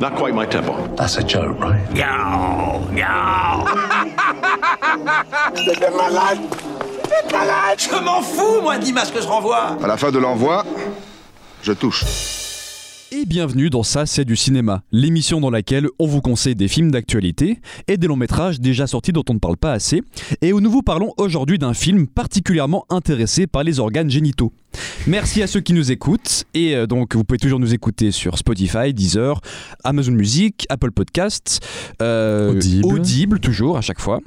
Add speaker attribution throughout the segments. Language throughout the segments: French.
Speaker 1: Not quite my tempo.
Speaker 2: That's a joke, right?
Speaker 3: Je m'en fous, moi, dis-moi ce que je renvoie
Speaker 4: À la fin de l'envoi, je touche.
Speaker 5: Et bienvenue dans Ça c'est du cinéma, l'émission dans laquelle on vous conseille des films d'actualité et des longs métrages déjà sortis dont on ne parle pas assez, et où nous vous parlons aujourd'hui d'un film particulièrement intéressé par les organes génitaux. Merci à ceux qui nous écoutent, et euh, donc vous pouvez toujours nous écouter sur Spotify, Deezer, Amazon Music, Apple Podcasts, euh,
Speaker 6: Audible.
Speaker 5: toujours à chaque fois.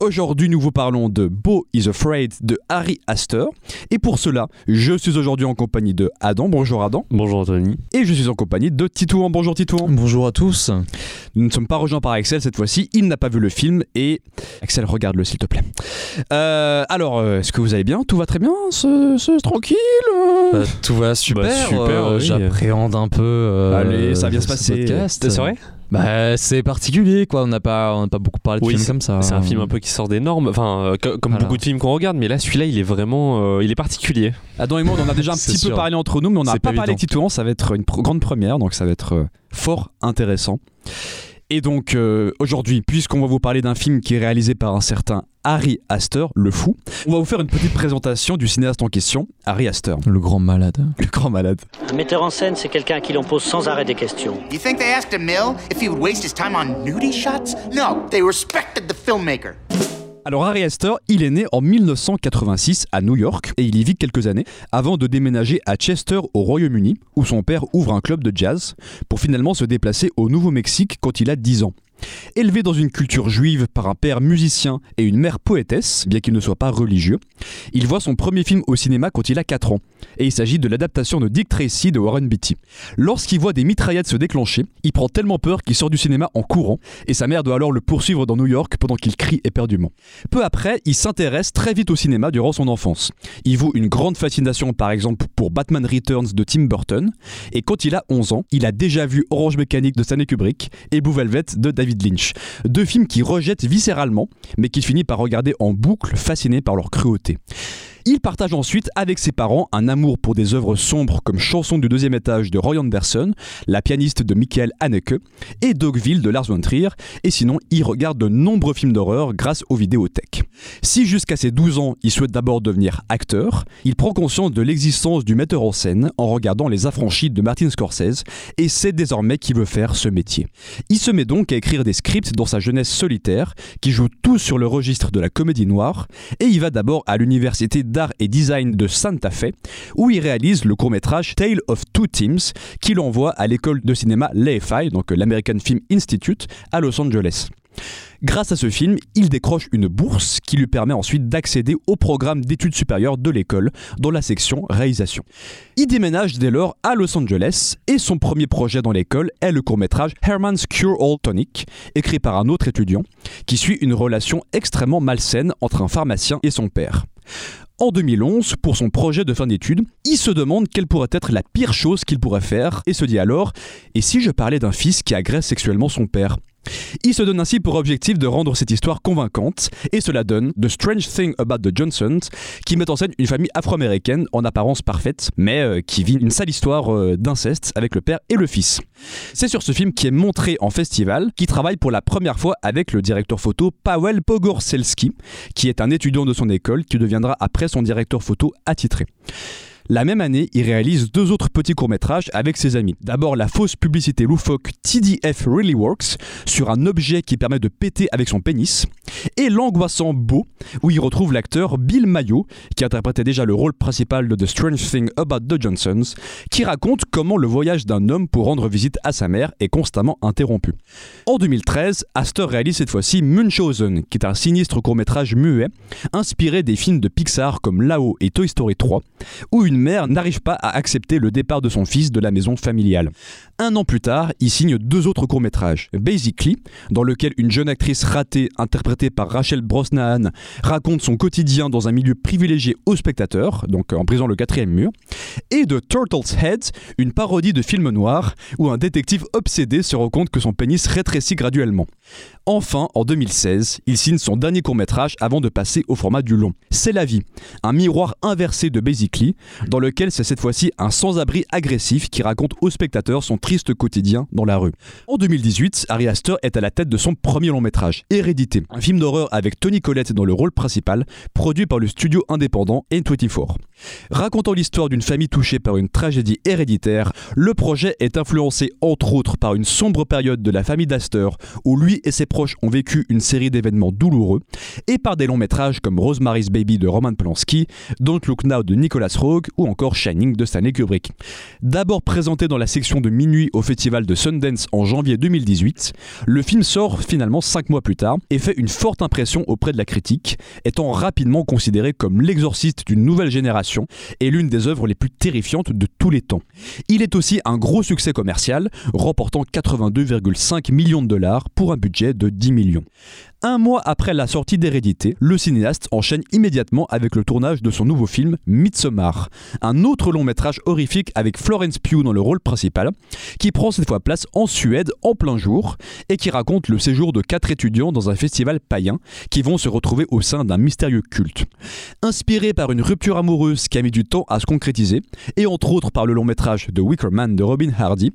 Speaker 5: Aujourd'hui nous vous parlons de Beau is Afraid de Harry Astor, et pour cela je suis aujourd'hui en compagnie de Adam, bonjour Adam,
Speaker 6: Bonjour Anthony.
Speaker 5: et je suis en compagnie de Titouan, bonjour Titouan.
Speaker 6: Bonjour à tous.
Speaker 5: Nous ne sommes pas rejoints par Axel cette fois-ci, il n'a pas vu le film et Axel regarde-le s'il te plaît. Euh, alors, est-ce que vous allez bien? Tout va très bien? C'est c'est tranquille?
Speaker 6: Bah, tout va super.
Speaker 7: Bah, super,
Speaker 6: euh,
Speaker 7: oui.
Speaker 6: J'appréhende un peu. euh,
Speaker 5: Allez, ça va bien se passer.
Speaker 6: podcast.
Speaker 7: C'est vrai
Speaker 6: Bah, c'est particulier quoi. On n'a pas, on n'a pas beaucoup parlé de
Speaker 7: Oui,
Speaker 6: films comme ça.
Speaker 7: C'est un film un peu qui sort des normes, enfin euh, co- comme
Speaker 6: Voilà.
Speaker 7: beaucoup de films qu'on regarde, mais là celui-là il est vraiment, euh, il est particulier.
Speaker 5: Adam et moi, on en a déjà un petit peu parlé entre nous, mais on n'a pas,
Speaker 7: pas
Speaker 5: parlé avec Titouan, ça va être une pr- grande première, donc ça va être euh, fort intéressant. Et donc euh, aujourd'hui, puisqu'on va vous parler d'un film qui est réalisé par un certain Harry Astor, le fou, on va vous faire une petite présentation du cinéaste en question, Harry Astor,
Speaker 6: Le grand malade.
Speaker 5: le grand malade.
Speaker 8: Un metteur en scène, c'est quelqu'un à qui l'on pose sans arrêt des questions.
Speaker 9: You think they asked Emil if he would waste his time on nudie shots? No, they respected the filmmaker.
Speaker 5: Alors Harry Astor, il est né en 1986 à New York et il y vit quelques années avant de déménager à Chester au Royaume-Uni où son père ouvre un club de jazz pour finalement se déplacer au Nouveau-Mexique quand il a 10 ans. Élevé dans une culture juive par un père musicien et une mère poétesse, bien qu'il ne soit pas religieux, il voit son premier film au cinéma quand il a 4 ans, et il s'agit de l'adaptation de Dick Tracy de Warren Beatty. Lorsqu'il voit des mitraillettes se déclencher, il prend tellement peur qu'il sort du cinéma en courant, et sa mère doit alors le poursuivre dans New York pendant qu'il crie éperdument. Peu après, il s'intéresse très vite au cinéma durant son enfance. Il voue une grande fascination par exemple pour Batman Returns de Tim Burton, et quand il a 11 ans, il a déjà vu Orange Mécanique de Stanley Kubrick et Blue de David Lynch. Deux films qu'il rejette viscéralement, mais qu'il finit par regarder en boucle, fasciné par leur cruauté. Il partage ensuite avec ses parents un amour pour des œuvres sombres comme Chanson du deuxième étage de Roy Anderson, La pianiste de Michael Haneke et Dogville de Lars von Trier, et sinon il regarde de nombreux films d'horreur grâce aux vidéothèques. Si jusqu'à ses 12 ans il souhaite d'abord devenir acteur, il prend conscience de l'existence du metteur en scène en regardant Les Affranchis de Martin Scorsese et sait désormais qu'il veut faire ce métier. Il se met donc à écrire des scripts dans sa jeunesse solitaire qui jouent tous sur le registre de la comédie noire et il va d'abord à l'université et design de Santa Fe où il réalise le court-métrage Tale of Two Teams qui l'envoie à l'école de cinéma l'AFI, donc l'American Film Institute à Los Angeles. Grâce à ce film, il décroche une bourse qui lui permet ensuite d'accéder au programme d'études supérieures de l'école dans la section réalisation. Il déménage dès lors à Los Angeles et son premier projet dans l'école est le court-métrage Herman's Cure All Tonic, écrit par un autre étudiant, qui suit une relation extrêmement malsaine entre un pharmacien et son père. En 2011, pour son projet de fin d'études, il se demande quelle pourrait être la pire chose qu'il pourrait faire et se dit alors Et si je parlais d'un fils qui agresse sexuellement son père? Il se donne ainsi pour objectif de rendre cette histoire convaincante, et cela donne The Strange Thing About the Johnsons, qui met en scène une famille afro-américaine en apparence parfaite, mais euh, qui vit une sale histoire euh, d'inceste avec le père et le fils. C'est sur ce film qui est montré en festival, qui travaille pour la première fois avec le directeur photo Paweł Pogorzelski, qui est un étudiant de son école qui deviendra après son directeur photo attitré. La même année, il réalise deux autres petits courts-métrages avec ses amis. D'abord la fausse publicité loufoque TDF Really Works sur un objet qui permet de péter avec son pénis, et l'angoissant Beau, où il retrouve l'acteur Bill Mayo, qui interprétait déjà le rôle principal de The Strange Thing About the Johnsons, qui raconte comment le voyage d'un homme pour rendre visite à sa mère est constamment interrompu. En 2013, Astor réalise cette fois-ci Munchausen, qui est un sinistre court-métrage muet, inspiré des films de Pixar comme Lao et Toy Story 3, où une mère n'arrive pas à accepter le départ de son fils de la maison familiale. Un an plus tard, il signe deux autres courts-métrages. Basically, dans lequel une jeune actrice ratée, interprétée par Rachel Brosnahan, raconte son quotidien dans un milieu privilégié aux spectateurs, donc en brisant le quatrième mur, et de Turtle's Head, une parodie de film noir où un détective obsédé se rend compte que son pénis rétrécit graduellement. Enfin, en 2016, il signe son dernier court-métrage avant de passer au format du long. C'est la vie, un miroir inversé de Basically, dans lequel c'est cette fois-ci un sans-abri agressif qui raconte aux spectateurs son triste quotidien dans la rue. En 2018, Ari Aster est à la tête de son premier long métrage, Hérédité, un film d'horreur avec Tony Collette dans le rôle principal, produit par le studio indépendant N24. Racontant l'histoire d'une famille touchée par une tragédie héréditaire, le projet est influencé entre autres par une sombre période de la famille d'Astor où lui et ses proches ont vécu une série d'événements douloureux et par des longs métrages comme Rosemary's Baby de Roman Polanski, Don't Look Now de Nicolas Roeg ou encore Shining de Stanley Kubrick. D'abord présenté dans la section de minuit au festival de Sundance en janvier 2018, le film sort finalement 5 mois plus tard et fait une forte impression auprès de la critique, étant rapidement considéré comme l'exorciste d'une nouvelle génération et l'une des œuvres les plus terrifiantes de tous les temps. Il est aussi un gros succès commercial, remportant 82,5 millions de dollars pour un budget de 10 millions. Un mois après la sortie d'Hérédité, le cinéaste enchaîne immédiatement avec le tournage de son nouveau film Midsommar, un autre long métrage horrifique avec Florence Pugh dans le rôle principal, qui prend cette fois place en Suède en plein jour et qui raconte le séjour de quatre étudiants dans un festival païen qui vont se retrouver au sein d'un mystérieux culte. Inspiré par une rupture amoureuse qui a mis du temps à se concrétiser, et entre autres par le long métrage de Wicker Man de Robin Hardy,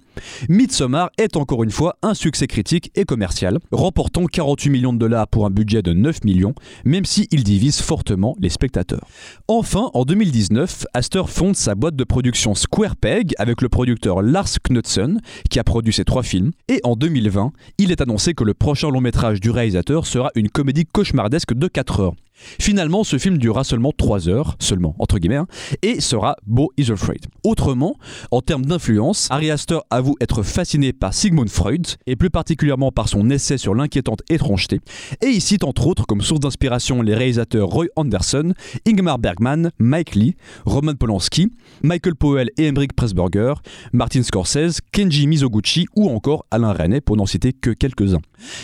Speaker 5: Midsommar est encore une fois un succès critique et commercial, remportant 48 millions de dollars pour un budget de 9 millions, même s'il divise fortement les spectateurs. Enfin, en 2019, Astor fonde sa boîte de production Square Peg avec le producteur Lars Knudsen, qui a produit ces trois films, et en 2020, il est annoncé que le prochain long métrage du réalisateur sera une comédie cauchemardesque de 4 heures. Finalement, ce film durera seulement 3 heures, seulement, entre guillemets, hein, et sera Beau is Afraid. Autrement, en termes d'influence, Ari Aster avoue être fasciné par Sigmund Freud, et plus particulièrement par son essai sur l'inquiétante étrangeté, et il cite entre autres comme source d'inspiration les réalisateurs Roy Anderson, Ingmar Bergman, Mike Lee, Roman Polanski, Michael Powell et Emmerich Pressburger, Martin Scorsese, Kenji Mizoguchi ou encore Alain Resnais pour n'en citer que quelques-uns.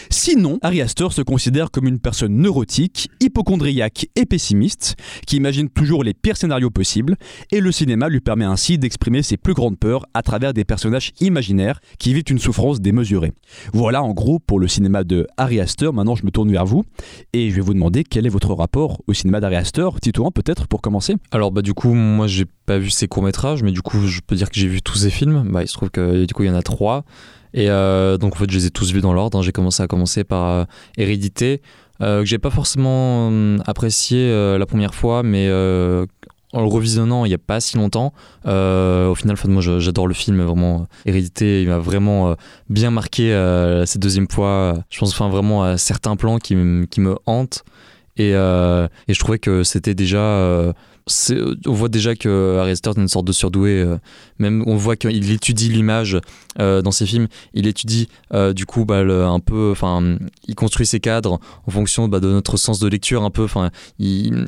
Speaker 5: Sinon, Ari Aster se considère comme une personne neurotique, hypochondriaque et pessimiste, qui imagine toujours les pires scénarios possibles, et le cinéma lui permet ainsi d'exprimer ses plus grandes peurs à travers des personnages imaginaires qui vivent une souffrance démesurée. Voilà en gros pour le cinéma de Ari Aster. Maintenant, je me tourne vers vous et je vais vous demander quel est votre rapport au cinéma d'Ari Aster. Titouan, peut-être pour commencer
Speaker 6: Alors bah du coup moi j'ai pas vu ses courts métrages mais du coup je peux dire que j'ai vu tous ses films. Bah il se trouve que du coup il y en a trois et euh, donc en fait je les ai tous vus dans l'ordre. hein. J'ai commencé à commencer par euh, Hérédité que j'ai pas forcément euh, apprécié euh, la première fois mais euh, en le revisionnant il y a pas si longtemps euh, au final moi j'adore le film vraiment euh, Hérédité il m'a vraiment euh, bien marqué euh, cette deuxième fois je pense enfin vraiment à certains plans qui, qui me hantent. Et, euh, et je trouvais que c'était déjà euh, on voit déjà que Aster est une sorte de surdoué euh, même on voit qu'il étudie l'image euh, dans ses films. Il étudie euh, du coup bah, un peu enfin il construit ses cadres en fonction bah, de notre sens de lecture un peu. Enfin il,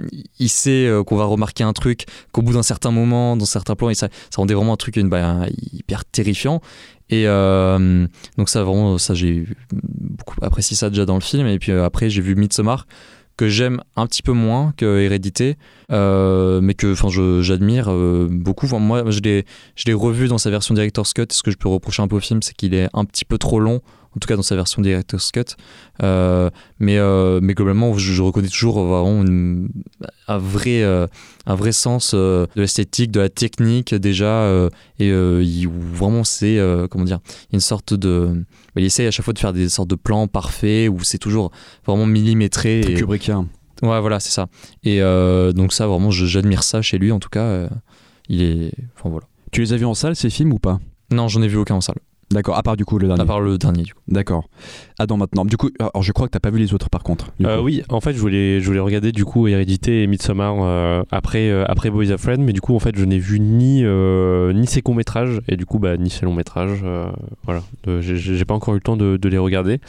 Speaker 6: sait qu'on va remarquer un truc qu'au bout d'un certain moment dans certains plans ça, ça rendait vraiment un truc bah, hyper terrifiant. Et donc ça vraiment ça j'ai beaucoup apprécié ça déjà dans le film. Et puis après j'ai vu Midsommar que j'aime un petit peu moins que Hérédité, euh, mais que j'admire euh, beaucoup. Enfin, moi, je l'ai revu dans sa version director's cut. Ce que je peux reprocher un peu au film, c'est qu'il est un petit peu trop long, en tout cas dans sa version director's cut. Euh, mais mais, mais globalement, je, je reconnais toujours vraiment une- un vrai euh, un vrai sens euh, de l'esthétique, de la technique déjà, euh, et euh, il, vraiment c'est euh, comment dire, une sorte de il essaye à chaque fois de faire des sortes de plans parfaits où c'est toujours vraiment millimétré.
Speaker 5: Très
Speaker 6: Et,
Speaker 5: Kubrickien.
Speaker 6: Ouais, voilà, c'est ça. Et euh, donc ça, vraiment, j'admire ça chez lui. En tout cas, euh, il est. Enfin voilà.
Speaker 5: Tu les as vus en salle ces films ou pas?
Speaker 6: Non, j'en ai vu aucun en salle.
Speaker 5: D'accord, à part du coup le dernier.
Speaker 6: À part le dernier, du coup.
Speaker 5: D'accord. Adam maintenant. Du coup, alors je crois que t'as pas vu les autres par contre. du
Speaker 7: Euh,
Speaker 5: coup.
Speaker 7: oui, en fait, je voulais, je voulais regarder du coup Hérédité et Midsommar euh, après, euh, après Boys of Friend, mais du coup, en fait, je n'ai vu ni, euh, ni ses courts-métrages et du coup, bah, ni ses longs-métrages. euh, voilà, Euh, j'ai- j'ai pas encore eu le temps de, de les regarder.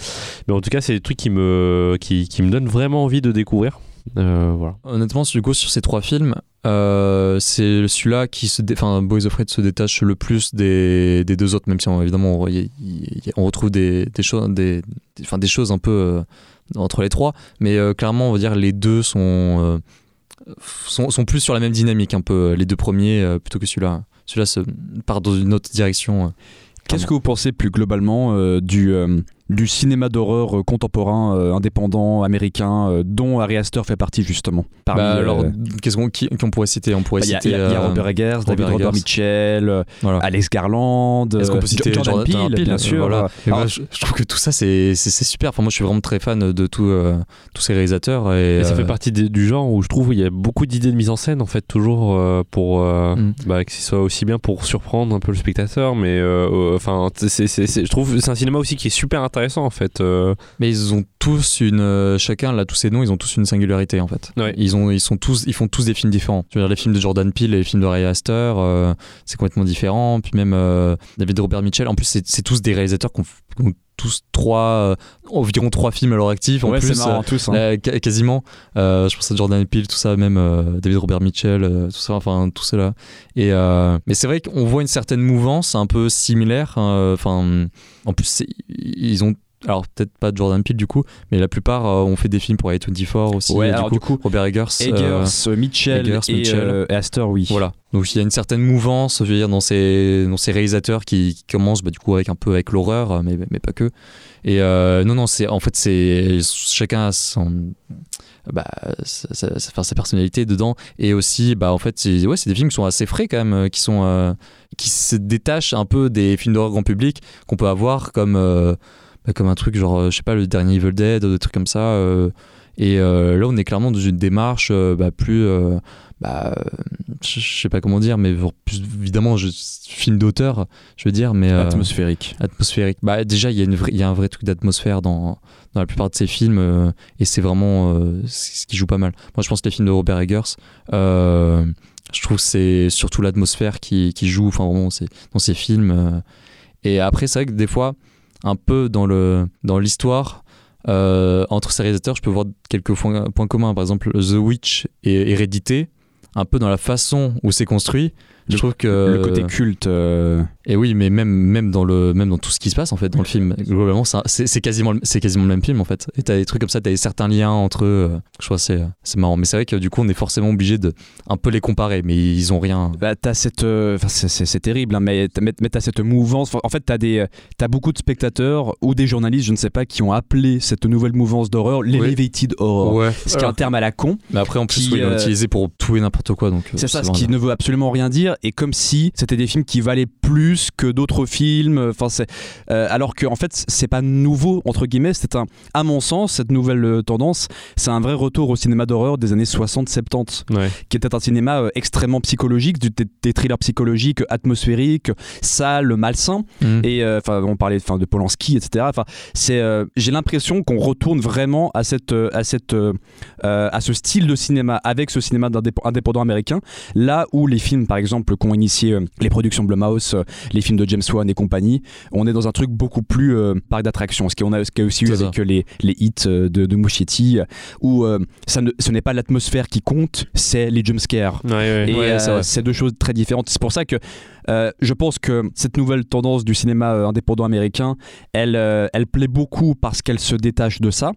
Speaker 7: Mais en tout cas, c'est des trucs qui me, qui, qui me donnent vraiment envie de découvrir. Euh, voilà.
Speaker 6: Honnêtement, du coup, sur ces trois films, euh, c'est celui-là qui se. Enfin, Boys of Red se détache le plus des, des deux autres, même si on, évidemment on, y- y- on retrouve des, des, choses, des, des- enfin, des choses un peu euh, entre les trois. Mais euh, clairement, on va dire les deux sont, euh, sont, sont plus sur la même dynamique, un peu. Les deux premiers euh, plutôt que celui-là. Celui-là se part dans une autre direction. euh.
Speaker 5: Qu'est-ce que vous pensez plus globalement euh, du, euh, du cinéma d'horreur euh, contemporain, euh, indépendant, américain, euh, dont Ari Aster fait partie justement. Parmi,
Speaker 6: Bah,
Speaker 5: euh,
Speaker 6: alors, qu'est-ce qu'on qui, pourrait citer? On pourrait
Speaker 5: bah,
Speaker 6: citer.
Speaker 5: il y, a Robert Eggers, David
Speaker 6: Robert.
Speaker 5: Mitchell,
Speaker 6: voilà.
Speaker 5: Alex Garland,
Speaker 6: Est-ce qu'on peut citer
Speaker 5: Jordan
Speaker 6: Jordan
Speaker 5: Peele,
Speaker 6: Peele,
Speaker 5: bien sûr.
Speaker 6: voilà.
Speaker 5: Alors,
Speaker 6: je, je trouve que tout ça, c'est super. Enfin, moi, je suis vraiment très fan de tout, euh, tous ces réalisateurs. Et,
Speaker 7: Et ça
Speaker 6: euh,
Speaker 7: fait partie des- du genre où je trouve il y a beaucoup d'idées de mise en scène en fait toujours euh, pour euh,
Speaker 6: Mm.
Speaker 7: bah, que ce soit aussi bien pour surprendre un peu le spectateur mais euh, euh, enfin je trouve c'est un cinéma aussi qui est super intéressant en fait euh,
Speaker 6: Mais ils ont tous une. euh, chacun, là, tous ces noms, ils ont tous une singularité, en fait.
Speaker 7: Ouais.
Speaker 6: Ils, ont, ils, sont tous, ils font tous des films différents. Je veux dire, les films de Jordan Peele et les films de Ray Aster, euh, c'est complètement différent. Puis même David Robert Mitchell, en plus, c'est c'est tous des réalisateurs qui ont, qui ont tous trois. euh, environ trois films à leur actif. En
Speaker 5: ouais,
Speaker 6: plus,
Speaker 5: marrant, tous. hein.
Speaker 6: Euh, ca- quasiment. Euh, je pense à Jordan Peele, tout ça, même euh, David Robert Mitchell, euh, tout ça, enfin tout cela. Et euh, mais c'est vrai qu'on voit une certaine mouvance un peu similaire. hein, Enfin, en plus, ils ont. Alors peut-être pas Jordan Peele du coup, mais la plupart euh, ont fait des films pour A24 aussi.
Speaker 5: Ouais,
Speaker 6: et
Speaker 5: alors
Speaker 6: du,
Speaker 5: du
Speaker 6: coup, Robert Eggers. euh,
Speaker 5: Eggers, Mitchell,
Speaker 6: Eggers,
Speaker 5: et,
Speaker 6: Mitchell.
Speaker 5: euh, et Aster, oui.
Speaker 6: voilà. Donc il y a une certaine mouvance, je veux dire, dans ces, dans ces réalisateurs qui, qui commencent bah, du coup avec un peu avec l'horreur, mais, mais pas que. Et euh, non, non, c'est en fait c'est chacun a son bah, sa, sa- sa- enfin, sa personnalité dedans et aussi bah en fait c'est ouais, des films qui sont assez frais quand même, euh, qui sont euh, qui se détachent un peu des films d'horreur grand public qu'on peut avoir comme euh, bah, comme un truc genre euh, je sais pas le dernier Evil Dead, des trucs comme ça. euh, et euh, là, on est clairement dans une démarche euh, bah, plus. euh, bah, euh, je sais pas comment dire, mais plus, évidemment, je, film d'auteur, je veux dire, mais. euh,
Speaker 5: Atmosphérique.
Speaker 6: atmosphérique. Bah, déjà, il y, a une vraie- il y a un vrai truc d'atmosphère dans, dans la plupart de ces films, euh, et c'est vraiment euh, ce qui joue pas mal. Moi, je pense que les films de Robert Eggers, euh, je trouve que c'est surtout l'atmosphère qui, qui joue, enfin, vraiment, dans ces films. euh. et après, c'est vrai que des fois, un peu dans le dans l'histoire, euh, entre ces réalisateurs, je peux voir quelques points, points communs. Par exemple, The Witch et Hérédité, un peu dans la façon où c'est construit. Je trouve que
Speaker 5: Le côté culte. euh,
Speaker 6: et oui, mais même, même, dans le, même dans tout ce qui se passe en fait dans le film, globalement, c'est quasiment, quasiment le même film en fait. Et t'as des trucs comme ça, t'as certains liens entre eux. euh, Je que c'est c'est marrant. Mais c'est vrai que du coup, on est forcément obligé de un peu les comparer, mais ils ont rien.
Speaker 5: Bah, t'as cette, euh, enfin, c'est- terrible, hein, mais t'as cette mouvance. En fait, t'as t'as beaucoup de spectateurs ou des journalistes, je ne sais pas, qui ont appelé cette nouvelle mouvance d'horreur l'elevated horror.
Speaker 6: Ouais.
Speaker 5: Ce qui est un terme à la con.
Speaker 6: Mais après, en plus,
Speaker 5: qui,
Speaker 6: oui, ils l'ont
Speaker 5: euh,
Speaker 6: utilisé pour tout et n'importe quoi. donc euh,
Speaker 5: C'est ça, ce qui ne veut absolument rien dire, et comme si c'était des films qui valaient plus que d'autres films. Enfin, c'est euh, alors que en fait, c'est pas nouveau entre guillemets. C'est un, à mon sens, cette nouvelle euh, tendance, c'est un vrai retour au cinéma d'horreur des années 60-70,
Speaker 7: ouais.
Speaker 5: qui était un cinéma euh, extrêmement psychologique, du- des, des thrillers psychologiques, atmosphériques, sales, malsains.
Speaker 6: Mm.
Speaker 5: Et enfin, on parlait de Polanski, etc. Enfin, c'est, j'ai l'impression qu'on retourne vraiment à cette, à cette, à ce style de cinéma avec ce cinéma indépendant américain. Là où les films, par exemple, qu'ont initié les productions Blumhouse, les films de James Wan et compagnie, on est dans un truc beaucoup plus euh, parc d'attractions. Ce qu'on a, ce y a aussi eu avec euh, les, les hits euh, de, de Muschietti, euh, où euh, ça ne, ce n'est pas l'atmosphère qui compte, c'est les jumpscares.
Speaker 7: Ouais, ouais.
Speaker 5: Et
Speaker 6: Ouais,
Speaker 5: euh,
Speaker 6: c'est
Speaker 5: deux choses très différentes. C'est pour ça que euh, je pense que cette nouvelle tendance du cinéma euh, indépendant américain, elle, euh, elle plaît beaucoup parce qu'elle se détache de ça.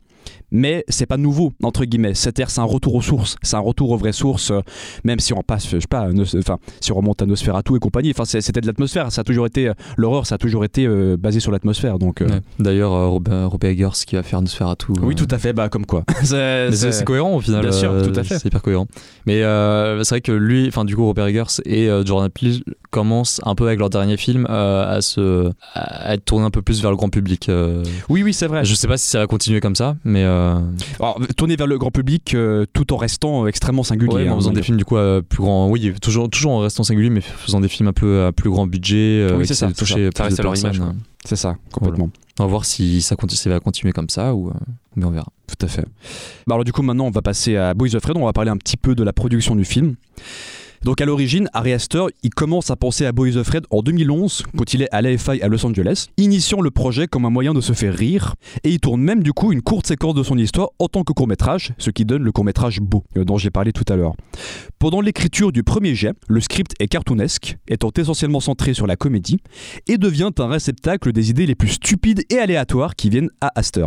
Speaker 5: Mais c'est pas nouveau entre guillemets. C'est-à-dire c'est un retour aux sources, c'est un retour aux vraies sources. euh, même si on passe, je sais pas, Nos- enfin si on remonte à Nosferatu et compagnie. Enfin c'était de l'atmosphère. Ça a toujours été euh, l'horreur, ça a toujours été euh, basé sur l'atmosphère. Donc
Speaker 6: Ouais. D'ailleurs, Robert, Robert Eggers qui va faire Nosferatu.
Speaker 5: oui, tout à fait. Bah comme quoi. C'est-
Speaker 6: cohérent au final.
Speaker 5: Bien sûr, tout à fait.
Speaker 6: C'est hyper cohérent. Mais c'est vrai que lui, enfin du coup Robert Eggers et Jordan Peele commencent un peu avec leur dernier film euh, à se à être tournés un peu plus vers le grand public. euh.
Speaker 5: Oui, oui, c'est vrai.
Speaker 6: Je sais pas si ça va continuer comme ça, mais euh,
Speaker 5: Alors, tourner vers le grand public euh, tout en restant extrêmement singulier.
Speaker 6: ouais, mais en
Speaker 5: hein,
Speaker 6: faisant des films du coup à plus grand, oui, toujours toujours en restant singulier, mais faisant des films un peu à plus grand budget, euh,
Speaker 5: Oui, c'est ça,
Speaker 6: toucher
Speaker 7: ça.
Speaker 6: plus
Speaker 7: Ça reste
Speaker 6: de
Speaker 7: à leur image.
Speaker 5: C'est ça, complètement.
Speaker 6: On va voir si ça continue, ça va continuer comme ça ou, euh, bien on verra.
Speaker 5: Tout à fait. Bah alors du coup maintenant on va passer à Boys of Red, on va parler un petit peu de la production du film. Donc à l'origine, Ari Aster, il commence à penser à Boys of Red en 2011, quand il est à l'AFI à Los Angeles, initiant le projet comme un moyen de se faire rire, et il tourne même du coup une courte séquence de son histoire en tant que court-métrage, ce qui donne le court-métrage Beau, euh, dont j'ai parlé tout à l'heure. Pendant l'écriture du premier jet, le script est cartoonesque, étant essentiellement centré sur la comédie, et devient un réceptacle des idées les plus stupides et aléatoires qui viennent à Aster.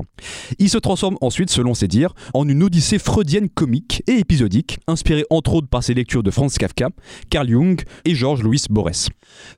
Speaker 5: Il se transforme ensuite, selon ses dires, en une odyssée freudienne comique et épisodique, inspirée entre autres par ses lectures de Franz Kafka Carl Jung et Georges Louis Borès.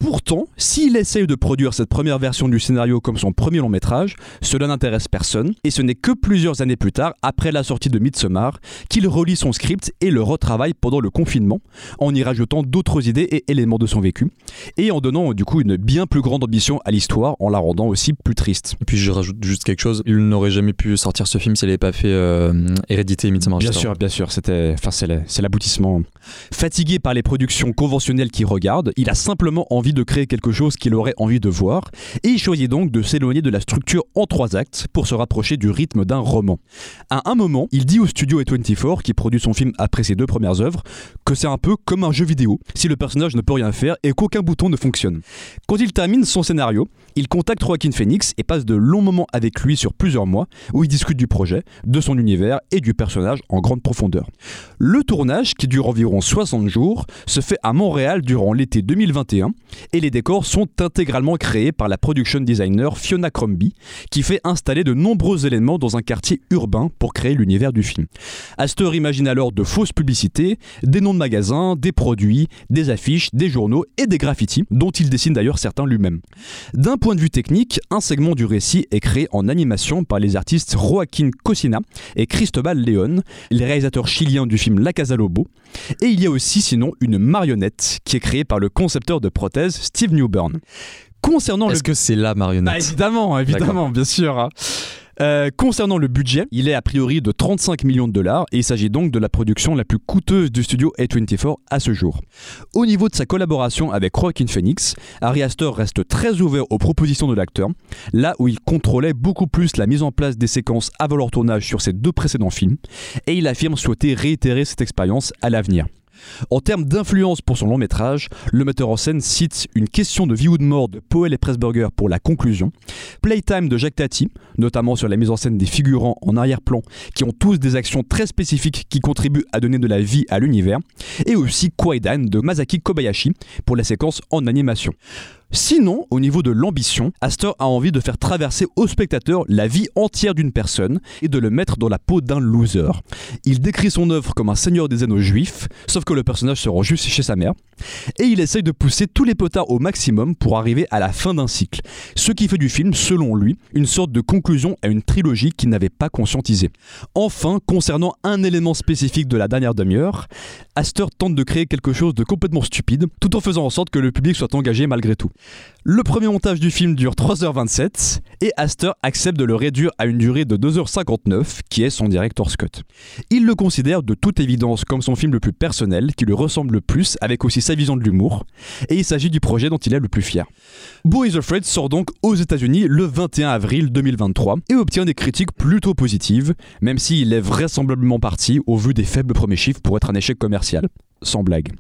Speaker 5: Pourtant, s'il essaye de produire cette première version du scénario comme son premier long métrage, cela n'intéresse personne, et ce n'est que plusieurs années plus tard, après la sortie de Midsommar, qu'il relit son script et le retravaille pendant le confinement, en y rajoutant d'autres idées et éléments de son vécu, et en donnant du coup une bien plus grande ambition à l'histoire, en la rendant aussi plus triste.
Speaker 6: Et puis je rajoute juste quelque chose. Il n'aurait jamais pu sortir ce film s'il n'avait pas fait euh, Hérédité et Midsommar.
Speaker 5: Bien sûr, bien sûr, c'était, enfin, c'est l'aboutissement. Fatigué par les productions conventionnelles qu'il regarde, il a simplement envie de créer quelque chose qu'il aurait envie de voir, et il choisit donc de s'éloigner de la structure en trois actes pour se rapprocher du rythme d'un roman. À un moment, il dit au studio A24, qui produit son film après ses deux premières œuvres, que c'est un peu comme un jeu vidéo, si le personnage ne peut rien faire et qu'aucun bouton ne fonctionne. Quand il termine son scénario, il contacte Joaquin Phoenix et passe de longs moments avec lui sur plusieurs mois, où il discute du projet, de son univers et du personnage en grande profondeur. Le tournage, qui dure environ 60 jours, se fait à Montréal durant l'été 2021 et les décors sont intégralement créés par la production designer Fiona Crombie, qui fait installer de nombreux éléments dans un quartier urbain pour créer l'univers du film. Astor imagine alors de fausses publicités, des noms de magasins, des produits, des affiches, des journaux et des graffitis, dont il dessine d'ailleurs certains lui-même. D'un point de vue technique, un segment du récit est créé en animation par les artistes Joaquin Cosina et Cristobal León, les réalisateurs chiliens du film La Casa Lobo. Et il y a aussi sinon une marionnette qui est créée par le concepteur de prothèses Steve Newburn. Concernant
Speaker 6: Est-ce
Speaker 5: le
Speaker 6: que c'est la
Speaker 5: bah,
Speaker 6: marionnette
Speaker 5: évidemment, évidemment, bien sûr. Euh, concernant le budget, il est a priori de 35 millions de dollars et il s'agit donc de la production la plus coûteuse du studio A24 à ce jour. Au niveau de sa collaboration avec Joaquin Phoenix, Ari Aster reste très ouvert aux propositions de l'acteur, là où il contrôlait beaucoup plus la mise en place des séquences avant leur tournage sur ses deux précédents films, et il affirme souhaiter réitérer cette expérience à l'avenir. En termes d'influence pour son long métrage, le metteur en scène cite une question de vie ou de mort de Powell et Pressburger pour la conclusion, Playtime de Jacques Tati, notamment sur la mise en scène des figurants en arrière-plan qui ont tous des actions très spécifiques qui contribuent à donner de la vie à l'univers, et aussi Kwaidan de Masaki Kobayashi pour la séquence en animation. Sinon, au niveau de l'ambition, Astor a envie de faire traverser au spectateur la vie entière d'une personne et de le mettre dans la peau d'un loser. Il décrit son œuvre comme un seigneur des anneaux juifs, sauf que le personnage se rend juste chez sa mère, et il essaye de pousser tous les potards au maximum pour arriver à la fin d'un cycle, ce qui fait du film, selon lui, une sorte de conclusion à une trilogie qu'il n'avait pas conscientisée. Enfin, concernant un élément spécifique de la dernière demi-heure, Astor tente de créer quelque chose de complètement stupide, tout en faisant en sorte que le public soit engagé malgré tout. Le premier montage du film dure 3h27 et Astor accepte de le réduire à une durée de 2h59 qui est son director's cut. Il le considère de toute évidence comme son film le plus personnel, qui lui ressemble le plus avec aussi sa vision de l'humour, et il s'agit du projet dont il est le plus fier. Beau is Afraid sort donc aux États-Unis le 21 avril 2023 et obtient des critiques plutôt positives, même s'il est vraisemblablement parti au vu des faibles premiers chiffres pour être un échec commercial. Sans blague.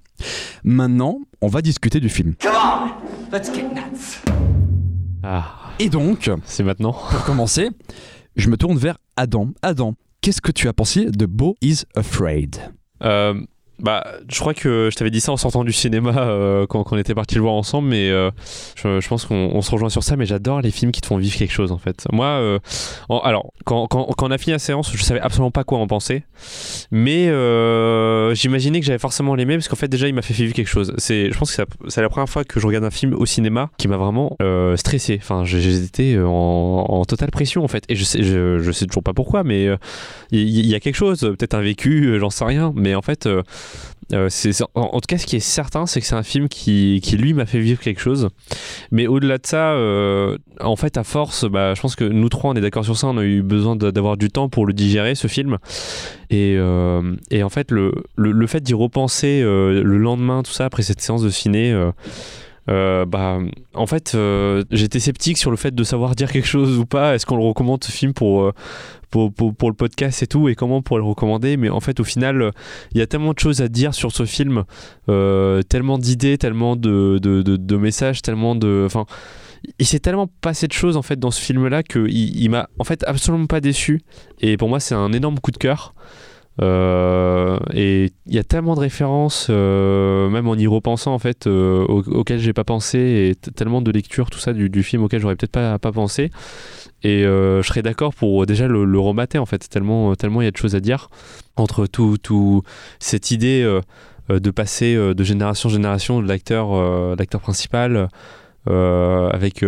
Speaker 5: Maintenant, on va discuter du film.
Speaker 7: Ah,
Speaker 5: Et donc,
Speaker 7: c'est maintenant.
Speaker 5: pour commencer, je me tourne vers Adam. Adam, qu'est-ce que tu as pensé de Beau is Afraid?
Speaker 7: Euh, bah, je crois que je t'avais dit ça en sortant du cinéma euh, quand, quand on était parti le voir ensemble, mais euh, je, pense qu'on on se rejoint sur ça. Mais j'adore les films qui te font vivre quelque chose en fait. Moi, euh, alors, quand, quand- quand on a fini la séance, je savais absolument pas quoi en penser, mais j'imaginais que j'allais forcément l'aimer parce qu'en fait, déjà, il m'a fait vivre quelque chose. C'est, je pense que c'est la- première fois que je regarde un film au cinéma qui m'a vraiment stressé. Enfin, j'étais en, en totale pression en fait, et je sais, je, je sais toujours pas pourquoi, mais il y, a quelque chose, peut-être un vécu, j'en sais rien, mais en fait. Euh, c'est, en, tout cas, ce qui est certain, c'est que c'est un film qui, qui lui, m'a fait vivre quelque chose. Mais au-delà de ça, euh, en fait, à force, bah, je pense que nous trois, on est d'accord sur ça, on a eu besoin d'avoir du temps pour le digérer, ce film. Et, euh, et en fait, le, le, le fait d'y repenser le lendemain, tout ça, après cette séance de ciné, euh, bah, en fait, euh, j'étais sceptique sur le fait de savoir dire quelque chose ou pas. Est-ce qu'on le recommande ce film pour, euh, pour, pour, le podcast et tout, et comment pour le recommander? Mais en fait, au final, il y a tellement de choses à dire sur ce film, tellement d'idées, tellement de, de, de, messages, tellement de. Enfin, il s'est tellement passé de choses en fait dans ce film-là que il m'a en fait absolument pas déçu. Et pour moi, c'est un énorme coup de cœur. Euh, et il y a tellement de références, euh, même en y repensant en fait, euh, j'ai pas pensé, et tellement de lectures, tout ça du, du film auquel j'aurais peut-être pas, pas pensé. Et euh, je serais d'accord pour déjà le, le remater en fait, tellement tellement il y a de choses à dire entre tout, tout cette idée. de passer de génération en génération de l'acteur l'acteur principal avec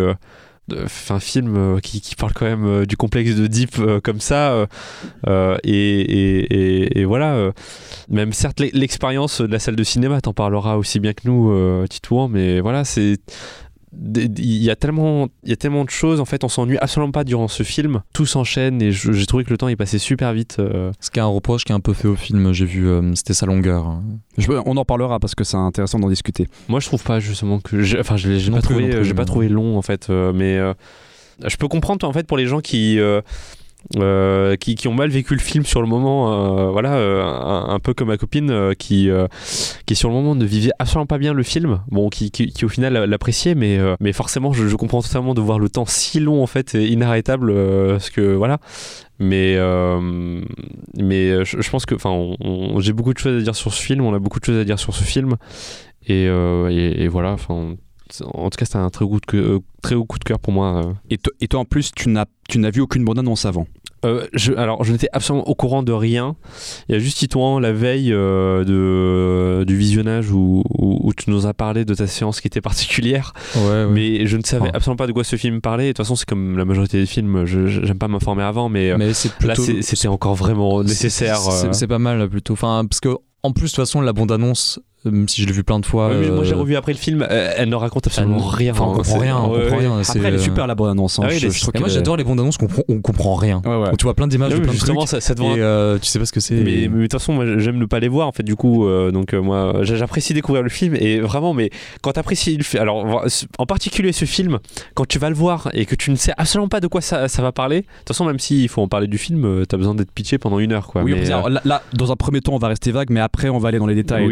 Speaker 7: un film euh, qui, parle quand même euh, du complexe de Deep euh, comme ça et, et- voilà même certes l'e- l'expérience de la salle de cinéma t'en parlera aussi bien que nous Titouan mais voilà c'est il y a tellement il y a tellement de choses en fait on s'ennuie absolument pas durant ce film tout s'enchaîne et j'ai trouvé que le temps est passé super vite euh.
Speaker 6: Ce qui est un reproche qui est un peu fait au film, j'ai vu, euh, c'était sa longueur.
Speaker 5: Je- on en parlera parce que c'est intéressant d'en discuter.
Speaker 7: moi je trouve pas justement que j'ai- enfin je l'ai pas trouvé euh, j'ai pas
Speaker 6: non.
Speaker 7: trouvé long en fait euh, mais euh, je peux comprendre en fait pour les gens qui euh, qui, ont mal vécu le film sur le moment, euh, voilà, euh, un, peu comme ma copine qui, qui sur le moment ne vivait absolument pas bien le film, bon, qui, qui, au final l'appréciait, mais, mais forcément je, comprends totalement de voir le temps si long en fait, et inarrêtable, parce que voilà. Mais, mais je, pense que, enfin, j'ai beaucoup de choses à dire sur ce film, on a beaucoup de choses à dire sur ce film, et, et voilà, enfin. En tout cas, c'était un très haut, de, euh, très haut coup de cœur pour moi. euh.
Speaker 5: Et, to- et toi en plus, tu n'as tu n'as vu aucune bande-annonce avant?
Speaker 7: Euh, je, alors, je n'étais absolument au courant de rien. Il y a juste Titouan la veille euh, de, du visionnage où, où, où tu nous as parlé de ta séance qui était particulière,
Speaker 6: Ouais,
Speaker 7: mais je ne savais
Speaker 6: Enfin.
Speaker 7: absolument pas de quoi ce film parlait. Et de toute façon, c'est comme la majorité des films, j'aime pas m'informer avant, mais,
Speaker 6: mais c'est
Speaker 7: là, c'était encore vraiment nécessaire.
Speaker 6: C'est- pas mal plutôt. Enfin, parce que en plus, de toute façon, la bande-annonce, même si je l'ai vu plein de fois.
Speaker 7: Ouais, moi, j'ai
Speaker 6: euh,
Speaker 7: revu après le film, euh, elle ne raconte absolument
Speaker 6: elle-
Speaker 7: rien.
Speaker 6: enfin, on comprend rien, on
Speaker 7: ouais,
Speaker 6: comprend
Speaker 7: ouais.
Speaker 6: rien. c'est,
Speaker 5: Après, elle est
Speaker 6: euh,
Speaker 5: super la hein.
Speaker 7: Ah
Speaker 5: Je- je trouve
Speaker 6: Et moi, j'adore les bandes annonces qu'on comprend, on comprend rien.
Speaker 5: Ouais, ouais.
Speaker 6: Où tu vois plein d'images
Speaker 7: Ah
Speaker 6: plein de
Speaker 7: justement,
Speaker 6: trucs.
Speaker 7: ça, ça
Speaker 6: Et euh, tu sais pas ce que c'est.
Speaker 7: Mais, de toute façon, moi j'aime ne pas les voir en fait. Du coup, euh, donc euh, moi j'a- j'apprécie découvrir le film et vraiment, mais quand t'apprécies le film, alors en particulier ce film, quand tu vas le voir et que tu ne sais absolument pas de quoi ça, ça va parler, de toute façon, même s'il faut en parler du film, euh, t'as besoin d'être pitché pendant une heure quoi.
Speaker 5: Oui, on
Speaker 7: Mais,
Speaker 5: peut dire,
Speaker 7: euh,
Speaker 5: là, là, dans un premier temps, on va rester vague, mais après, on va aller dans les détails.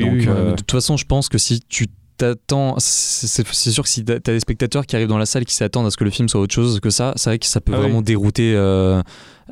Speaker 6: De toute façon, je pense que si tu t'attends, c'est sûr que si t'as des spectateurs qui arrivent dans la salle qui s'attendent à ce que le film soit autre chose que ça, c'est vrai que ça peut
Speaker 7: Ah oui.
Speaker 6: vraiment dérouter, euh,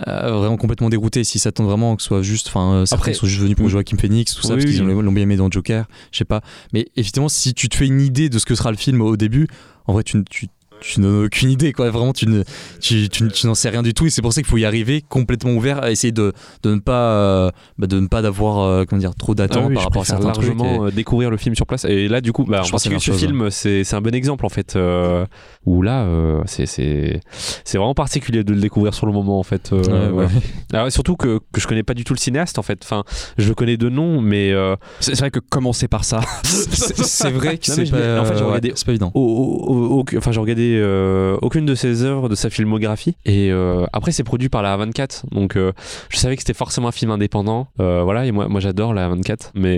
Speaker 6: euh, vraiment complètement dérouter. S'ils s'attendent vraiment que ce soit juste, enfin, euh, certains sont juste venus pour Joaquin Phoenix, tout ça,
Speaker 7: Oui,
Speaker 6: parce qu'ils
Speaker 7: oui.
Speaker 6: ont- l'ont bien aimé dans Joker, je sais pas. Mais effectivement, si tu te fais une idée de ce que sera le film au début, en vrai, tu, tu tu n'en as aucune idée quoi vraiment tu ne tu, tu, tu n'en sais rien du tout et c'est pour ça qu'il faut y arriver complètement ouvert à essayer de, de ne pas euh, bah, de ne pas d'avoir euh, comment dire trop
Speaker 7: ah
Speaker 6: d'attentes
Speaker 7: oui,
Speaker 6: par rapport à certains trucs
Speaker 7: largement
Speaker 6: et-
Speaker 7: euh, découvrir le film sur place. Et là, du coup, bah,
Speaker 6: Je
Speaker 7: en
Speaker 6: pense que
Speaker 7: ce film, c'est c'est un bon exemple en fait. euh, où là, euh, c'est c'est c'est vraiment particulier de le découvrir sur le moment en fait. euh,
Speaker 6: Ouais, ouais.
Speaker 7: ouais. Alors, surtout que, que je connais pas du tout le cinéaste en fait. Enfin, je le connais de nom, mais euh,
Speaker 5: c'est c'est vrai que commencer par ça.
Speaker 6: c'est vrai que
Speaker 7: Non,
Speaker 6: c'est pas,
Speaker 7: en fait, j'ai
Speaker 6: ouais,
Speaker 7: regardé-
Speaker 6: c'est pas évident
Speaker 7: au- au- au- enfin j'ai regardé euh, aucune de ses œuvres de sa filmographie. Et euh, après c'est produit par la A24 donc euh, je savais que c'était forcément un film indépendant. Voilà. Et moi j'adore la A24 mais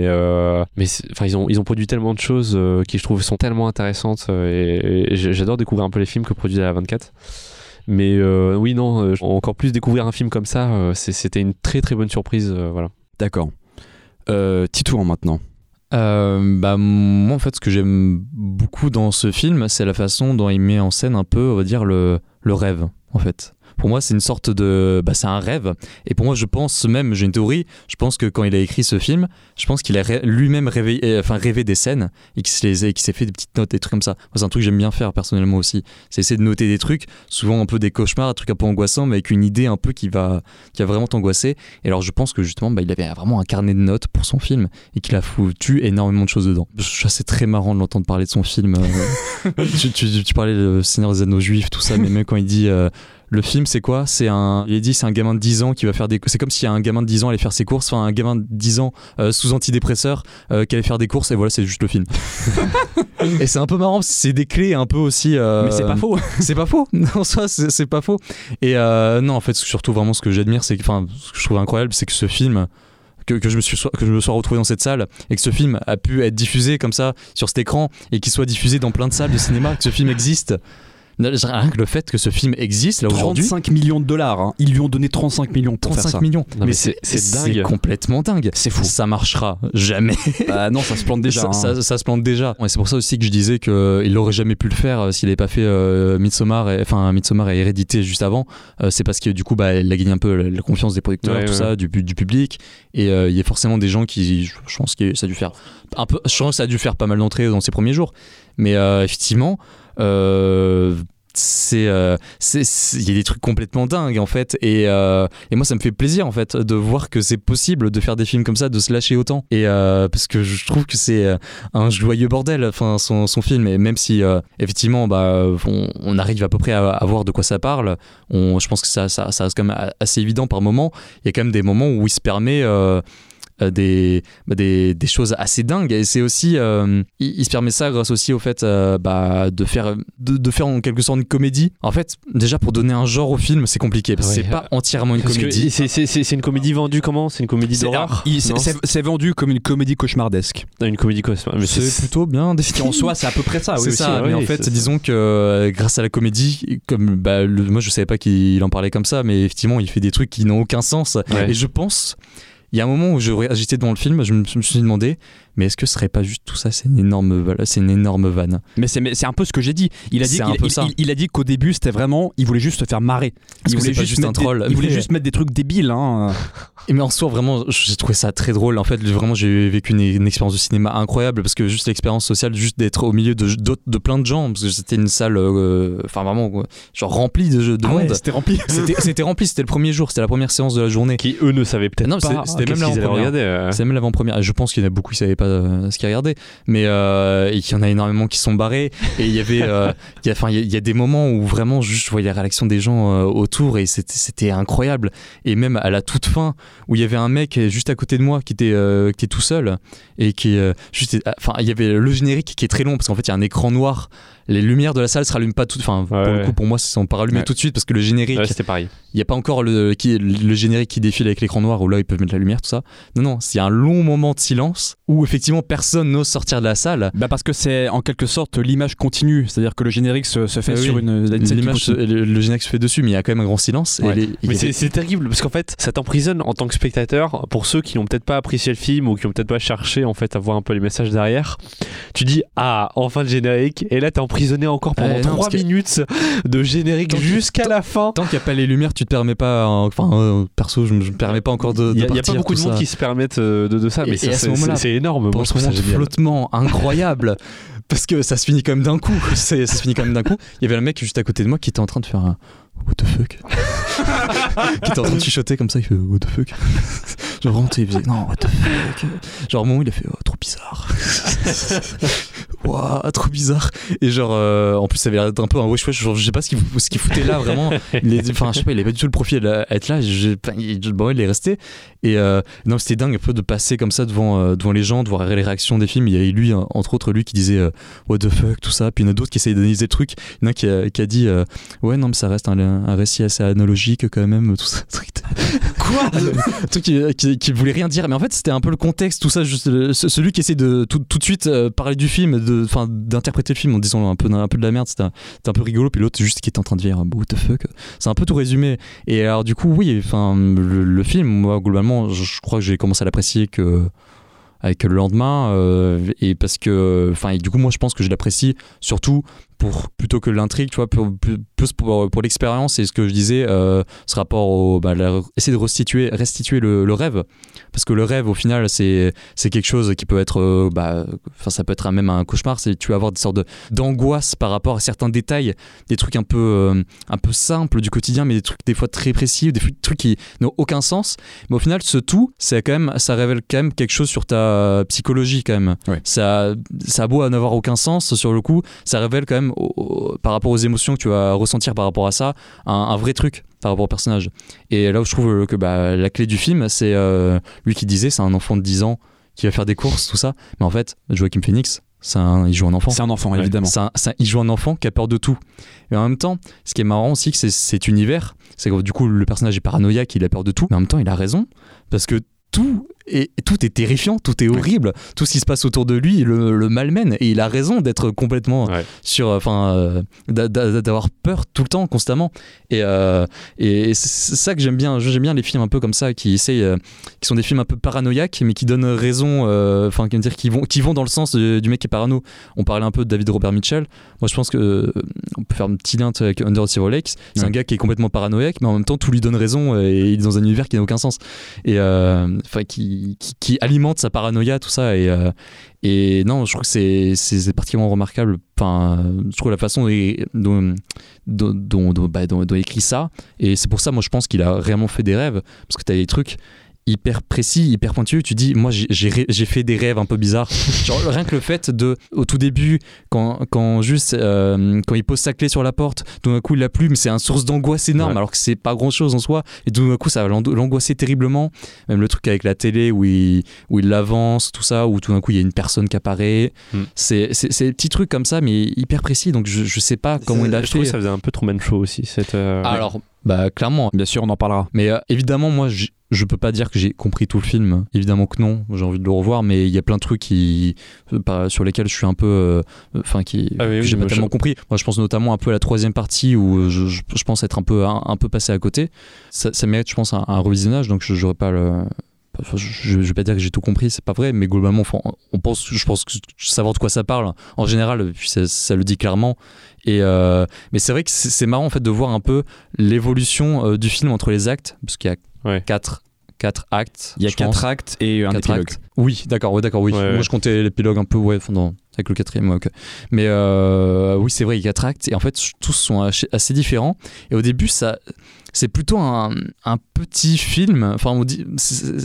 Speaker 7: mais ils ont ils ont produit tellement de choses qui je trouve sont tellement intéressantes et, j'adore découvrir un peu les films que produit la A24 mais oui non encore plus découvrir un film comme ça c'était une très très bonne surprise voilà.
Speaker 5: D'accord. Titouan maintenant.
Speaker 6: Euh, bah, moi, en fait, ce que j'aime beaucoup dans ce film, c'est la façon dont il met en scène un peu, on va dire, le, le rêve, en fait. Pour moi, c'est une sorte de. Bah, c'est un rêve. Et pour moi, je pense même, j'ai une théorie, je pense que quand il a écrit ce film, je pense qu'il a ré- lui-même rêvé, euh, enfin, rêvé des scènes et qu'il s'est fait des petites notes, des trucs comme ça. Moi, c'est un truc que j'aime bien faire personnellement aussi. C'est essayer de noter des trucs, souvent un peu des cauchemars, des trucs un peu angoissants, mais avec une idée un peu qui va, qui va vraiment t'angoisser. Et alors, je pense que justement, bah, il avait vraiment un carnet de notes pour son film et qu'il a foutu énormément de choses dedans. C'est très marrant de l'entendre parler de son film. euh. tu, tu- tu parlais de Seigneur des Anneaux juifs, tout ça, mais même quand il dit. euh, le film, c'est quoi? C'est un. Il est dit, c'est un gamin de 10 ans qui va faire des. C'est comme si un gamin de 10 ans allait faire ses courses. Enfin, un gamin de 10 ans euh, sous antidépresseur euh, qui allait faire des courses. Et voilà, c'est juste le film. et c'est un peu marrant. C'est des clés un peu aussi. euh,
Speaker 5: Mais c'est pas faux.
Speaker 6: c'est pas faux. En soi, c'est pas faux. Et non, en fait, surtout vraiment ce que j'admire, c'est que, enfin, ce que je trouve incroyable, c'est que ce film. Que, que je me suis que je me sois retrouvé dans cette salle et que ce film a pu être diffusé comme ça sur cet écran et qu'il soit diffusé dans plein de salles de cinéma que ce film existe rien que le fait que ce film existe là aujourd'hui
Speaker 5: 35 millions de dollars. hein. Ils lui ont donné 35 millions pour faire
Speaker 6: 35
Speaker 5: ça.
Speaker 6: millions
Speaker 7: Non, mais c'est- c'est dingue.
Speaker 6: complètement dingue
Speaker 5: C'est fou.
Speaker 6: ça marchera jamais
Speaker 5: Ah non, ça se plante déjà.
Speaker 6: ça,
Speaker 5: hein.
Speaker 6: ça- ça se plante déjà. Et c'est pour ça aussi que je disais qu'il n'aurait jamais pu le faire euh, s'il n'avait pas fait euh, Midsommar, et, enfin Midsommar et Hérédité juste avant. Euh, c'est parce que du coup, bah, il a gagné un peu la, la confiance des producteurs,
Speaker 7: Ouais,
Speaker 6: tout
Speaker 7: ouais.
Speaker 6: ça, du, pu- du public. Et euh, il y a forcément des gens qui, je, je pense que ça a dû faire un peu, je pense que ça a dû faire pas mal d'entrées dans ses premiers jours. Mais euh, effectivement. Euh, euh, c'est- il y a des trucs complètement dingues en fait. Et, euh, et moi ça me fait plaisir en fait de voir que c'est possible de faire des films comme ça de se lâcher autant. Et parce que je trouve que c'est un joyeux bordel enfin son, son film. Et même si effectivement bah on, arrive à peu près à, voir de quoi ça parle on, je pense que ça, ça, reste quand même assez évident par moment. Il y a quand même des moments où il se permet euh, des, bah, des, des choses assez dingues et c'est aussi euh, il, il se permet ça grâce aussi au fait euh, bah, de faire de, de faire en quelque sorte une comédie en fait déjà pour donner un genre au film c'est compliqué parce que
Speaker 7: Ouais.
Speaker 6: c'est pas entièrement une comédie
Speaker 7: c'est- c'est c'est- c'est une comédie vendue comment? C'est une comédie d'horreur?
Speaker 5: c'est-
Speaker 7: Non
Speaker 5: c'est c'est vendu comme une comédie cauchemardesque.
Speaker 7: Une comédie. Mais
Speaker 6: c'est plutôt bien défini
Speaker 5: En soi, c'est à peu près ça. oui,
Speaker 6: c'est
Speaker 5: aussi,
Speaker 6: ça,
Speaker 5: ouais.
Speaker 6: mais en fait,
Speaker 7: c'est-
Speaker 6: disons que euh, grâce à la comédie, comme bah, le- moi je savais pas qu'il en parlait comme ça, mais effectivement, il fait des trucs qui n'ont aucun sens.
Speaker 7: Ouais.
Speaker 6: Et je pense, il y a un moment où j'étais devant le film, je me suis demandé, mais est-ce que ce serait pas juste tout ça C'est une énorme, voilà, c'est une énorme vanne.
Speaker 5: Mais c'est un peu ce que j'ai dit. Il a dit
Speaker 6: C'est
Speaker 5: qu'il-
Speaker 6: un peu
Speaker 5: il,
Speaker 6: ça.
Speaker 5: il- il a dit qu'au début c'était vraiment il voulait juste se faire marrer. Il voulait
Speaker 6: pas juste un
Speaker 5: mettre des-
Speaker 6: troll,
Speaker 5: il voulait
Speaker 6: mais-
Speaker 5: juste mettre des trucs débiles. Hein.
Speaker 6: Et mais en soi, vraiment, j'ai trouvé ça très drôle. En fait, vraiment, j'ai vécu une, une expérience de cinéma incroyable parce que juste l'expérience sociale, juste d'être au milieu de, plein de gens, parce que c'était une salle, euh, enfin vraiment, genre remplie de, de
Speaker 5: Ah ouais,
Speaker 6: monde.
Speaker 5: c'était rempli.
Speaker 6: C'était c'était rempli, c'était le premier jour, c'était la première séance de la journée.
Speaker 7: Qui eux ne savaient peut-être
Speaker 6: Non,
Speaker 7: pas.
Speaker 6: c'était- c'était
Speaker 7: qu'est-ce
Speaker 6: même l'avant-première.
Speaker 7: regarder. euh.
Speaker 6: C'est même l'avant-première. Je pense qu'il y en a beaucoup qui savaient pas euh, ce qu'ils regardaient, mais euh, qu'il y en a énormément qui sont barrés. Et il y avait, euh, il enfin, il y il y a des moments où vraiment juste je voyais la réaction des gens autour et c'était, incroyable. Et même à la toute fin où il y avait un mec juste à côté de moi qui était, qui était tout seul et qui juste, enfin, il y avait le générique qui est très long parce qu'en fait il y a un écran noir. Les lumières de la salle se rallument pas toutes. Enfin, pour
Speaker 7: Ouais,
Speaker 6: le coup, pour moi, ils sont pas rallumées
Speaker 5: Ouais.
Speaker 6: tout de suite parce que le générique,
Speaker 7: Ouais, c'était pareil.
Speaker 6: il n'y a pas encore le, qui, le générique qui défile avec l'écran noir où là ils peuvent mettre la lumière, tout ça. Non, non, c'est un long moment de silence où effectivement personne n'ose sortir de la salle.
Speaker 5: Bah parce que c'est en quelque sorte l'image continue, c'est-à-dire que le générique se, se fait
Speaker 6: Ah oui.
Speaker 5: sur une, une
Speaker 6: le, le générique se fait dessus, mais il y a quand même un grand silence.
Speaker 5: Ouais.
Speaker 6: Et les- il y
Speaker 7: Mais c'est terrible parce qu'en fait, ça t'emprisonne en tant que spectateur. Pour ceux qui n'ont peut-être pas apprécié le film ou qui n'ont peut-être pas cherché en fait à voir un peu les messages derrière, tu dis ah enfin le générique et là t'es emprisonné encore pendant
Speaker 6: non,
Speaker 7: 3
Speaker 6: parce que-
Speaker 7: minutes de générique jusqu'à la fin.
Speaker 6: Tant qu'il n'y a pas les lumières, tu te permets pas. euh, Enfin, euh, perso, je me, je me permets pas encore de.
Speaker 7: Il y, a- pas beaucoup de monde
Speaker 6: ça.
Speaker 7: qui se permettent euh, de, de ça,
Speaker 6: Et-
Speaker 7: mais ça,
Speaker 6: ce
Speaker 7: c'est- c'est énorme. Moi, je
Speaker 6: ce
Speaker 7: trouve ça génial.
Speaker 6: flottement incroyable, parce que ça se finit quand même d'un coup. Ça se finit quand même d'un coup. Il y avait un mec juste à côté de moi qui était en train de faire un What the fuck? Qui était en train de chuchoter comme ça, il fait What the fuck? Genre vraiment, il faisait Non, what the fuck? Genre, au moment où il a fait oh, Trop bizarre. Waouh, trop bizarre. Et genre, euh, en plus, ça avait l'air d'être un peu un wesh wesh. Genre, je sais pas ce qu'il foutait là vraiment. Enfin, je sais pas, il avait pas du tout le profil à être là. Je- bon, il est resté. Et euh, non, c'était dingue un peu de passer comme ça devant, euh, devant les gens, de voir les réactions des films. Il y avait lui, hein, entre autres, lui qui disait What the fuck, tout ça. Puis il y en a d'autres qui essayaient d'analyser le truc. Il y en a un qui a, qui a dit Ouais, non, mais ça reste un, un récit assez analogique quand même. Tout ça. Quoi Un truc qui, qui, qui voulait rien dire. Mais en fait, c'était un peu le contexte, tout ça. Juste, ce- celui qui essaie de tout, tout de suite parler du film, d'interpréter le film en disant un peu, de la merde. C'était un, peu rigolo. Puis l'autre, juste qui était en train de dire What the fuck. C'est un peu tout résumé. Et alors, du coup, oui, enfin, le, film, moi, globalement, je, crois que j'ai commencé à l'apprécier que avec le lendemain euh, et parce que enfin et du coup moi je pense que je l'apprécie surtout pour plutôt que l'intrigue tu vois pour, plus pour, pour l'expérience et ce que je disais euh, ce rapport au bah, la- essayer de restituer restituer le, le rêve. Parce que le rêve au final c'est c'est quelque chose qui peut être euh, bah enfin ça peut être même un cauchemar c'est tu vas avoir des sortes de d'angoisse par rapport à certains détails des trucs un peu euh, un peu simples du quotidien mais des trucs des fois très précis des trucs qui n'ont aucun sens. Mais au final ce tout c'est quand même ça révèle quand même quelque chose sur ta psychologie quand même.
Speaker 5: Ouais.
Speaker 6: ça ça a beau à n'avoir aucun sens sur le coup ça révèle quand même au- au- par rapport aux émotions que tu vas ressentir par rapport à ça un, un vrai truc par rapport au personnage. Et là où je trouve que bah, la clé du film c'est euh, lui qui disait c'est un enfant de 10 ans qui va faire des courses tout ça. Mais en fait Joaquin Phoenix un- il joue un enfant.
Speaker 5: C'est un enfant, évidemment.
Speaker 6: un- un- il joue un enfant qui a peur de tout. Et en même temps, ce qui est marrant aussi, que c'est cet univers, c'est que du coup, le personnage est paranoïaque, il a peur de tout, mais en même temps, il a raison, parce que tout est, tout est terrifiant, tout est horrible, tout ce qui se passe autour de lui le, le malmène, et il a raison d'être complètement
Speaker 7: Ouais.
Speaker 6: sur, enfin, euh, d'a- d'a- d'avoir peur tout le temps, constamment. Et, euh, et c'est ça que j'aime bien, j'aime bien les films un peu comme ça, qui essayent, euh, qui sont des films un peu paranoïaques, mais qui donnent raison, euh, enfin, qui, dire, qui vont, qui vont dans le sens du mec qui est parano. On parlait un peu de David Robert Mitchell. Moi, je pense que euh, on peut faire un petit lien avec Under the Silver Lakes. C'est
Speaker 5: Ouais.
Speaker 6: un gars qui est complètement paranoïaque, mais en même temps, tout lui donne raison euh, et il est dans un univers qui n'a aucun sens. Et, euh, enfin qui, qui, alimente sa paranoïa, tout ça. Et, euh, et non, je trouve que c'est, c'est, particulièrement remarquable. Enfin, je trouve la façon dont, bah, dont- dont il écrit ça. Et c'est pour ça, moi, je pense qu'il a réellement fait des rêves. Parce que tu as des trucs hyper précis, hyper pointus. Tu dis, moi, j'ai, fait des rêves un peu bizarres. Genre, rien que le fait de, au tout début, quand, quand juste, euh, quand il pose sa clé sur la porte, tout d'un coup, il l'a plus, mais c'est un source d'angoisse énorme,
Speaker 7: Ouais.
Speaker 6: alors que c'est pas grand chose en soi. Et tout d'un coup, ça va l'an- l'angoisser terriblement. Même le truc avec la télé où il, où il l'avance, tout ça, où tout d'un coup, il y a une personne qui apparaît.
Speaker 7: Hmm.
Speaker 6: C'est, des petits trucs comme ça, mais hyper précis. Donc, je, je sais pas comment il a
Speaker 7: je trouve
Speaker 6: fait.
Speaker 7: que ça faisait un peu Truman Show aussi. Cette, euh,
Speaker 6: Alors, bah, clairement.
Speaker 5: Bien sûr, on en parlera.
Speaker 6: Mais euh, évidemment, moi, je peux pas dire que j'ai compris tout le film. Évidemment que non. J'ai envie de le revoir, mais il y a plein de trucs qui, euh, pas- sur lesquels je suis un peu, euh, enfin, qui,
Speaker 7: Ah oui, oui,
Speaker 6: j'ai pas
Speaker 7: moi, je-
Speaker 6: tellement compris. Moi, je pense notamment un peu à la troisième partie où je, je- je pense être un peu, un, un peu passé à côté. Ça, ça mérite, je pense, un, un revisionnage. Donc, je j'aurais pas le. enfin, je, je, je vais pas dire que j'ai tout compris, c'est pas vrai, mais globalement, on pense, je pense que savoir de quoi ça parle, en général, puis ça, ça le dit clairement. Et euh, mais c'est vrai que c'est c'est marrant en fait de voir un peu l'évolution euh, du film entre les actes, parce qu'il y a
Speaker 7: Ouais.
Speaker 6: quatre, quatre actes.
Speaker 5: Il y a quatre
Speaker 6: pense.
Speaker 5: actes et un
Speaker 6: Quatre
Speaker 5: épilogue.
Speaker 6: actes. Oui, d'accord, ouais, d'accord, oui.
Speaker 7: Ouais,
Speaker 6: Moi, je comptais l'épilogue un peu, ouais, pendant, avec le quatrième, ouais, ok. Mais euh, oui, c'est vrai, il y a quatre actes, et en fait, tous sont assez, différents. Et au début, ça, c'est plutôt un, un petit film. Enfin, on dit,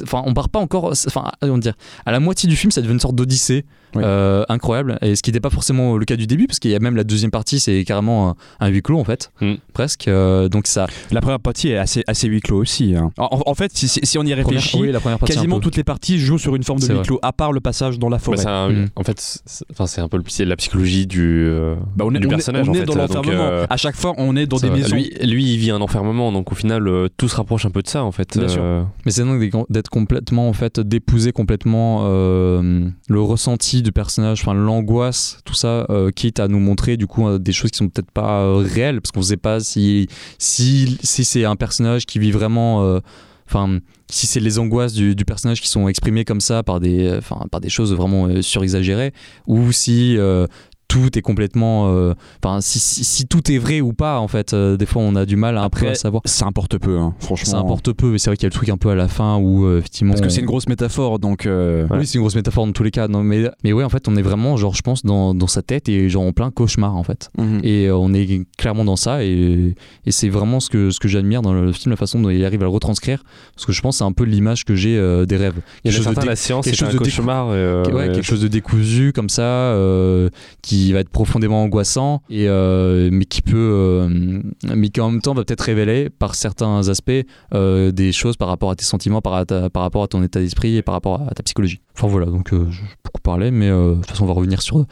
Speaker 6: enfin, on part pas encore. Enfin, on dire, à la moitié du film, ça devient une sorte d'odyssée
Speaker 5: Oui.
Speaker 6: euh, incroyable. Et ce qui n'était pas forcément le cas du début, parce qu'il y a même la deuxième partie, c'est carrément un, un huis clos en fait,
Speaker 7: Mm.
Speaker 6: presque. Euh, donc ça.
Speaker 5: La première partie est assez, assez huis clos aussi. hein. En, en fait, si, si- si on y
Speaker 6: Première,
Speaker 5: réfléchit,
Speaker 6: oui, la première partie.
Speaker 5: quasiment toutes les parties jouent sur une forme de huis clos, à part le passage dans la
Speaker 7: Bah,
Speaker 5: forêt.
Speaker 7: un-
Speaker 6: Mm.
Speaker 7: En fait, c'est enfin, c'est un peu le, c'est la psychologie du, euh,
Speaker 5: Bah, on est,
Speaker 7: du
Speaker 5: on est-
Speaker 7: personnage.
Speaker 5: on
Speaker 7: en
Speaker 5: est
Speaker 7: fait.
Speaker 5: dans l'enfermement.
Speaker 7: euh,
Speaker 5: À chaque fois, on est dans des
Speaker 6: vrai.
Speaker 5: maisons.
Speaker 7: lui, lui, il vit un enfermement, donc au final, euh, tout se rapproche un peu de ça, en fait.
Speaker 5: Bien sûr.
Speaker 6: Mais c'est donc d'être- d'être complètement en fait d'épouser complètement euh, le ressenti du personnage, enfin l'angoisse, tout ça, euh, quitte à nous montrer du coup euh, des choses qui sont peut-être pas euh, réelles, parce qu'on sait pas si si, si c'est un personnage qui vit vraiment, enfin si c'est les angoisses du, personnage qui sont exprimées comme ça par des, par des choses vraiment surexagérées, ou si tout est complètement, euh, enfin si, si, si tout est vrai ou pas en fait, euh, des fois on a du mal
Speaker 5: Après,
Speaker 6: à savoir.
Speaker 5: Ça importe peu, hein, franchement.
Speaker 6: Ça importe peu, mais c'est vrai qu'il y a le truc un peu à la fin où euh, effectivement.
Speaker 5: Parce que c'est une grosse métaphore, donc.
Speaker 7: Ouais.
Speaker 6: Oui, c'est une grosse métaphore dans tous les cas. Non, mais, mais ouais, en fait, on est vraiment, genre, je pense, dans, dans sa tête et genre en plein cauchemar, en fait.
Speaker 5: mhm.
Speaker 6: Et on est clairement dans ça et, et c'est vraiment ce que, ce que j'admire dans le film, la façon dont il arrive à le retranscrire. Parce que je pense c'est un peu l'image que j'ai des rêves.
Speaker 7: Il y
Speaker 6: Quelque
Speaker 7: a
Speaker 6: chose de
Speaker 7: la séance,
Speaker 6: quelque
Speaker 7: un
Speaker 6: chose de
Speaker 7: cauchemar.
Speaker 6: Ouais,
Speaker 7: ouais,
Speaker 6: quelque chose de décousu comme ça, euh, qui va être profondément angoissant, et, euh, mais qui peut, euh, mais qui en même temps va peut-être révéler par certains aspects euh, des choses par rapport à tes sentiments, par, ta- par rapport à ton état d'esprit et par rapport à ta psychologie. Enfin voilà, donc euh, j'ai beaucoup parlé, mais de toute façon on va revenir sur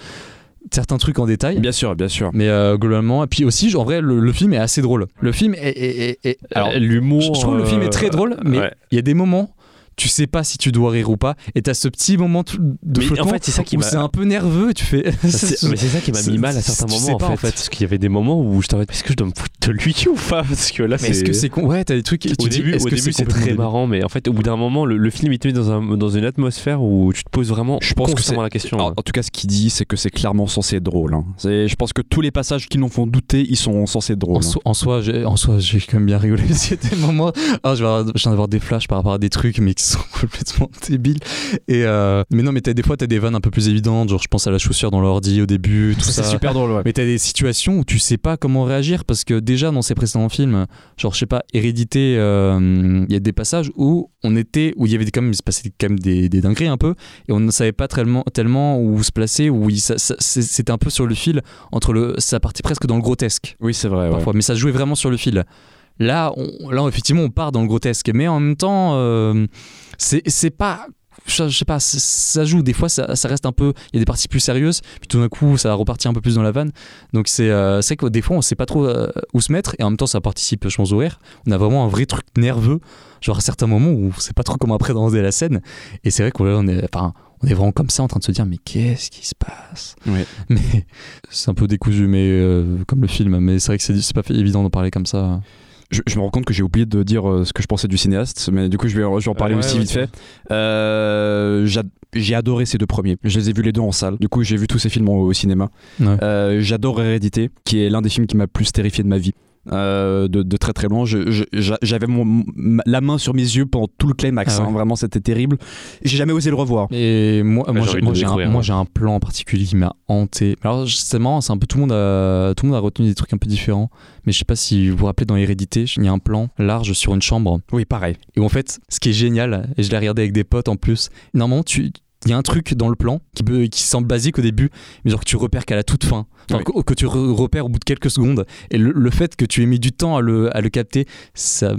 Speaker 6: certains trucs en détail.
Speaker 5: Bien sûr, bien sûr.
Speaker 6: Mais euh, globalement, et puis aussi, en vrai, le, le film est assez drôle. Le film est. est- est- est- alors,
Speaker 7: l'humour.
Speaker 6: je, je trouve le film est très drôle, mais
Speaker 7: ouais.
Speaker 6: il y a des moments, tu sais pas si tu dois rire ou pas, et t'as ce petit moment de
Speaker 7: Mais en
Speaker 6: flottement
Speaker 7: fait, c'est ça qui
Speaker 6: où c'est un peu nerveux, tu fais.
Speaker 7: C'est- mais c'est ça qui m'a
Speaker 6: c'est-
Speaker 7: mis mal à
Speaker 6: c'est-
Speaker 7: certains moments
Speaker 6: sais
Speaker 7: en fait,
Speaker 6: en fait.
Speaker 7: parce qu'il y avait des moments où je t'avais est-ce que je dois me foutre de lui ou pas parce que là
Speaker 6: Mais est-ce que c'est con Ouais, t'as des trucs. qui
Speaker 7: au début, au début c'est très marrant mais en fait au bout d'un moment le, le film il te met dans, un, dans une atmosphère où tu te poses vraiment
Speaker 5: Je pense que c'est-
Speaker 7: la question
Speaker 5: En,
Speaker 7: hein.
Speaker 5: en tout cas, ce qu'il dit, c'est que c'est clairement censé être drôle. hein. C'est- Je pense que tous les passages qui nous font douter, ils sont censés être drôles.
Speaker 6: En,
Speaker 5: hein.
Speaker 6: soi, en soi, j'ai, quand même bien rigolé. C'était des moments. Ah, je vais avoir- je viens d'avoir des flashs par rapport à des trucs, mais qui sont complètement débiles. Et euh, mais non, mais t'as, des fois, t'as des vannes un peu plus évidentes. Genre, je pense à la chaussure dans l'ordi au début, tout ça.
Speaker 5: C'est super drôle, ouais.
Speaker 6: Mais t'as des situations où tu sais pas comment réagir parce que déjà dans ses précédents films, genre je sais pas, Hérédité, euh, il y a des passages où on était, où il y avait quand même, il se passait quand même des, des dingueries un peu, et on ne savait pas tellement, tellement où se placer, où il- ça- ça- c'est- c'était un peu sur le fil entre le, ça partait presque dans le grotesque
Speaker 5: Oui, c'est vrai. ouais.
Speaker 6: parfois, mais ça jouait vraiment sur le fil. Là, on, là effectivement, on part dans le grotesque, mais en même temps, euh, c'est pas. Je, sais pas, ça joue. Des fois, ça, ça reste un peu. Il y a des parties plus sérieuses, puis tout d'un coup, ça repartit un peu plus dans la vanne. Donc, c'est euh, c'est que des fois, on sait pas trop euh, où se mettre, et en même temps, ça participe, je pense, au rire. On a vraiment un vrai truc nerveux, genre à certains moments où on sait pas trop comment appréhender la scène. Et c'est vrai qu'on est. Enfin, on est vraiment comme ça en train de se dire, mais qu'est-ce qui se passe?
Speaker 5: Ouais.
Speaker 6: Mais c'est un peu décousu, mais euh, comme le film. Mais c'est vrai que c'est pas évident d'en parler comme ça.
Speaker 5: Je, je me rends compte que j'ai oublié de dire euh, ce que je pensais du cinéaste, mais du coup, je vais, je vais en parler
Speaker 7: ouais,
Speaker 5: aussi
Speaker 7: ouais,
Speaker 5: vite fait. Euh, j'a- j'ai adoré ces deux premiers. Je les ai vus les deux en salle. Du coup, j'ai vu tous ces films au, au cinéma.
Speaker 6: Ouais.
Speaker 5: Euh, J'adore Hérédité, qui est l'un des films qui m'a plus terrifié de ma vie. Euh, de, de très très loin. Je- je- j'a- J'avais la main sur mes yeux pendant tout le climax.
Speaker 6: Ah ouais.
Speaker 5: hein. Vraiment, c'était terrible. J'ai jamais osé le revoir.
Speaker 6: Et moi,
Speaker 7: Ouais,
Speaker 6: moi, un,
Speaker 7: ouais.
Speaker 6: j'ai un plan en particulier qui m'a hanté. Alors c'est marrant, c'est un peu tout le monde a, tout le monde a retenu des trucs un peu différents. Mais je sais pas si vous vous rappelez dans Hérédité, il y a un plan large sur une chambre.
Speaker 5: Oui, pareil.
Speaker 6: Et en fait, ce qui est génial, et je l'ai regardé avec des potes en plus, normalement, tu. Il y a un truc dans le plan qui, peut, qui semble basique au début, mais genre que tu repères qu'à la toute fin, Enfin,
Speaker 5: Oui.
Speaker 6: que, que tu re- repères au bout de quelques secondes. Et le, le fait que tu aies mis du temps à le, à le capter, ça,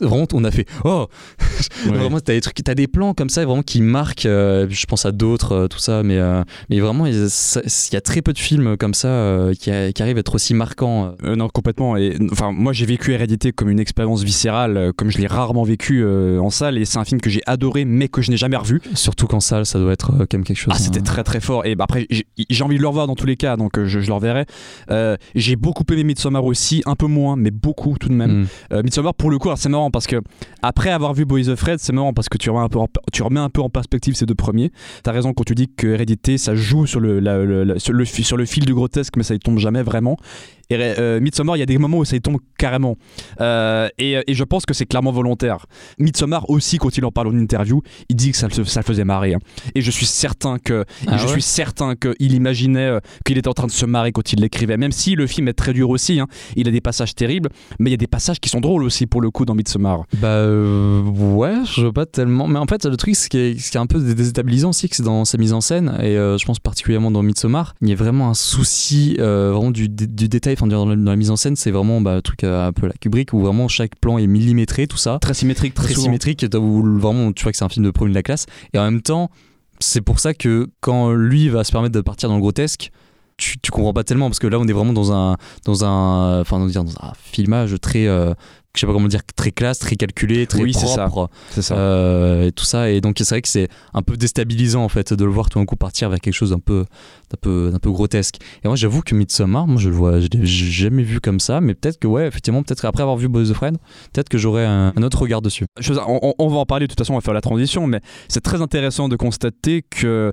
Speaker 6: vraiment, on a fait Oh Vraiment, t'as des trucs, t'as des plans comme ça vraiment qui marquent. euh, je pense à d'autres, euh, tout ça, mais, euh, mais vraiment, il y, a, très peu de films comme ça qui, a- qui arrivent à être aussi marquants.
Speaker 5: Non, complètement. Et enfin, moi, j'ai vécu Hérédité comme une expérience viscérale, comme je l'ai rarement vécu en salle. Et c'est un film que j'ai adoré, mais que je n'ai jamais revu.
Speaker 6: Surtout qu'en salle, ça doit être quand même quelque chose.
Speaker 5: Ah, c'était
Speaker 6: hein.
Speaker 5: très très fort. Et bah, après, j'ai envie de le revoir dans tous les cas, donc je, je le reverrai. J'ai beaucoup aimé Midsommar aussi, un peu moins, mais beaucoup tout de même.
Speaker 6: Mm.
Speaker 5: Midsommar, pour le coup, alors, c'est parce que après avoir vu Boys of Fred, c'est marrant parce que tu remets un peu en, tu remets un peu en perspective ces deux premiers. T'as raison quand tu dis que Hérédité, ça joue sur le, sur, le, sur le fil du grotesque, mais ça y tombe jamais vraiment. Et euh, Midsommar, il y a des moments où ça y tombe carrément. Euh, et, et je pense que c'est clairement volontaire. Midsommar aussi, quand il en parle en interview, il dit que ça, le- ça le faisait marrer. hein. Et je suis certain que,
Speaker 6: Ah
Speaker 5: je
Speaker 6: ouais
Speaker 5: suis certain qu'il imaginait euh, qu'il était en train de se marrer quand il l'écrivait. Même si le film est très dur aussi, hein. il a des passages terribles, mais il y a des passages qui sont drôles aussi pour le coup dans Midsommar.
Speaker 6: Bah euh, ouais, je veux pas tellement. Mais en fait, le truc, ce qui est, ce qui est un peu déstabilisant aussi, que c'est dans sa mise en scène, et je pense particulièrement dans Midsommar, il y a vraiment un souci vraiment du détail, enfin dans la, dans la mise en scène, c'est vraiment bah, un truc euh, un peu la Kubrick où vraiment chaque plan est millimétré, tout ça,
Speaker 5: Très symétrique, très,
Speaker 6: symétrique, où vraiment tu vois que c'est un film de premier de la classe, et en même temps, c'est pour ça que quand lui va se permettre de partir dans le grotesque. Tu, tu comprends pas tellement parce que là on est vraiment dans un dans un enfin dans un filmage très euh, je sais pas comment dire très classe très calculé très
Speaker 5: Oui, c'est ça.
Speaker 6: propre
Speaker 5: C'est ça.
Speaker 6: euh, et tout ça et donc c'est vrai que c'est un peu déstabilisant en fait de le voir tout d'un coup partir vers quelque chose d'un peu d'un peu d'un peu grotesque et moi j'avoue que Midsommar moi je le vois je l'ai jamais vu comme ça mais peut-être que ouais effectivement peut-être après avoir vu Boys of Friend peut-être que j'aurais un, un autre regard dessus
Speaker 5: Chose- on, va en parler de toute façon, on va faire la transition, mais c'est très intéressant de constater que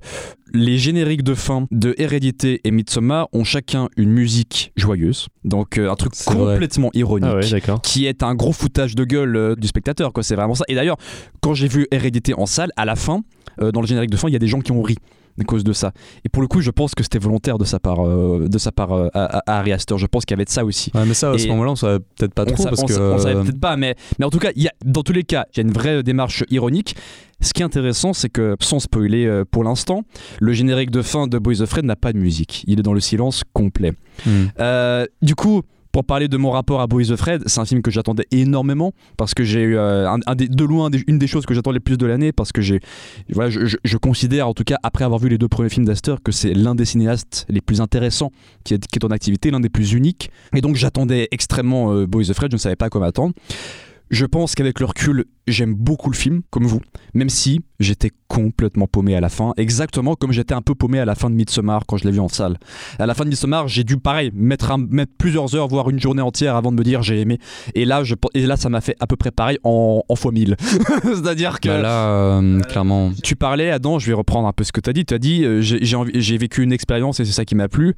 Speaker 5: les génériques de fin de Hérédité et Midsommar ont chacun une musique joyeuse, donc euh, un truc
Speaker 6: vrai.
Speaker 5: complètement ironique.
Speaker 7: Ah ouais,
Speaker 5: qui est un gros foutage de gueule euh, du spectateur, quoi. C'est vraiment ça. Et d'ailleurs, quand j'ai vu Hérédité en salle, à la fin, euh, dans le générique de fin, il y a des gens qui ont ri à cause de ça. Et pour le coup, je pense que c'était volontaire de sa part, euh, de sa part euh, à, à Harry Astor. Je pense qu'il y avait de ça aussi.
Speaker 6: ouais mais ça à ce
Speaker 5: Et-
Speaker 6: moment-là on savait peut-être pas trop
Speaker 5: sa-
Speaker 6: parce
Speaker 5: on
Speaker 6: que
Speaker 5: on savait peut-être pas, mais, mais en tout cas, il y a, dans tous les cas, il y a une vraie démarche ironique. Ce qui est intéressant, c'est que, sans spoiler pour l'instant, le générique de fin de Boys of Fred n'a pas de musique. Il est dans le silence complet.
Speaker 6: hmm.
Speaker 5: Euh, du coup, pour parler de mon rapport à Boys of Fred, c'est un film que j'attendais énormément parce que j'ai eu euh, de loin une des choses que j'attendais le plus de l'année parce que je, considère en tout cas après avoir vu les deux premiers films d'Astor que c'est l'un des cinéastes les plus intéressants qui est, en activité, l'un des plus uniques et donc j'attendais extrêmement euh, Boys of Fred, je ne savais pas quoi m'attendre. Je pense qu'avec le recul, j'aime beaucoup le film, comme vous, même si j'étais complètement paumé à la fin, exactement comme j'étais un peu paumé à la fin de Midsommar quand je l'ai vu en salle. À la fin de Midsommar, j'ai dû, pareil, mettre, un- mettre plusieurs heures, voire une journée entière avant de me dire j'ai aimé. Et là, je, et là ça m'a fait à peu près pareil en, en fois mille. C'est-à-dire que.
Speaker 6: Bah là euh, clairement
Speaker 5: Tu parlais, Adam, je vais reprendre un peu ce que tu as dit. Tu as dit, euh, j'ai vécu une expérience et c'est ça qui m'a plu.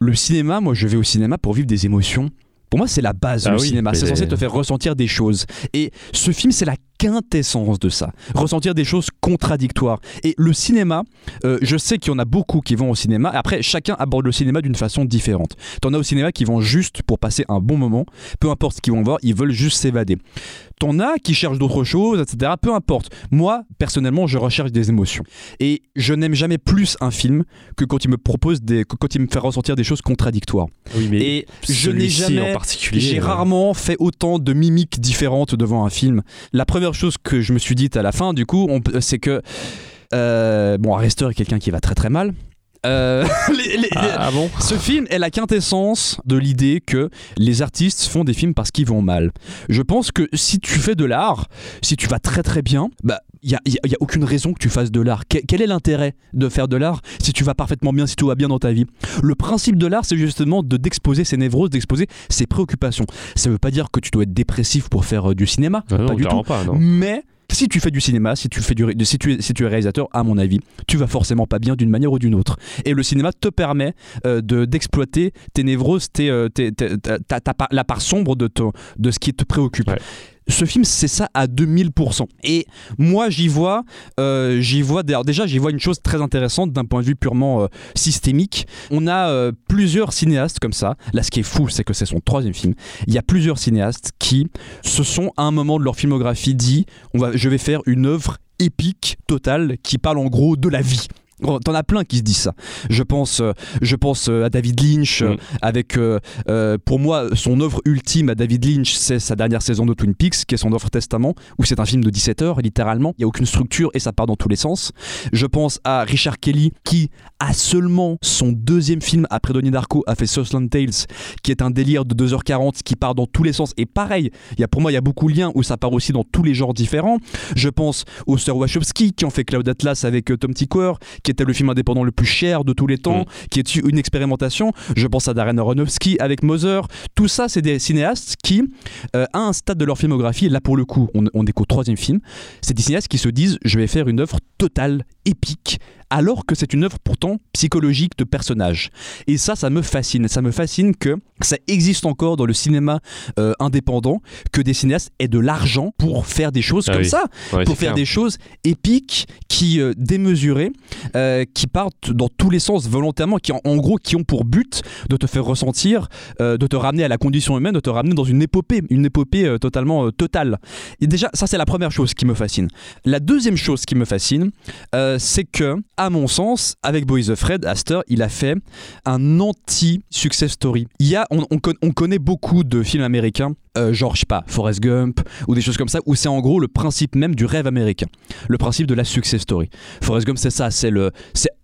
Speaker 5: Le cinéma, moi, je vais au cinéma pour vivre des émotions. Pour moi, c'est la base,
Speaker 7: Ah
Speaker 5: le
Speaker 7: oui,
Speaker 5: cinéma. C'est censé te faire ressentir des choses. Et ce film, c'est la quintessence de ça. Ressentir des choses contradictoires. Et le cinéma, euh, je sais qu'il y en a beaucoup qui vont au cinéma. Après, chacun aborde le cinéma d'une façon différente. T'en as au cinéma qui vont juste pour passer un bon moment. Peu importe ce qu'ils vont voir, ils veulent juste s'évader. T'en as qui cherchent d'autres choses, etc. Peu importe. Moi, personnellement, je recherche des émotions. Et je n'aime jamais plus un film que quand il me propose des, quand il me fait ressentir des choses contradictoires.
Speaker 7: Oui, mais
Speaker 5: Et je n'ai jamais
Speaker 7: en particulier.
Speaker 5: j'ai
Speaker 7: euh,
Speaker 5: rarement fait autant de mimiques différentes devant un film. La première chose que je me suis dite à la fin, du coup, c'est que. euh, bon, Arrestor est quelqu'un qui va très très mal. Euh, les- les-
Speaker 7: Ah, ah bon?
Speaker 5: ce film est la quintessence de l'idée que les artistes font des films parce qu'ils vont mal. Je pense que si tu fais de l'art, si tu vas très très bien, bah il y a, y a- y a aucune raison que tu fasses de l'art. Que- quel est l'intérêt de faire de l'art si tu vas parfaitement bien, si tout va bien dans ta vie? Le principe de l'art, c'est justement de d'exposer ses névroses, d'exposer ses préoccupations. Ça veut pas dire que tu dois être dépressif pour faire euh, du cinéma,
Speaker 7: Ah non,
Speaker 5: pas du tout.
Speaker 7: pas.
Speaker 5: Mais Si tu fais du cinéma, si tu, fais du, si, tu es, si tu es réalisateur, à mon avis, tu vas forcément pas bien d'une manière ou d'une autre. Et le cinéma te permet euh, de- d'exploiter tes névroses, tes, euh, tes- tes- ta- ta- ta part- la part sombre de, ton- de ce qui te préoccupe.
Speaker 7: Ouais.
Speaker 5: Ce film, c'est ça à 2000%. Et moi, j'y vois, euh, j'y vois déjà, j'y vois une chose très intéressante d'un point de vue purement euh, systémique. On a euh, plusieurs cinéastes comme ça. Là, ce qui est fou, c'est que c'est son troisième film. Il y a plusieurs cinéastes qui se sont, à un moment de leur filmographie, dit on va, je vais faire une œuvre épique, totale, qui parle en gros de la vie. Oh, T'en as plein qui se disent ça. Je pense, euh, je pense euh, à David Lynch,
Speaker 7: Mm.
Speaker 5: avec, euh, euh, pour moi, son œuvre ultime à David Lynch, c'est sa dernière saison de Twin Peaks, qui est son œuvre testament, où c'est un film de 17 heures, littéralement. Il n'y a aucune structure et ça part dans tous les sens. Je pense à Richard Kelly, qui a seulement son deuxième film après Donnie Darko, a fait Southland Tales, qui est un délire de 2h40 qui part dans tous les sens. Et pareil, il y a, pour moi, il y a beaucoup de liens où ça part aussi dans tous les genres différents. Je pense aux sœurs Wachowski qui ont fait Cloud Atlas avec Tom Tykwer, qui était le film indépendant le plus cher de tous les temps, qui est une expérimentation? Je pense à Darren Aronofsky avec Mother. Tout ça, c'est des cinéastes qui, euh, à un stade de leur filmographie, et là pour le coup, on, on est qu'au troisième film, c'est des cinéastes qui se disent je vais faire une œuvre totale, épique, alors que c'est une œuvre pourtant psychologique de personnage. Et ça, ça me fascine. Ça me fascine que ça existe encore dans le cinéma euh, indépendant, que des cinéastes aient de l'argent pour faire des choses
Speaker 7: Ah
Speaker 5: comme
Speaker 7: oui.
Speaker 5: ça
Speaker 7: Ouais,
Speaker 5: pour faire
Speaker 7: clair.
Speaker 5: des choses épiques, qui euh, démesurées, euh, qui partent dans tous les sens volontairement, qui en, en gros qui ont pour but de te faire ressentir, de te ramener à la condition humaine, de te ramener dans une épopée, une épopée totalement totale. Et déjà, ça c'est la première chose qui me fascine. La deuxième chose qui me fascine, c'est que, à mon sens, avec Boys of Fred, Astor, il a fait un anti-success story. Il y a, on, on con- on connaît beaucoup de films américains, euh, genre, je sais pas, Forrest Gump, ou des choses comme ça, où c'est en gros le principe même du rêve américain. Le principe de la success story. Forrest Gump, c'est ça, c'est le.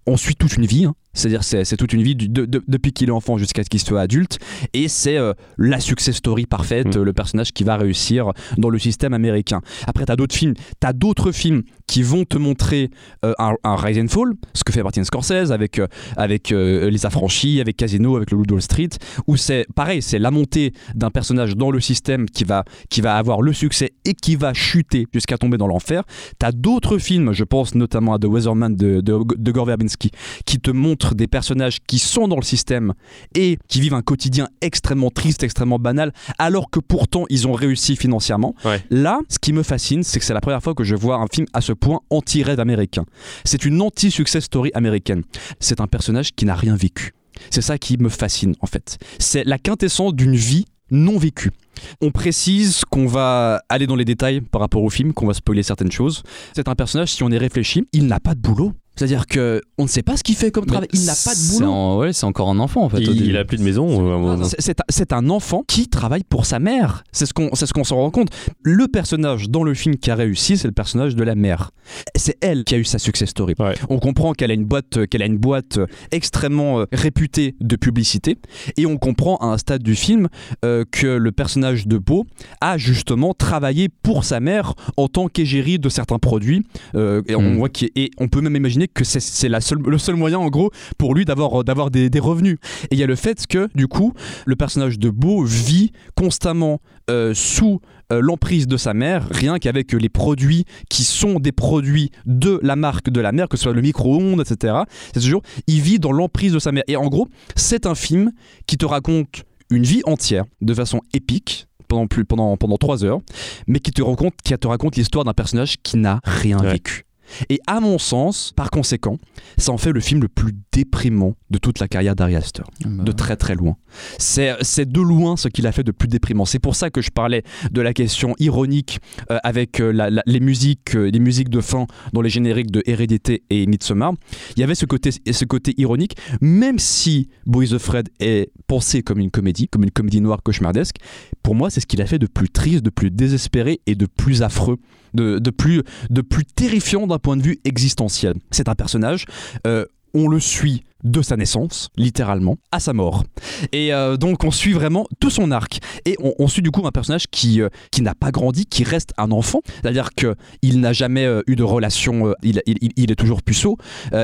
Speaker 5: On suit toute une vie, hein. C'est-à-dire c'est c'est toute une vie du- de- de- depuis qu'il est enfant jusqu'à ce qu'il soit adulte, et c'est euh, la success story parfaite,
Speaker 7: Mm.
Speaker 5: le personnage qui va réussir dans le système américain. Après, t'as d'autres films, t'as d'autres films qui vont te montrer euh, un, un Rise and Fall, ce que fait Martin Scorsese avec, euh, avec Les Affranchis, avec Casino, avec le Loup de Wall Street, où c'est pareil, c'est la montée d'un personnage dans le système qui va, qui va avoir le succès et qui va chuter jusqu'à tomber dans l'enfer. T'as d'autres films, je pense notamment à The Weatherman de, de, de Gore Verbinski, qui te montrent des personnages qui sont dans le système et qui vivent un quotidien extrêmement triste, extrêmement banal, alors que pourtant ils ont réussi financièrement.
Speaker 7: Ouais.
Speaker 5: Là, ce qui me fascine, c'est que c'est la première fois que je vois un film à ce point anti-rêve américain. C'est une anti-success story américaine. C'est un personnage qui n'a rien vécu. C'est ça qui me fascine en fait. C'est la quintessence d'une vie non vécue. On précise qu'on va aller dans les détails par rapport au film, qu'on va spoiler certaines choses. C'est un personnage, si on y réfléchit, il n'a pas de boulot. C'est-à-dire que on ne sait pas ce qu'il fait comme travail. Il n'a pas de boulot.
Speaker 6: en- ouais, c'est encore un enfant en fait.
Speaker 7: Il, il a plus de maison. euh.
Speaker 5: C'est- un- enfant qui travaille pour sa mère. C'est ce qu'on c'est ce qu'on s'en rend compte. Le personnage dans le film qui a réussi, c'est le personnage de la mère. C'est elle qui a eu sa success story.
Speaker 7: Ouais.
Speaker 5: On comprend qu'elle a une boîte qu'elle a une boîte euh, extrêmement euh, réputée de publicité et on comprend à un stade du film euh, que le personnage de Beau a justement travaillé pour sa mère en tant qu'égérie de certains produits euh, et, on
Speaker 6: Mm.
Speaker 5: voit qu'il- et on peut même imaginer que c'est- c'est la seule- le seul moyen en gros pour lui d'avoir d'avoir des, des revenus. Et il y a le fait que, du coup, le personnage de Beau vit constamment euh, sous euh, l'emprise de sa mère, rien qu'avec les produits qui sont des produits de la marque de la mère, que ce soit le micro-ondes, etc. C'est toujours, il vit dans l'emprise de sa mère. Et en gros, c'est un film qui te raconte une vie entière de façon épique. Pendant, plus, pendant, pendant trois heures, mais qui te raconte, qui te raconte l'histoire d'un personnage qui n'a rien
Speaker 7: Ouais.
Speaker 5: vécu. Et à mon sens, par conséquent, ça en fait le film le plus déprimant de toute la carrière d'Ari Aster
Speaker 6: Bah,
Speaker 5: de très très loin. C'est c'est de loin ce qu'il a fait de plus déprimant. C'est pour ça que je parlais de la question ironique euh, avec euh, la- la- les musiques, euh, les musiques de fin dans les génériques de Hérédité et Midsommar. Il y avait ce côté, ce côté ironique, même si Boys of Fred est pensé comme une comédie, comme une comédie noire cauchemardesque. Pour moi, c'est ce qu'il a fait de plus triste, de plus désespéré et de plus affreux, de, de plus, de plus terrifiant d'un point de vue existentiel. C'est un personnage. euh, on le suit de sa naissance, littéralement, à sa mort. Et euh, donc on suit vraiment tout son arc. Et on, suit du coup un personnage qui, euh, qui n'a pas grandi, qui reste un enfant. C'est-à-dire qu'il n'a jamais eu de relation, il, il- est toujours puceau,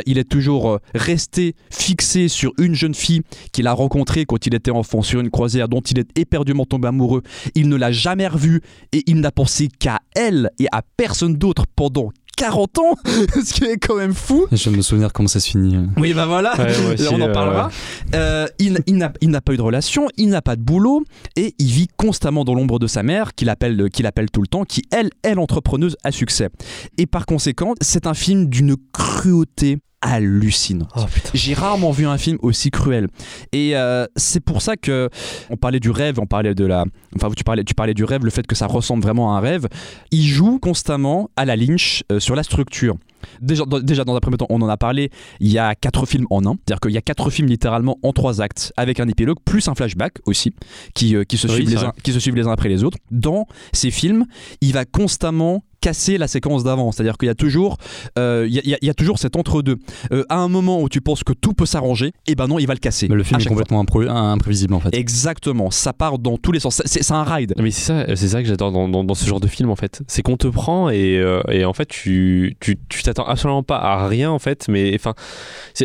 Speaker 5: il est toujours resté fixé sur une jeune fille qu'il a rencontrée quand il était enfant sur une croisière dont il est éperdument tombé amoureux. Il ne l'a jamais revue et il n'a pensé qu'à elle et à personne d'autre pendant 40 ans, ce qui est quand même fou.
Speaker 6: Je vais me souvenir comment ça se finit.
Speaker 5: Oui, bah voilà,
Speaker 7: Ouais,
Speaker 5: on en
Speaker 7: euh,
Speaker 5: parlera. Euh, il n'a il n'a pas eu de relation, il n'a pas de boulot et il vit constamment dans l'ombre de sa mère, qu'il appelle, qu'il appelle tout le temps, qui, elle, est l'entrepreneuse à succès. Et par conséquent, c'est un film d'une cruauté hallucinante. J'ai rarement vu un film aussi cruel. Et euh, c'est pour ça que on parlait du rêve, on parlait de la, enfin tu parlais, tu parlais du rêve, le fait que ça ressemble vraiment à un rêve. Il joue constamment à la Lynch euh, sur la structure. Déjà, dans- déjà dans un premier temps, on en a parlé. Il y a quatre films en un, c'est-à-dire qu'il y a quatre films littéralement en trois actes, avec un épilogue plus un flashback aussi, qui, euh, qui, se,
Speaker 7: Oui,
Speaker 5: suivent
Speaker 7: c'est
Speaker 5: les
Speaker 7: vrai.
Speaker 5: uns, qui se suivent les uns après les autres. Dans ces films, il va constamment casser la séquence d'avant, c'est-à-dire qu'il y a toujours, euh, il y, a- il y toujours cet entre-deux. Euh, à un moment où tu penses que tout peut s'arranger, et ben non, il va le casser.
Speaker 6: Mais le film est complètement impré- imprévisible en fait.
Speaker 5: Exactement, ça part dans tous les sens. C'est un ride.
Speaker 7: Mais c'est ça, c'est ça que j'adore dans, dans- dans ce genre de film en fait. C'est qu'on te prend et, euh, et en fait tu tu t'attends absolument pas à rien en fait. Mais enfin,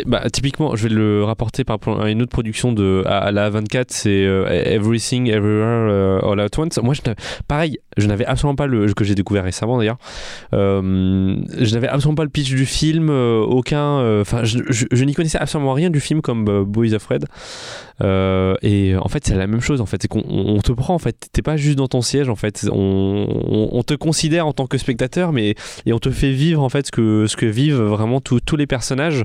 Speaker 7: bah, typiquement, je vais le rapporter par à une autre production de à, à la 24, c'est Everything Everywhere All at Once. Moi, je pareil, je n'avais absolument pas le que j'ai découvert récemment Euh, je n'avais absolument pas le pitch du film, euh, aucun. euh, Enfin, je, n'y connaissais absolument rien du film comme Boys of Red. Et en fait, c'est la même chose. En fait, c'est qu'on on te prend. En fait, t'es pas juste dans ton siège. En fait, on, te considère en tant que spectateur, mais et on te fait vivre en fait ce que vivent vraiment tous les personnages.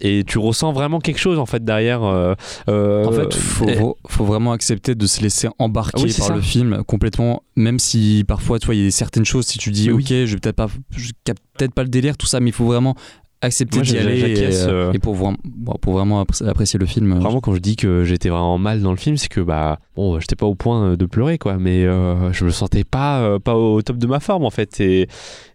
Speaker 7: Et tu ressens vraiment quelque chose en fait derrière. euh, euh,
Speaker 6: En fait, faut,
Speaker 7: et-
Speaker 6: faut- vraiment accepter de se laisser embarquer
Speaker 7: Oui, c'est
Speaker 6: par
Speaker 7: ça.
Speaker 6: le film complètement, même si parfois, tu vois, il y a certaines choses, si tu dis,
Speaker 7: Oui.
Speaker 6: ok, je vais peut-être pas, je capte peut-être pas le délire, tout ça, mais il faut vraiment accepter d'y aller et, euh, et pour, vraiment- pour vraiment appré- apprécier le film. euh,
Speaker 7: Vraiment, quand je dis que j'étais vraiment mal dans le film, c'est que bah bon, j'étais pas au point de pleurer quoi, mais euh, je me sentais pas pas au top de ma forme en fait. Et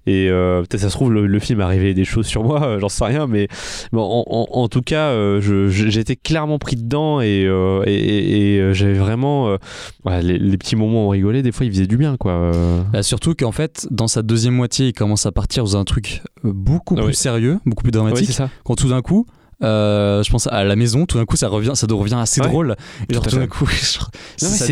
Speaker 7: et euh, peut-être ça se trouve le, le film a révélé des choses sur moi, euh, j'en sais rien, mais bon, en, en- en tout cas, euh, j'étais clairement pris dedans et et, et- et, j'avais vraiment ouais, les, les petits moments où on rigolait, des fois ils faisaient du bien quoi.
Speaker 6: Bah, surtout qu'en fait, dans sa deuxième moitié, il commence à partir dans un truc beaucoup
Speaker 7: Ah
Speaker 6: plus
Speaker 7: oui.
Speaker 6: sérieux, beaucoup plus
Speaker 7: Ouais,
Speaker 6: dramatique.
Speaker 7: ça.
Speaker 6: quand tout d'un coup, euh, je pense à la maison, tout d'un coup ça revient, ça devient assez
Speaker 7: Ouais.
Speaker 6: drôle. Et genre
Speaker 7: Tout
Speaker 6: d'un coup, genre,
Speaker 7: Non,
Speaker 6: ça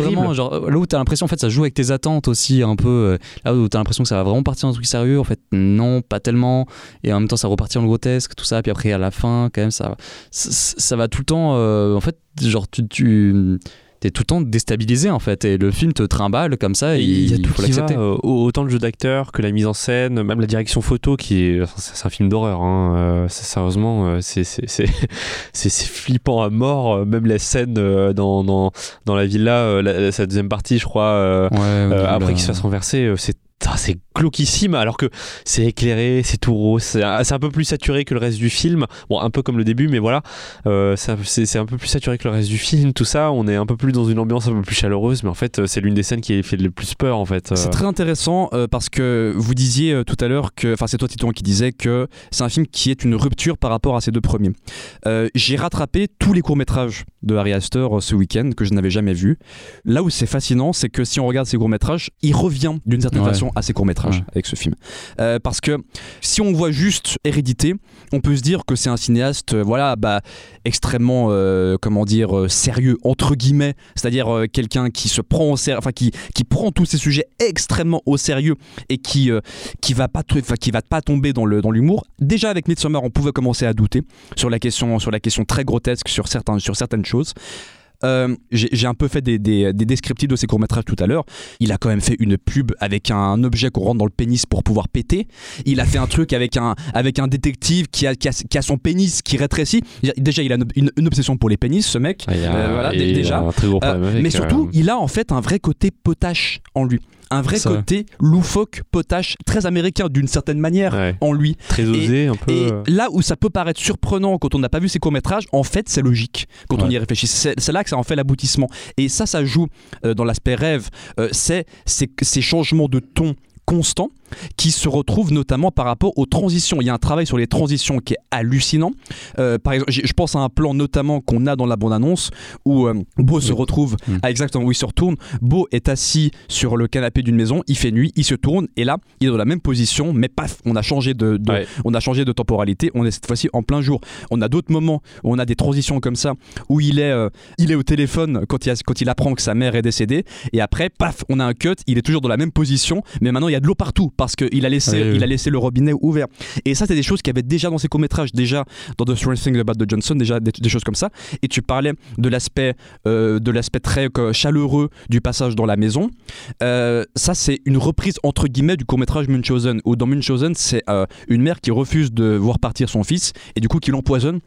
Speaker 6: vraiment. Genre, là où t'as l'impression, en fait, ça joue avec tes attentes aussi un peu. euh, Là où t'as l'impression que ça va vraiment partir dans un truc sérieux, en fait, non, pas tellement. Et en même temps, ça repartit en grotesque, tout ça. Puis après, à la fin, quand même, ça, ça, ça va tout le temps. euh, en fait, genre, tu. tu T'es tout le temps déstabilisé en fait et le film te trimballe comme ça et
Speaker 7: il y a tout
Speaker 6: faut
Speaker 7: qui va,
Speaker 6: l'accepter.
Speaker 7: euh, autant le jeu d'acteur que la mise en scène, même la direction photo qui est, c'est un film d'horreur. Hein, euh, sérieusement, euh, c'est flippant à mort. euh, Même la scène dans, dans, dans la villa, la- sa deuxième partie, je crois,
Speaker 6: Ouais,
Speaker 7: après qu'il se fasse renverser, c'est c'est glauquissime alors que c'est éclairé, c'est tout rose, c'est un peu plus saturé que le reste du film. Bon, un peu comme le début, mais voilà, euh, c'est un peu plus saturé que le reste du film. Tout ça, on est un peu plus dans une ambiance un peu plus chaleureuse, mais en fait, c'est l'une des scènes qui fait le plus peur en fait. euh.
Speaker 5: C'est très intéressant euh, parce que vous disiez tout à l'heure que, enfin c'est toi Titon qui disait que c'est un film qui est une rupture par rapport à ces deux premiers. Euh, J'ai rattrapé tous les courts métrages de Harry Astor ce week-end que je n'avais jamais vu. Là où c'est fascinant, c'est que si on regarde ces courts métrages, il revient d'une certaine
Speaker 6: Ouais.
Speaker 5: façon à ces courts métrages
Speaker 6: Ouais.
Speaker 5: avec ce film. Euh, parce que si on voit juste Hérédité, on peut se dire que c'est un cinéaste, euh, voilà, bah extrêmement, euh, comment dire, sérieux entre guillemets, c'est-à-dire quelqu'un qui se prend au sérieux, enfin qui qui prend tous ces sujets extrêmement au sérieux et qui qui va pas qui va pas tomber dans le dans l'humour. Déjà avec Midsommar, on pouvait commencer à douter sur la question sur la question très grotesque sur certains sur certaines choses. Euh, j'ai un peu fait des, des, des descriptifs de ses courts-métrages tout à l'heure. Il a quand même fait une pub avec un objet qu'on rentre dans le pénis pour pouvoir péter. Il a fait un truc avec un, avec un détective qui a, qui, a, qui a son pénis qui rétrécit. Déjà, il a une, obsession pour les pénis, ce mec.
Speaker 7: Ah, il y a-
Speaker 5: Euh, voilà,
Speaker 7: il a
Speaker 5: déjà.
Speaker 7: un très gros
Speaker 5: Euh,
Speaker 7: problème avec,
Speaker 5: mais surtout, il a en fait un vrai côté potache en lui. Un vrai côté loufoque, potache, très américain d'une certaine manière
Speaker 7: ouais,
Speaker 5: en lui.
Speaker 7: très osé, un peu.
Speaker 5: Et
Speaker 7: euh,
Speaker 5: là où ça peut paraître surprenant quand on n'a pas vu ses courts-métrages, en fait, c'est logique quand on y réfléchit. C'est c'est là que ça en fait l'aboutissement. Et ça, ça joue euh, dans l'aspect rêve. Euh, c'est ces ces changements de ton constants qui se retrouve notamment par rapport aux transitions. Il y a un travail sur les transitions qui est hallucinant. Euh, par exemple, je pense à un plan notamment qu'on a dans la bande-annonce où euh, Beau se retrouve,
Speaker 6: Mm.
Speaker 5: ah, exactement, où il se retourne. Beau est assis sur le canapé d'une maison, il fait nuit, il se tourne et là, il est dans la même position, mais paf, on a changé de, de-
Speaker 7: Ouais.
Speaker 5: on a changé de temporalité. On est cette fois-ci en plein jour. On a d'autres moments où on a des transitions comme ça où il est, euh, il est au téléphone quand il, a- quand il apprend que sa mère est décédée et après, paf, on a un cut. Il est toujours dans la même position, mais maintenant il y a de l'eau partout parce qu'il a laissé,
Speaker 6: Oui, oui.
Speaker 5: il a laissé le robinet ouvert. Et ça, c'est des choses qu'il y avait déjà dans ses courts métrages, déjà dans The Strange Things About the Johnson, déjà des, des choses comme ça. Et tu parlais de l'aspect, euh, de l'aspect très euh, chaleureux du passage dans la maison. Euh, ça, c'est une reprise entre guillemets du court métrage Munchausen. Où dans Munchausen, c'est une mère qui refuse de voir partir son fils et du coup qui l'empoisonne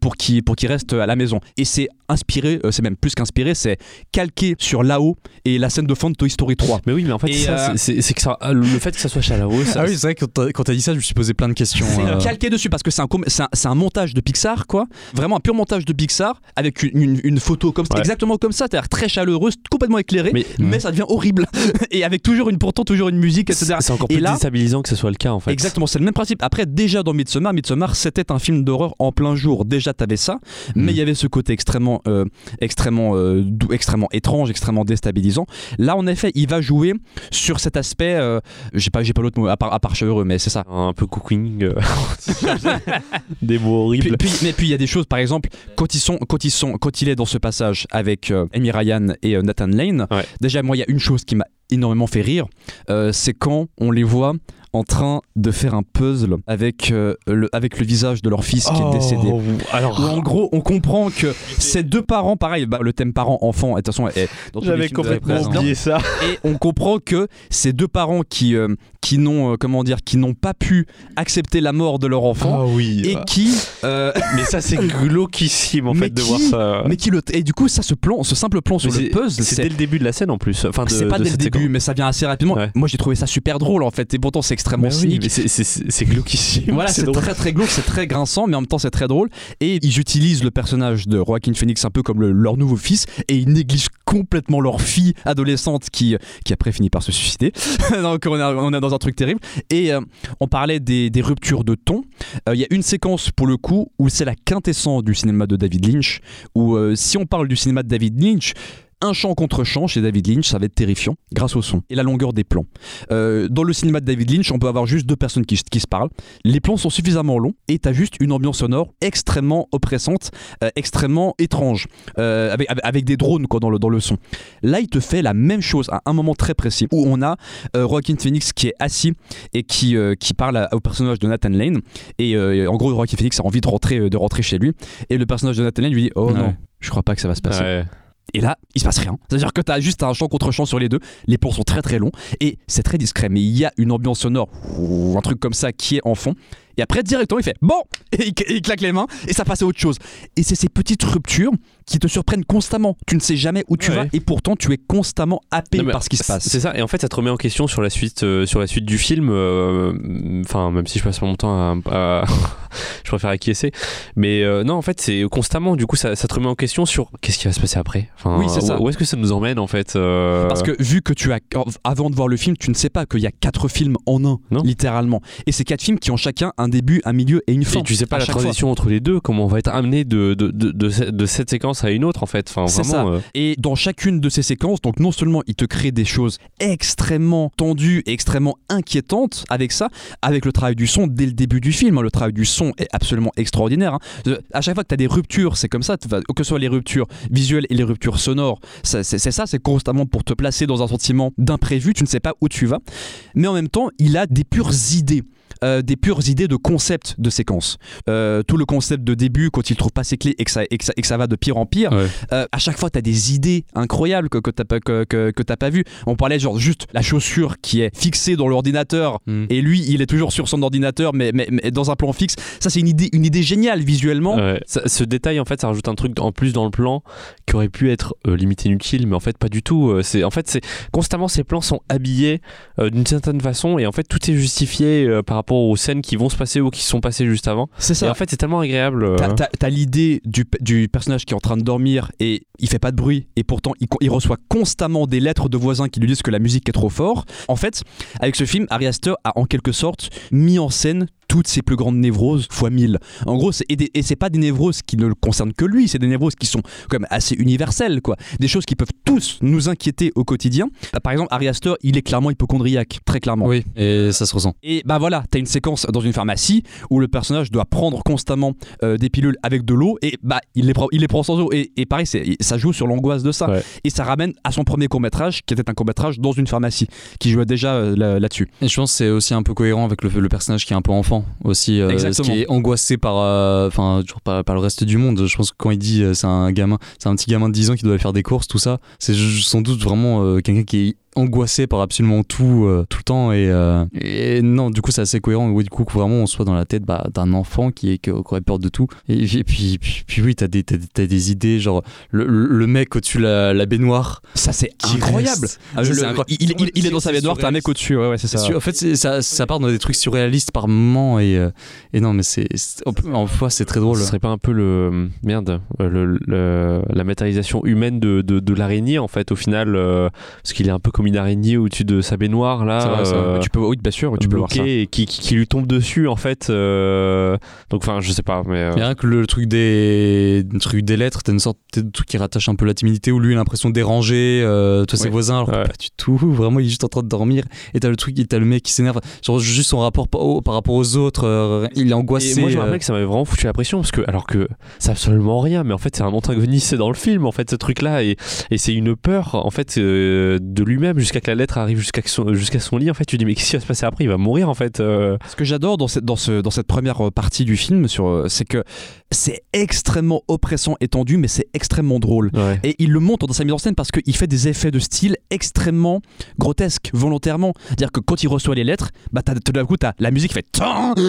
Speaker 5: pour qu'il pour qu'il reste à la maison. Et c'est inspiré, c'est même plus qu'inspiré, c'est calqué sur là-haut et la scène de fin de Toy Story 3.
Speaker 7: Mais oui, mais en fait, c'est que ça, le fait que ça soit chaleureux, ça,
Speaker 6: Ah oui, c'est vrai que quand t'as- dit ça, je me suis posé plein de questions.
Speaker 5: C'est
Speaker 6: euh.
Speaker 5: calqué dessus parce que c'est un, com- c'est un, c'est un montage de Pixar, quoi. Vraiment un pur montage de Pixar avec une, une- une photo comme ça,
Speaker 7: Ouais.
Speaker 5: exactement comme ça, c'est-à-dire très chaleureuse, complètement éclairée, mais,
Speaker 7: mais
Speaker 5: ça devient horrible. et avec toujours une, pourtant toujours une musique, etc.
Speaker 7: c'est encore
Speaker 5: Et
Speaker 7: plus
Speaker 5: là-
Speaker 7: déstabilisant que ce soit le cas en fait.
Speaker 5: Exactement, c'est le même principe. Après, déjà dans Midsommar, Midsommar c'était un film d'horreur en plein jour. Déjà, t'avais ça, mais il y avait ce côté extrêmement, euh, extrêmement, euh, doux, extrêmement étrange, extrêmement déstabilisant. Là, en effet, il va jouer sur cet aspect. euh, j'ai pas, j'ai pas l'autre mot à part, à part chaleureux, mais c'est ça.
Speaker 7: Un peu cooking, euh, des mots horribles.
Speaker 5: puis- mais puis il y a des choses, par exemple, quand ils sont, quand ils sont, quand il est dans ce passage avec euh, Amy Ryan et euh, Nathan Lane.
Speaker 7: Ouais.
Speaker 5: Déjà, moi, il y a une chose qui m'a énormément fait rire, euh, c'est quand on les voit en train de faire un puzzle avec euh, le, avec le visage de leur fils qui est décédé.
Speaker 7: Oh, alors,
Speaker 5: Où en gros, on comprend que ces deux parents, pareil, bah, le thème parent-enfant, de toute façon, est dans tous les
Speaker 7: j'avais complètement oublié ça.
Speaker 5: Et on comprend que ces deux parents qui, euh, qui n'ont, euh, comment dire, qui n'ont pas pu accepter la mort de leur enfant
Speaker 7: oui.
Speaker 5: et qui, euh,
Speaker 7: Mais ça, c'est glauquissime en
Speaker 5: Mais
Speaker 7: fait de
Speaker 5: qui-
Speaker 7: voir ça.
Speaker 5: mais qui le et du coup ça ce plan ce simple plan sur le puzzle
Speaker 7: c'est dès le début de la scène en plus. Enfin,
Speaker 5: c'est pas
Speaker 7: de
Speaker 5: dès le début
Speaker 7: séquence.
Speaker 5: mais ça vient assez rapidement
Speaker 7: Ouais.
Speaker 5: moi j'ai trouvé ça super drôle en fait et pourtant c'est extrêmement
Speaker 7: oui,
Speaker 5: cynique
Speaker 7: c'est- glauquissime.
Speaker 5: voilà, c'est très très glauque, c'est très grinçant, mais en même temps c'est très drôle. Et ils utilisent le personnage de Joaquin Phoenix un peu comme le- leur nouveau fils, et ils négligent complètement leur fille adolescente qui, qui après finit par se suicider. Donc on est, on est dans un truc terrible. Et euh, on parlait des, des ruptures de ton. Euh, Il y a une séquence pour le coup où c'est la quintessence du cinéma de David Lynch. Où euh, si on parle du cinéma de David Lynch, un chant contre chant chez David Lynch, ça va être terrifiant grâce au son et la longueur des plans. Euh, dans le cinéma de David Lynch, on peut avoir juste deux personnes qui, qui se parlent. Les plans sont suffisamment longs et t'as juste une ambiance sonore extrêmement oppressante, euh, extrêmement étrange, euh, avec, avec, des drones quoi, dans, le, dans le son. Là, il te fait la même chose à un moment très précis où on a Joaquin Phoenix qui est assis et qui, qui parle à- au personnage de Nathan Lane. Et en gros, Joaquin Phoenix a envie de rentrer, de rentrer chez lui. Et le personnage de Nathan Lane lui dit Oh
Speaker 6: Ouais.
Speaker 5: non, je crois pas que ça va se passer.
Speaker 7: Ouais.
Speaker 5: Et là, il se passe rien. C'est-à-dire que t'as juste un champ contre champ sur les deux. Les plans sont très très longs et c'est très discret. Mais il y a une ambiance sonore un truc comme ça qui est en fond. Et après, directement, il fait bon et il, il claque les mains et ça passe à autre chose. Et c'est ces petites ruptures qui te surprennent constamment. Tu ne sais jamais où tu
Speaker 7: Ouais.
Speaker 5: vas et pourtant tu es constamment happé
Speaker 7: Non,
Speaker 5: par ce qui se passe.
Speaker 7: C'est ça, et en fait, ça te remet en question sur la suite, euh, sur la suite du film. euh, Enfin, même si je passe mon temps à, à- je préfère acquiescer. Mais euh, non, en fait, c'est constamment. Du coup, ça, ça te remet en question sur qu'est-ce qui va se passer après. Enfin,
Speaker 5: Oui, c'est ça.
Speaker 7: Où, où est-ce que ça nous emmène en fait
Speaker 5: Parce que vu que tu as, avant de voir le film, tu ne sais pas qu'il y a quatre films en un,
Speaker 7: Non.
Speaker 5: littéralement. Et c'est quatre films qui ont chacun un début, un milieu et une fin.
Speaker 7: Et tu sais pas la
Speaker 5: fois.
Speaker 7: transition entre les deux, comment on va être amené de, de, de, de, ce- de cette séquence à une autre en fait. Enfin,
Speaker 5: C'est ça.
Speaker 7: euh,
Speaker 5: Et dans chacune de ces séquences, donc non seulement il te crée des choses extrêmement tendues et extrêmement inquiétantes avec ça, avec le travail du son dès le début du film. hein. Le travail du son est absolument extraordinaire. hein. Euh, À chaque fois que tu as des ruptures, c'est comme ça, que ce soit les ruptures visuelles et les ruptures sonores, c'est ça, c'est constamment pour te placer dans un sentiment d'imprévu, tu ne sais pas où tu vas. Mais en même temps, il a des pures idées. Euh, des pures idées de concept de séquence. Euh, tout le concept de début, quand il trouve pas ses clés et que ça, et que ça, et que ça va de pire en pire,
Speaker 7: Ouais.
Speaker 5: euh, à chaque fois, tu as des idées incroyables que, que tu n'as que, que, pas vues. On parlait genre juste la chaussure qui est fixée dans l'ordinateur
Speaker 6: Mm.
Speaker 5: et lui, il est toujours sur son ordinateur, mais, mais, mais dans un plan fixe. Ça, c'est une idée, une idée géniale visuellement.
Speaker 7: Ouais. Ça- ce détail en fait ça rajoute un truc en plus dans le plan qui aurait pu être euh, limite inutile mais en fait pas du tout Euh, c'est en fait c'est constamment ces plans sont habillés euh, d'une certaine façon et en fait tout est justifié euh, par rapport aux scènes qui vont se passer ou qui se sont passées juste avant.
Speaker 5: C'est
Speaker 7: Et
Speaker 5: ça.
Speaker 7: en fait, c'est tellement agréable. euh,
Speaker 5: T'as- l'idée du, du personnage qui est en train de dormir et il fait pas de bruit et pourtant il, reçoit constamment des lettres de voisins qui lui disent que la musique est trop fort. En fait, avec ce film, Ari Aster a en quelque sorte mis en scène toutes ses plus grandes névroses fois 1000. En gros, c'est, et, c'est pas des névroses qui ne le concernent que lui, c'est des névroses qui sont quand même assez universelles, quoi. Des choses qui peuvent tous nous inquiéter au quotidien. Bah, Par exemple, Ari Aster, il est clairement hypochondriaque, très clairement.
Speaker 6: Oui, et ça se ressent.
Speaker 5: Et bah voilà, t'as une séquence dans une pharmacie où le personnage doit prendre constamment euh, des pilules avec de l'eau et bah il les prend, il les prend sans eau. Et, et pareil, c'est, ça joue sur l'angoisse de ça.
Speaker 7: Ouais.
Speaker 5: Et ça ramène à son premier court métrage qui était un court métrage dans une pharmacie qui jouait déjà euh, là- là-dessus.
Speaker 6: Et je pense que c'est aussi un peu cohérent avec le, le personnage qui est un peu enfant aussi, euh, qui est angoissé par, euh, enfin, par, par le reste du monde. Je pense que quand il dit euh, c'est un gamin, c'est un petit gamin de 10 ans qui doit aller faire des courses, tout ça, c'est sans doute vraiment quelqu'un qui est angoissé par absolument tout euh, tout le temps et, euh, et non du coup c'est assez cohérent oui, du coup que vraiment on soit dans la tête bah, d'un enfant qui, est, qui aurait peur de tout et, puis, puis, puis, puis oui t'as des, t'as, t'as des idées genre le, le- mec au-dessus de la, la baignoire
Speaker 5: Ça c'est incroyable. Ah, le-
Speaker 6: incroyable.
Speaker 5: il, il- il est dans sa baignoire, t'as un mec au-dessus. Ouais, ouais, c'est ça.
Speaker 6: En fait, c'est- ça, ça part dans des trucs surréalistes par moments et, euh, et non, mais c'est c'est- en, fois c'est très drôle.
Speaker 7: Ce serait pas un peu le merde le, la matérialisation humaine de, de, de l'araignée en fait au final parce qu'il est un peu comme une araignée au-dessus de sa baignoire là
Speaker 6: C'est vrai, ça.
Speaker 7: euh,
Speaker 5: tu peux, oui, bien sûr, tu peux voir ça.
Speaker 7: et qui, qui, qui lui tombe dessus en fait euh, donc enfin je sais pas mais euh,
Speaker 6: rien que le truc des, le truc des lettres, t'as une sorte de truc qui rattache un peu la timidité où lui a l'impression de déranger euh, toi, ses
Speaker 5: Oui.
Speaker 6: voisins, alors que
Speaker 7: Ouais.
Speaker 6: pas du tout. Vraiment, il est juste en train de dormir. Et t'as le truc, t'as le mec qui s'énerve. Genre, juste son rapport par, rapport aux autres, euh, il est angoissé.
Speaker 7: Et moi je me
Speaker 6: euh,
Speaker 7: rappelle que ça m'avait vraiment foutu la pression parce que alors que c'est absolument rien mais en fait c'est un antagoniste dans le film en fait ce truc là et, et c'est une peur en fait euh, de lui-même jusqu'à que la lettre arrive jusqu'à son, jusqu'à son lit en fait tu dis mais qu'est-ce qui va se passer après? Il va mourir en fait euh.
Speaker 5: Ce que j'adore dans cette, dans, ce, dans cette première euh, partie du film, sur, euh, c'est que c'est extrêmement oppressant et tendu, mais c'est extrêmement drôle.
Speaker 7: Ouais.
Speaker 5: Et il le montre dans sa mise en scène parce qu'il fait des effets de style extrêmement grotesques, volontairement. C'est-à-dire que quand il reçoit les lettres, bah tout d'un coup, t'as la musique qui fait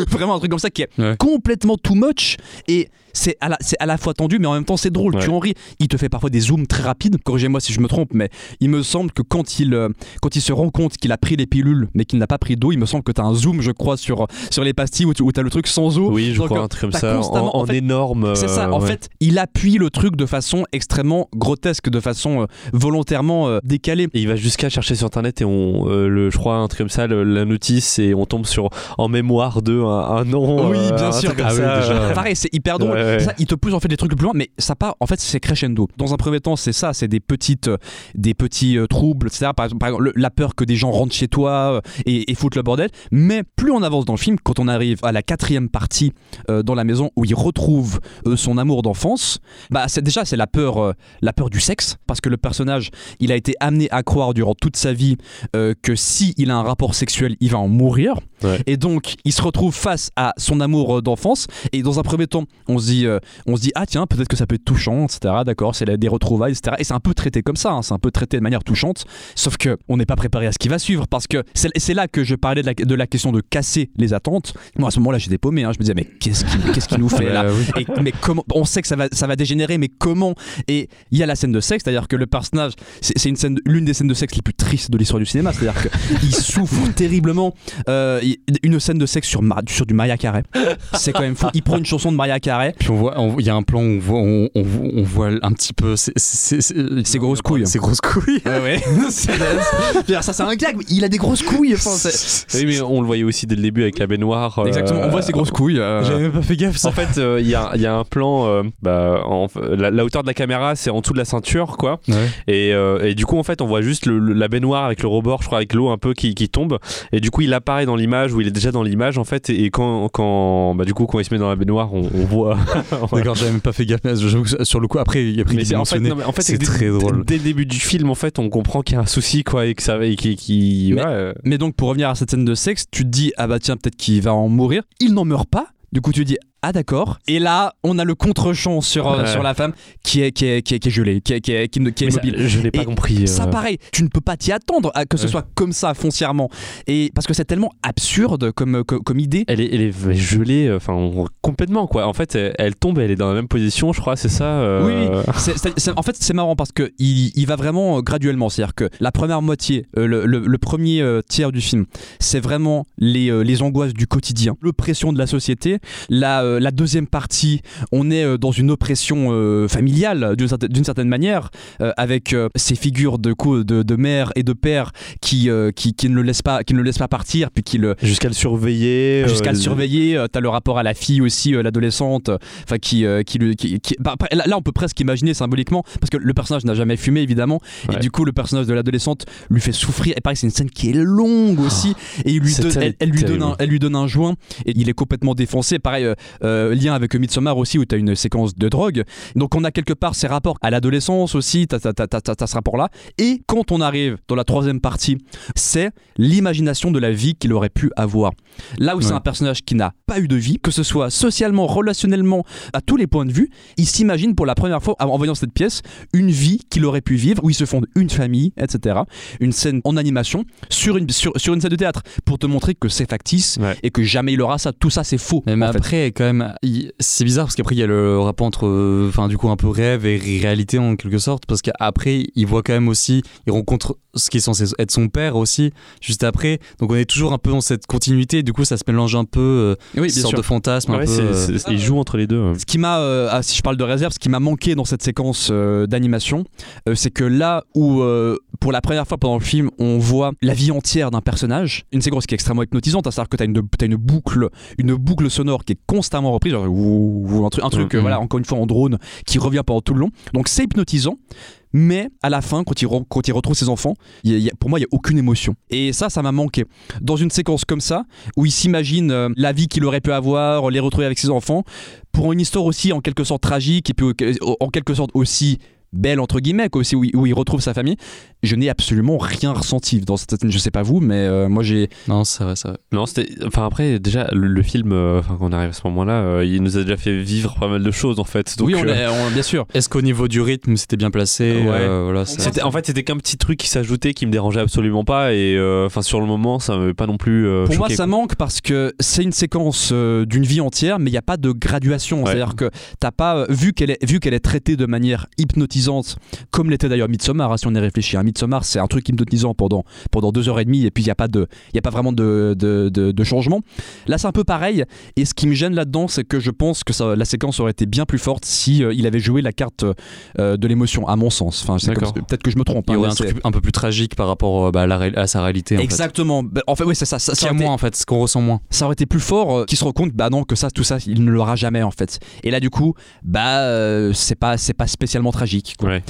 Speaker 5: vraiment un truc comme ça qui est
Speaker 6: Ouais.
Speaker 5: complètement too much. Et c'est à, la, c'est à la fois tendu, mais en même temps c'est drôle.
Speaker 7: Ouais.
Speaker 5: Tu en ris. Il te fait parfois des zooms très rapides. Corrigez-moi si je me trompe, mais il me semble que quand il, euh, quand il se rend compte qu'il a pris les pilules, mais qu'il n'a pas pris d'eau, il me semble que t'as un zoom, je crois, sur, sur les pastilles où, tu- où t'as le truc sans eau.
Speaker 7: oui je
Speaker 5: Donc,
Speaker 7: crois
Speaker 5: euh,
Speaker 7: un truc comme ça en,
Speaker 5: fait,
Speaker 7: énorme
Speaker 5: c'est ça,
Speaker 7: euh,
Speaker 5: en
Speaker 7: ouais.
Speaker 5: fait, il appuie le truc de façon extrêmement grotesque, de façon euh, volontairement euh, décalée.
Speaker 7: Et il va jusqu'à chercher sur internet et on, euh, le, je crois, un truc comme ça, le- la notice, et on tombe sur en mémoire de un, un nom.
Speaker 5: Oui,
Speaker 7: euh,
Speaker 5: bien sûr.
Speaker 7: comme
Speaker 5: Ah oui,
Speaker 7: ça.
Speaker 5: déjà. Pareil, c'est hyper drôle.
Speaker 7: Ouais,
Speaker 5: il te pousse en fait des trucs plus loin, mais ça part. En fait, c'est crescendo. Dans un premier temps, c'est ça, c'est des petites, euh, des petits euh, troubles, etc. Par par exemple, le- la peur que des gens rentrent chez toi euh, et, foutent le bordel. Mais plus on avance dans le film, quand on arrive à la quatrième partie dans la maison où il retrouve son amour d'enfance, bah déjà c'est la peur, la peur du sexe, parce que le personnage, il a été amené à croire durant toute sa vie que si a un rapport sexuel, il va en mourir.
Speaker 7: Ouais.
Speaker 5: Et donc, il se retrouve face à son amour euh, d'enfance. Et dans un premier temps, on se dit, euh, on se dit ah tiens, peut-être que ça peut être touchant, etc. D'accord, c'est des retrouvailles, etc. Et c'est un peu traité comme ça, hein, c'est un peu traité de manière touchante. Sauf que on n'est pas préparé à ce qui va suivre, parce que c'est là que je parlais de la, de la question de casser les attentes. Moi, à ce moment-là, j'étais paumé. hein. je me disais mais qu'est-ce qui, qu'est-ce qui nous fait là? Et, mais comment on sait que ça va ça va dégénérer mais comment? Et il y a la scène de sexe c'est-à-dire que le personnage c'est l'une des scènes de sexe les plus tristes de l'histoire du cinéma c'est-à-dire que il souffre terriblement Euh, une scène de sexe sur Ma- sur du Maria Carey c'est quand même fou il prend une chanson de Maria Carey
Speaker 6: Puis on voit, il y a un plan où on voit, on, on voit- on voit un petit peu ses, ses- ses-
Speaker 5: Ses grosses couilles.
Speaker 6: Ses grosses couilles.
Speaker 5: ouais ouais ça c'est un gag il a des grosses couilles enfin,
Speaker 7: Oui, mais on le voyait aussi dès le début avec la baignoire. euh,
Speaker 5: exactement on voit ses grosses couilles euh,
Speaker 6: J'avais même pas fait gaffe.
Speaker 7: En fait, euh, il y, a, il y a un plan, euh, bah, en- la, la hauteur de la caméra, c'est en dessous de la ceinture, quoi.
Speaker 6: Ouais.
Speaker 7: Et, euh, et du coup, en fait, on voit juste le- le- la baignoire avec le rebord, je crois, avec l'eau un peu qui, qui tombe. Et du coup, il apparaît dans l'image où il est déjà dans l'image, en fait. Et quand, quand, bah, du coup, quand il se met dans la baignoire, on, on voit.
Speaker 6: D'accord, j'avais même pas fait gaffe. sur le coup, après, il a pris
Speaker 7: Mais en fait,
Speaker 6: mentionné.
Speaker 7: non, mais en fait,
Speaker 6: C'est
Speaker 7: dès-
Speaker 6: très drôle.
Speaker 7: Dès le début du film, en fait, on comprend qu'il y a un souci, quoi, et que ça, et qui, qui,
Speaker 5: Mais-
Speaker 7: ouais, euh,
Speaker 5: Mais donc pour revenir à cette scène de sexe, tu te dis ah bah tiens peut-être qu'il va en mourir. Il n'en meurt pas. Du coup tu te dis ah d'accord. Et là, on a le contre-champ sur, euh, sur la femme qui est, qui est, qui est, qui est gelée, qui est, qui est, qui est- qui est
Speaker 7: Mais ça,
Speaker 5: mobile.
Speaker 7: je l'ai pas
Speaker 5: Et
Speaker 7: compris.
Speaker 5: Ça,
Speaker 7: euh,
Speaker 5: pareil, tu ne peux pas t'y attendre à que ce soit comme ça foncièrement. Et parce que c'est tellement absurde comme, comme, comme idée.
Speaker 7: Elle est, elle est gelée, euh, enfin on- complètement quoi. En fait, elle, elle tombe, elle est dans la même position, je crois, c'est ça. euh,
Speaker 5: Oui, c'est- en fait, c'est marrant parce que il, il va vraiment euh, graduellement. C'est-à-dire que la première moitié, euh, le, le- le premier euh, tiers du film, c'est vraiment les, euh, les angoisses du quotidien, l'oppression de la société. La, euh, la deuxième partie, on est euh, dans une oppression euh, familiale d'une certaine, manière, avec ces figures de, coup, de, de mère et de père qui, qui, qui ne le laissent pas, qui ne le laissent pas partir, puis qui le,
Speaker 7: Jusqu'à le surveiller.
Speaker 5: jusqu'à le surveiller. T'as le rapport à la fille aussi, l'adolescente, enfin qui, qui, qui- qui- bah, là, on peut presque imaginer symboliquement parce que le personnage n'a jamais fumé évidemment, et du coup le personnage de l'adolescente lui fait souffrir. Et pareil, c'est une scène qui est longue aussi, et il lui
Speaker 7: cette
Speaker 5: donne,
Speaker 7: scène
Speaker 5: elle, lui donne un, elle lui donne un joint, et il est complètement défoncé. Pareil, euh, lien avec Midsommar aussi où t'as une séquence de drogue. Donc on a quelque part ces rapports à l'adolescence aussi, t'as- t'as ce rapport-là. Et quand on arrive dans la troisième partie, c'est l'imagination de la vie qu'il aurait pu avoir. Là où c'est un personnage qui n'a pas eu de vie, que ce soit socialement, relationnellement, à tous les points de vue, il s'imagine pour la première fois, en voyant cette pièce, une vie qu'il aurait pu vivre, où il se fonde une famille, etc. Une scène en animation sur une, sur, sur une scène de théâtre, pour te montrer que c'est factice
Speaker 7: Ouais.
Speaker 5: et que jamais il aura ça. Tout ça, c'est faux.
Speaker 6: Mais, mais
Speaker 5: en fait.
Speaker 6: après, quand même, c'est bizarre parce qu'après, il y a le rapport entre, enfin, du coup, un peu rêve et réalité en quelque sorte. Parce qu'après, il voit quand même aussi, il rencontre ce qui est censé être son père aussi, juste après. Donc, on est toujours un peu dans cette continuité. Du coup, ça se mélange un peu, euh,
Speaker 5: Oui,
Speaker 6: sorte de fantasme. un euh,
Speaker 7: il joue entre les deux.
Speaker 5: Ce qui m'a, euh, ah, si je parle de réserve, ce qui m'a manqué dans cette séquence d'animation, c'est que là où, pour la première fois pendant le film, on voit la vie entière d'un personnage, une séquence qui est extrêmement hypnotisante, à savoir que tu as une boucle, une boucle sonore qui est constamment reprise, genre, ouh, un truc, un truc, euh,
Speaker 6: Mhm.
Speaker 5: voilà, encore une fois en drone, qui revient pendant tout le long. Donc c'est hypnotisant. Mais à la fin, quand il, re- quand il retrouve ses enfants, y a- il y a- pour moi, il n'y a aucune émotion. Et ça, ça m'a manqué. Dans une séquence comme ça, où il s'imagine euh, la vie qu'il aurait pu avoir, les retrouver avec ses enfants, pour une histoire aussi en quelque sorte tragique et puis en quelque sorte aussi belle entre guillemets quoi, aussi où il, où il retrouve sa famille je n'ai absolument rien ressenti dans cette scène je sais pas vous mais euh, moi j'ai
Speaker 6: Non, c'est vrai, c'est vrai.
Speaker 7: Non, c'était. Enfin, après, déjà, le, le film, euh, enfin, quand on arrive à ce moment-là, euh, il nous a déjà fait vivre pas mal de choses en fait. Donc,
Speaker 5: oui on,
Speaker 7: euh,
Speaker 5: est- on- bien sûr
Speaker 6: Est-ce qu'au niveau du rythme, c'était bien placé
Speaker 7: Ouais.
Speaker 6: euh, voilà, ça-
Speaker 7: C'était, en fait, c'était qu'un petit truc qui s'ajoutait qui me dérangeait absolument pas et euh, enfin sur le moment, ça m'avait pas non plus. euh,
Speaker 5: Pour moi,
Speaker 7: choqué,
Speaker 5: ça
Speaker 7: quoi.
Speaker 5: manque parce que c'est une séquence euh, d'une vie entière, mais il n'y a pas de graduation.
Speaker 7: Ouais.
Speaker 5: C'est-à-dire que t'as pas vu qu'elle est vu qu'elle est traitée de manière hypnotisante, comme l'était d'ailleurs Midsommar. hein, si on y réfléchit, à Midsommar, c'est un truc hypnotisant pendant pendant deux heures et demie, et puis il n'y a pas de y a pas vraiment de de, de- de changement. Là, c'est un peu pareil. Et ce qui me gêne là-dedans, c'est que je pense que ça, la séquence aurait été bien plus forte si euh, il avait joué la carte euh, de l'émotion, à mon sens. Enfin, peut-être que je me trompe.
Speaker 6: Il y
Speaker 5: hein,
Speaker 6: aurait un truc un peu plus tragique par rapport euh, bah, à, la ré- à sa réalité. En.
Speaker 5: Exactement. Ben, En fait, oui, c'est ça. Ça, été-
Speaker 6: moins en fait, ce qu'on ressent moins.
Speaker 5: ça aurait été plus fort qu'il se rend compte bah non que ça tout ça il ne l'aura jamais en fait et là du coup bah c'est pas c'est pas spécialement tragique quoi.
Speaker 7: Ouais.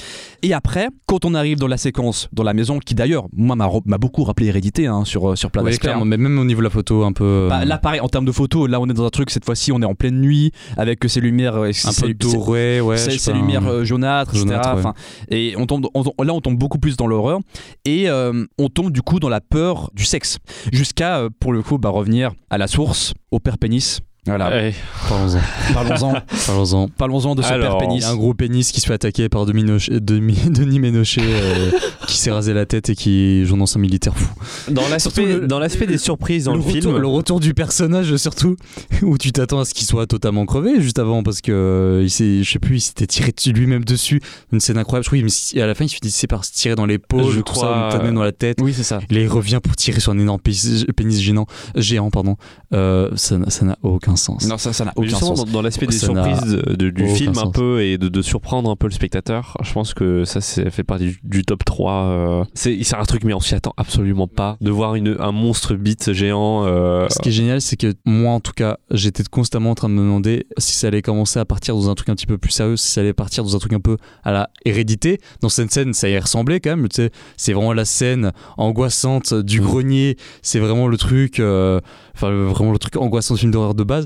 Speaker 5: et après quand on arrive dans la séquence dans la maison qui d'ailleurs moi m'a beaucoup rappelé Hérédité hein, sur euh, sur plein
Speaker 6: clairement,
Speaker 5: hein.
Speaker 6: mais même au niveau de la photo, un peu. euh,
Speaker 5: Bah, là pareil en termes de photos là on est dans un truc cette fois-ci on est en pleine nuit avec ces lumières euh,
Speaker 6: un peu
Speaker 5: ces-
Speaker 6: doré, ouais.
Speaker 5: ces, lumières
Speaker 6: un-
Speaker 5: euh, jaunâtres, etc.
Speaker 6: ouais.
Speaker 5: Enfin, et on tombe, on- là, on tombe beaucoup plus dans l'horreur et euh, on tombe du coup dans la peur du sexe, jusqu'à pour le coup bah, revenir à la source, au père pénis. Voilà,
Speaker 7: Ouais.
Speaker 6: Parlons-en.
Speaker 5: parlons-en,
Speaker 6: Parlons-en.
Speaker 5: parlons-en de ce
Speaker 7: Alors,
Speaker 5: père pénis.
Speaker 6: un gros pénis qui se fait attaquer par Denis Ménochet, Demi- Denis Ménochet euh, qui s'est rasé la tête et qui est journaliste militaire fou.
Speaker 7: Dans l'aspect,
Speaker 6: le-
Speaker 7: dans des surprises dans le,
Speaker 6: retour,
Speaker 7: film.
Speaker 6: le retour du personnage surtout, où tu t'attends à ce qu'il soit totalement crevé juste avant parce que euh, il je sais plus, il s'était tiré lui-même dessus. Une scène incroyable. Je crois mais à la fin il finissait par se tirer dans l'épaule,
Speaker 7: Je
Speaker 6: tout
Speaker 7: crois,
Speaker 6: ça, notamment dans la tête.
Speaker 5: Oui, c'est ça.
Speaker 6: Là, il revient pour tirer sur un énorme pénis, pénis géant, géant pardon. Euh, ça, n'a- ça n'a aucun sens.
Speaker 5: Non, ça, ça n'a aucun sens.
Speaker 7: dans, dans l'aspect des
Speaker 6: Ça
Speaker 7: surprises de- de- du film un peu et de, de surprendre un peu le spectateur, je pense que ça c'est fait partie du, du top 3. euh. C'est un truc mais on s'y attend absolument pas de voir une, un monstre bite géant. euh,
Speaker 6: Ce qui est génial, c'est que moi, en tout cas, j'étais constamment en train de me demander si ça allait commencer à partir dans un truc un petit peu plus sérieux, si ça allait partir dans un truc un peu à la hérédité. Dans cette scène, ça y ressemblait quand même. Tu sais, c'est vraiment la scène angoissante du
Speaker 7: Mm.
Speaker 6: grenier. C'est vraiment le truc, euh, enfin vraiment le truc angoissant du film d'horreur de base.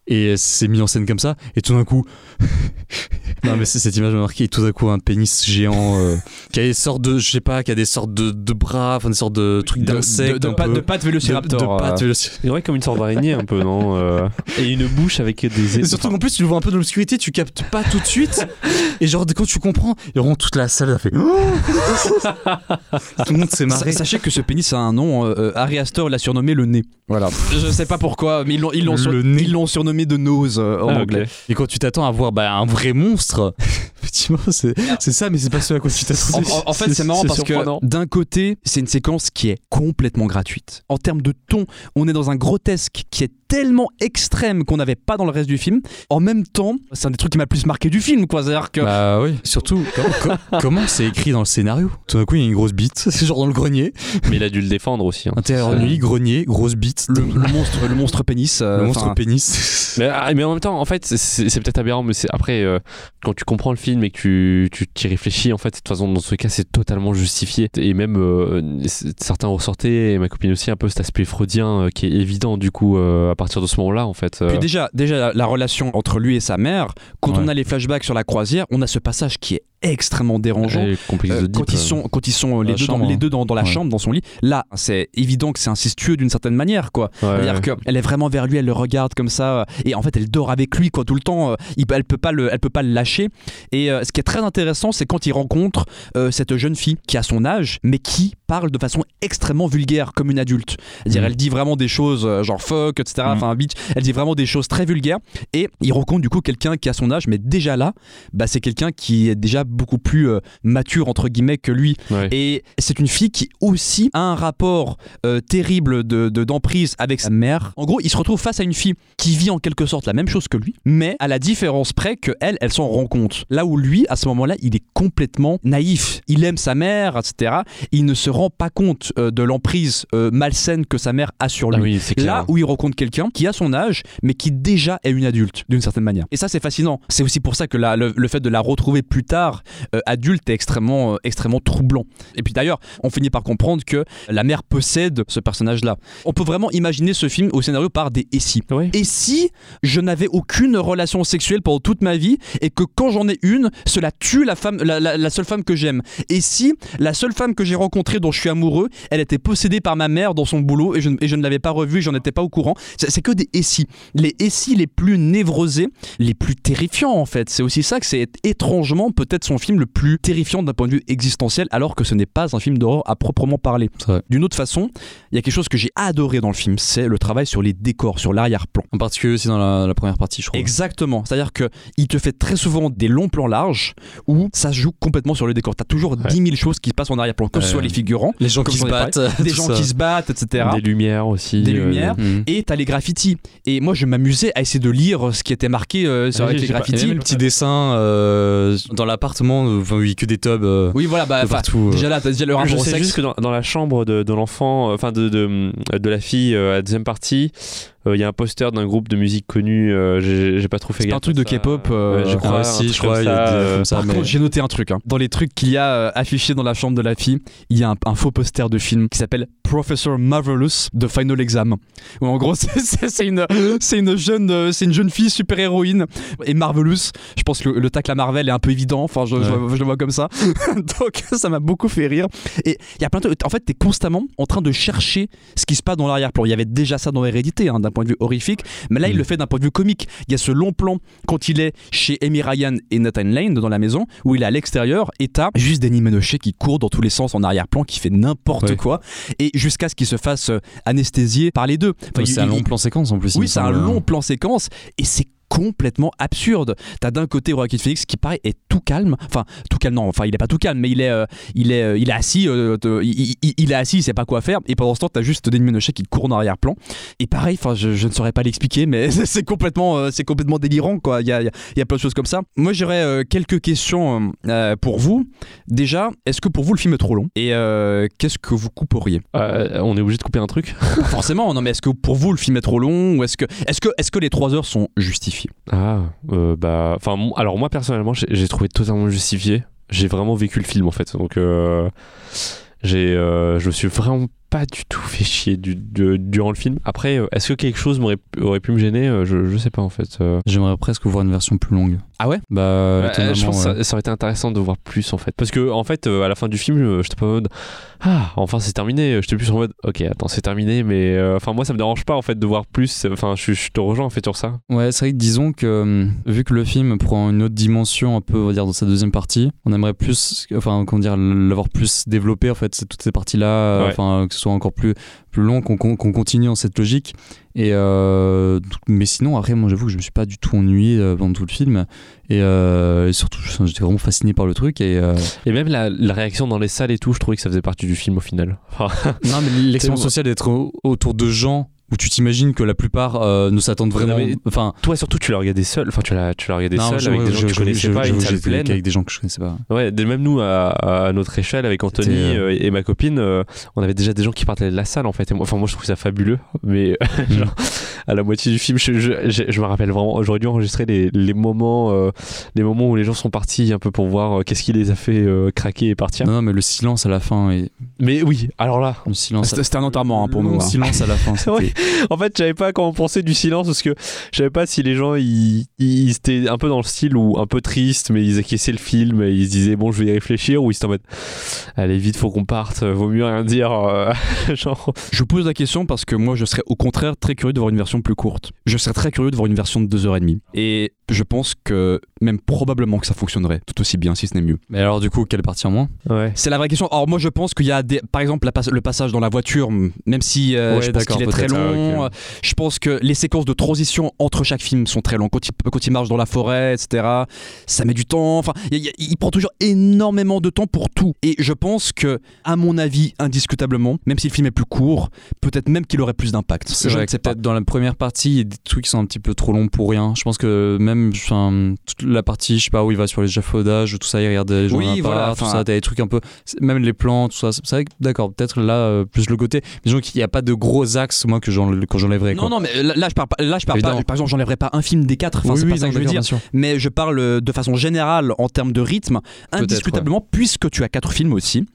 Speaker 6: et c'est mis en scène comme ça et tout d'un coup non mais c'est- cette image m'a marqué et tout d'un coup un pénis géant euh, qui a des sortes de je sais pas qui a des sortes de, de bras enfin des sortes de trucs
Speaker 5: De-
Speaker 6: d'insectes
Speaker 5: de, de, pas-
Speaker 6: peu.
Speaker 5: de pattes vélociraptor.
Speaker 6: de, de pattes
Speaker 5: euh.
Speaker 6: vélociraptor.
Speaker 7: C'est vrai comme une sorte d'araignée un peu, non Euh, Et une bouche avec des.
Speaker 6: Et surtout qu'en plus tu le vois un peu dans l'obscurité tu captes pas tout de suite et genre quand tu comprends et vraiment toute la salle a fait tout le monde s'est marré
Speaker 5: Sa- Sachez que ce pénis a un nom. euh, euh, Harry Astor l'a surnommé le nez. Voilà. Je sais pas pourquoi, mais ils l'ont ils de nose euh, en
Speaker 7: Ah,
Speaker 5: anglais.
Speaker 6: et quand tu t'attends à voir bah, un vrai monstre effectivement c'est c'est ça mais c'est pas ce à quoi tu
Speaker 5: En,
Speaker 6: t'attends
Speaker 5: en- en fait, c'est marrant
Speaker 7: c'est
Speaker 5: parce que d'un côté, c'est une séquence qui est complètement gratuite. En termes de ton, on est dans un grotesque qui est tellement extrême qu'on n'avait pas dans le reste du film. En même temps, c'est un des trucs qui m'a le plus marqué du film, quoi. C'est-à-dire que
Speaker 6: Bah oui, surtout com- com- comment c'est écrit dans le scénario? Tout d'un coup, il y a une grosse bite, c'est genre dans le grenier.
Speaker 7: Mais il a dû le défendre aussi. hein.
Speaker 6: Intérieur nuit, grenier, grosse bite.
Speaker 5: le, le monstre, le monstre pénis, euh,
Speaker 6: Le monstre pénis.
Speaker 7: Mais, ah, mais en même temps, en fait, c'est- peut-être aberrant, mais c'est après, euh, quand tu comprends le film et que tu tu t'y réfléchis, en fait, de toute façon, dans ce cas, c'est totalement justifié. Et même euh, certains ressortaient, et ma copine aussi, un peu cet aspect freudien euh, qui est évident, du coup, euh, à partir de ce moment-là, en fait. euh.
Speaker 5: Puis déjà, déjà la, la relation entre lui et sa mère, quand on a les flashbacks sur la croisière, on a ce passage qui est extrêmement dérangeant. Euh,
Speaker 7: Deep,
Speaker 5: quand, ils
Speaker 7: euh.
Speaker 5: sont, quand ils sont les
Speaker 6: la
Speaker 5: deux, dans,
Speaker 6: chambre,
Speaker 5: les
Speaker 6: hein.
Speaker 5: deux dans, dans la
Speaker 6: Ouais.
Speaker 5: chambre, dans son lit, là, c'est évident que c'est incestueux d'une certaine manière, quoi.
Speaker 7: Ouais, ouais.
Speaker 5: qu'elle est vraiment vers lui, elle le regarde comme ça, euh, et en fait elle dort avec lui quoi tout le temps. euh, il- elle peut pas le, elle peut pas le lâcher. Et euh, ce qui est très intéressant, c'est quand il rencontre euh, cette jeune fille qui a son âge, mais qui parle de façon extrêmement vulgaire comme une adulte. C'est-à-dire
Speaker 7: Mm.
Speaker 5: elle dit vraiment des choses euh, genre fuck, etc.
Speaker 6: Mm.
Speaker 5: Enfin bitch. Elle dit vraiment des choses très vulgaires. Et il rencontre du coup quelqu'un qui a son âge, mais déjà là, bah, c'est quelqu'un qui est déjà beaucoup plus euh, mature entre guillemets que lui.
Speaker 7: Ouais.
Speaker 5: Et c'est une fille qui aussi a un rapport euh, terrible de de- d'emprise avec sa mère. En gros, il se retrouve face à une fille qui vit en quelque sorte la même chose que lui, mais à la différence près que elle, elle s'en rend compte. Là où lui, à ce moment-là, il est complètement naïf. Il aime sa mère, etc. Il ne se rend pas compte euh, de l'emprise malsaine que sa mère a sur
Speaker 7: Ah
Speaker 5: lui.
Speaker 7: oui, c'est clair.
Speaker 5: Là où il rencontre quelqu'un qui a son âge, mais qui déjà est une adulte, d'une certaine manière. Et ça, c'est fascinant. C'est aussi pour ça que la- le, le fait de la retrouver plus tard, euh, adulte, est extrêmement, euh, extrêmement troublant. Et puis d'ailleurs, on finit par comprendre que la mère possède ce personnage-là. On peut vraiment imaginer ce film au scénario par des et si. Et si je n'avais aucune relation sexuelle pendant toute ma vie et que quand j'en ai une, cela tue la femme, la, la- la seule femme que j'aime. Et si la seule femme que j'ai rencontrée dont je suis amoureux, elle était possédée par ma mère dans son boulot et je, ne- et je ne l'avais pas revue, et j'en étais pas au courant. C'est c'est que des et si. Les et si les plus névrosés, les plus terrifiants en fait. C'est aussi ça que c'est étrangement peut-être son film le plus terrifiant d'un point de vue existentiel alors que ce n'est pas un film d'horreur à proprement parler. D'une autre façon, il y a quelque chose que j'ai adoré dans le film, c'est le travail sur les décors, sur l'arrière-plan.
Speaker 6: En particulier aussi dans la, la première partie, je crois.
Speaker 5: Exactement. C'est-à-dire que il te fait très souvent des longs plans larges où ça se joue complètement sur le décor. T'as toujours 10 000 choses qui se passent en arrière-plan, que ce
Speaker 6: Ouais.
Speaker 5: soit les figurants,
Speaker 6: Les gens qui se battent.
Speaker 5: des gens
Speaker 6: ça.
Speaker 5: qui se battent, etc.
Speaker 7: Des lumières aussi.
Speaker 5: Des
Speaker 7: euh,
Speaker 5: lumières.
Speaker 6: Mhm.
Speaker 5: Et t'as les graffitis. Et moi, je m'amusais à essayer de lire ce qui était marqué euh, sur
Speaker 7: Ah,
Speaker 5: avec les
Speaker 7: pas-
Speaker 5: graffitis.
Speaker 6: même le petit dessin euh, dans l'appartement, euh, enfin oui, que des tubs euh,
Speaker 5: Oui, voilà, bah,
Speaker 6: partout. euh.
Speaker 5: déjà là, t'as déjà le
Speaker 7: Je
Speaker 5: rapport au
Speaker 7: sais
Speaker 5: sexe.
Speaker 7: juste que dans, dans la chambre de, de l'enfant, euh, enfin de, de, de la fille euh, à la deuxième partie, euh, il y a un poster d'un groupe de musique connu. euh, j'ai pas trop fait gaffe.
Speaker 5: un truc de. K-pop, euh,
Speaker 7: je crois.
Speaker 6: si, je
Speaker 7: euh.
Speaker 5: Par contre, j'ai noté un truc. hein. Dans les trucs qu'il y a euh, affichés dans la chambre de la fille, il y a un, faux poster de film qui s'appelle Professor Marvelous de Final Exam. En gros, c'est- une, c'est une, jeune, euh, c'est une jeune fille super héroïne. Et Marvelous, je pense que le, le tacle à Marvel est un peu évident. Enfin, je, le vois comme ça. Donc, ça m'a beaucoup fait rire. Et il y a plein de. En fait, t'es constamment en train de chercher ce qui se passe dans l'arrière-plan. Il y avait déjà ça dans Hérédité, hein, d'un point de vue horrifique. Mais là, il
Speaker 6: Mm.
Speaker 5: le fait d'un point de vue comique. Il y a ce long plan quand il est chez Amy Ryan et Nathan Lane dans la maison, où il est à l'extérieur et t'as juste Danny Menochet qui court dans tous les sens en arrière-plan, qui fait n'importe
Speaker 6: Ouais.
Speaker 5: quoi, et jusqu'à ce qu'il se fasse euh, anesthésier par les deux. Enfin,
Speaker 6: c'est un long plan séquence en plus.
Speaker 5: oui, c'est un
Speaker 6: hein.
Speaker 5: long plan séquence et c'est complètement absurde. T'as d'un côté Joaquin Phoenix qui pareil est tout calme, enfin tout calme non, enfin il est pas tout calme, mais il est euh, il est euh, il est assis, euh, il, il- il est assis, il sait pas quoi faire et pendant ce temps t'as juste Denis Menochet qui court en arrière-plan et pareil, enfin je, je ne saurais pas l'expliquer, mais c'est complètement c'est complètement délirant quoi. Il y a, il y a- il y a plein de choses comme ça. Moi j'aurais quelques questions pour vous. Déjà, est-ce que pour vous le film est trop long? Et qu'est-ce que vous couperiez?
Speaker 7: On est obligé de couper un truc.
Speaker 5: Forcément, non mais est-ce que pour vous le film est trop long? Ou est-ce que est-ce que est-ce que les trois heures sont justifiées?
Speaker 7: Ah, euh, bah, enfin, alors moi personnellement, j'ai j'ai trouvé totalement justifié. J'ai vraiment vécu le film en fait, donc euh, j'ai, euh, je me suis vraiment pas du tout fait chier du, durant le film. Après, euh, est-ce que quelque chose m'aurait aurait pu me gêner Euh, je, je sais pas en fait. Euh,
Speaker 6: J'aimerais presque voir une version plus longue.
Speaker 5: Ah ouais?
Speaker 6: Bah,
Speaker 7: euh, je pense
Speaker 6: ouais.
Speaker 7: que ça, ça aurait été intéressant de voir plus en fait. Parce que en fait, euh, à la fin du film, euh, j'étais pas en mode Ah, enfin c'est terminé. J'étais plus en mode Ok, attends, c'est terminé, mais euh, enfin moi ça me dérange pas en fait de voir plus. Enfin, je, je te rejoins en fait sur ça.
Speaker 6: Ouais, c'est vrai que disons que vu que le film prend une autre dimension un peu, on va dire, dans sa deuxième partie, on aimerait plus, enfin, comment dire, l'avoir plus développé en fait, toutes ces parties-là,
Speaker 7: Ouais.
Speaker 6: enfin, que ce soit encore plus, plus long, qu'on qu'on continue dans cette logique. Et euh, mais sinon, après, moi, j'avoue que je me suis pas du tout ennuyé euh, pendant tout le film, et, euh, et surtout, j'étais vraiment fasciné par le truc. Et euh,
Speaker 7: Et même la, la réaction dans les salles et tout, je trouvais que ça faisait partie du film au final.
Speaker 6: Non, mais l'expérience sociale d'être au- autour de gens où tu t'imagines que la plupart euh, ne s'attendent vraiment, enfin.
Speaker 7: toi surtout, tu l'as regardé seul. Enfin, tu l'as, tu l'as regardé
Speaker 6: non,
Speaker 7: seul
Speaker 6: je-
Speaker 7: avec des gens que tu
Speaker 6: je-
Speaker 7: connaissais
Speaker 6: je-
Speaker 7: pas,
Speaker 6: je-
Speaker 7: une salle pleine.
Speaker 6: avec des gens que je connaissais pas.
Speaker 7: Ouais, même nous, à, à notre échelle, avec Anthony
Speaker 6: euh,
Speaker 7: euh, et ma copine, euh, on avait déjà des gens qui partaient de la salle en fait. Et moi, enfin, moi je trouve ça fabuleux, mais
Speaker 6: Mm.
Speaker 7: genre, à la moitié du film, je, je- je- je me rappelle vraiment, j'aurais dû enregistrer les, les moments, euh, les moments où les gens sont partis un peu pour voir euh, qu'est-ce qui les a fait euh, craquer et partir.
Speaker 6: Non, non, mais le silence à la fin
Speaker 7: Mais oui, alors là,
Speaker 6: le silence.
Speaker 5: C'était un enterrement hein, pour
Speaker 6: le
Speaker 5: nous.
Speaker 6: long
Speaker 5: hein.
Speaker 6: silence à la fin.
Speaker 7: en fait, je savais pas comment penser du silence parce que je savais pas si les gens ils, ils étaient un peu dans le style ou un peu triste, mais ils acquiesçaient le film et ils se disaient bon, je vais y réfléchir ou ils étaient en mode allez vite, faut qu'on parte, vaut mieux rien dire. euh, genre,
Speaker 5: Je vous pose la question parce que moi, je serais au contraire très curieux de voir une version plus courte. Je serais très curieux de voir une version de 2h30. Et je pense que même probablement que ça fonctionnerait tout aussi bien, si ce n'est mieux.
Speaker 6: Mais alors, du coup, quelle partie en moins?
Speaker 7: Ouais.
Speaker 5: C'est la vraie question. Alors moi, je pense qu'il y a des, par exemple, la pas- le passage dans la voiture, même si euh,
Speaker 6: Ouais,
Speaker 5: je pense qu'il est très long. Euh, Je pense que les séquences de transition entre chaque film sont très longues. Quand il, quand il marche dans la forêt, etc., ça met du temps. Enfin, il, il- il prend toujours énormément de temps pour tout. Et je pense que, à mon avis, indiscutablement, même si le film est plus court, peut-être même qu'il aurait plus d'impact.
Speaker 6: C'est
Speaker 5: Je
Speaker 6: vrai que peut-être dans la première partie, il y a des trucs qui sont un petit peu trop longs pour rien. Je pense que même enfin, toute la partie, je sais pas où il va sur les échafaudages, tout ça, il regarde les gens
Speaker 5: Oui,
Speaker 6: à part,
Speaker 5: voilà,
Speaker 6: tout ça, t'as des trucs un peu, même les plans, tout ça. C'est vrai que d'accord, peut-être là euh, plus le côté. Mais disons qu'il n'y a pas de gros axes moi que j'en- quand j'enlèverais.
Speaker 5: Non, non, mais là, là, je parle. Là, je parle pas. Par exemple, j'enlèverais pas un film des quatre. Enfin,
Speaker 6: Oui,
Speaker 5: c'est
Speaker 6: oui,
Speaker 5: pas ça que je veux dire. Mais je parle de façon générale en termes de rythme, indiscutablement, puisque tu as quatre films aussi,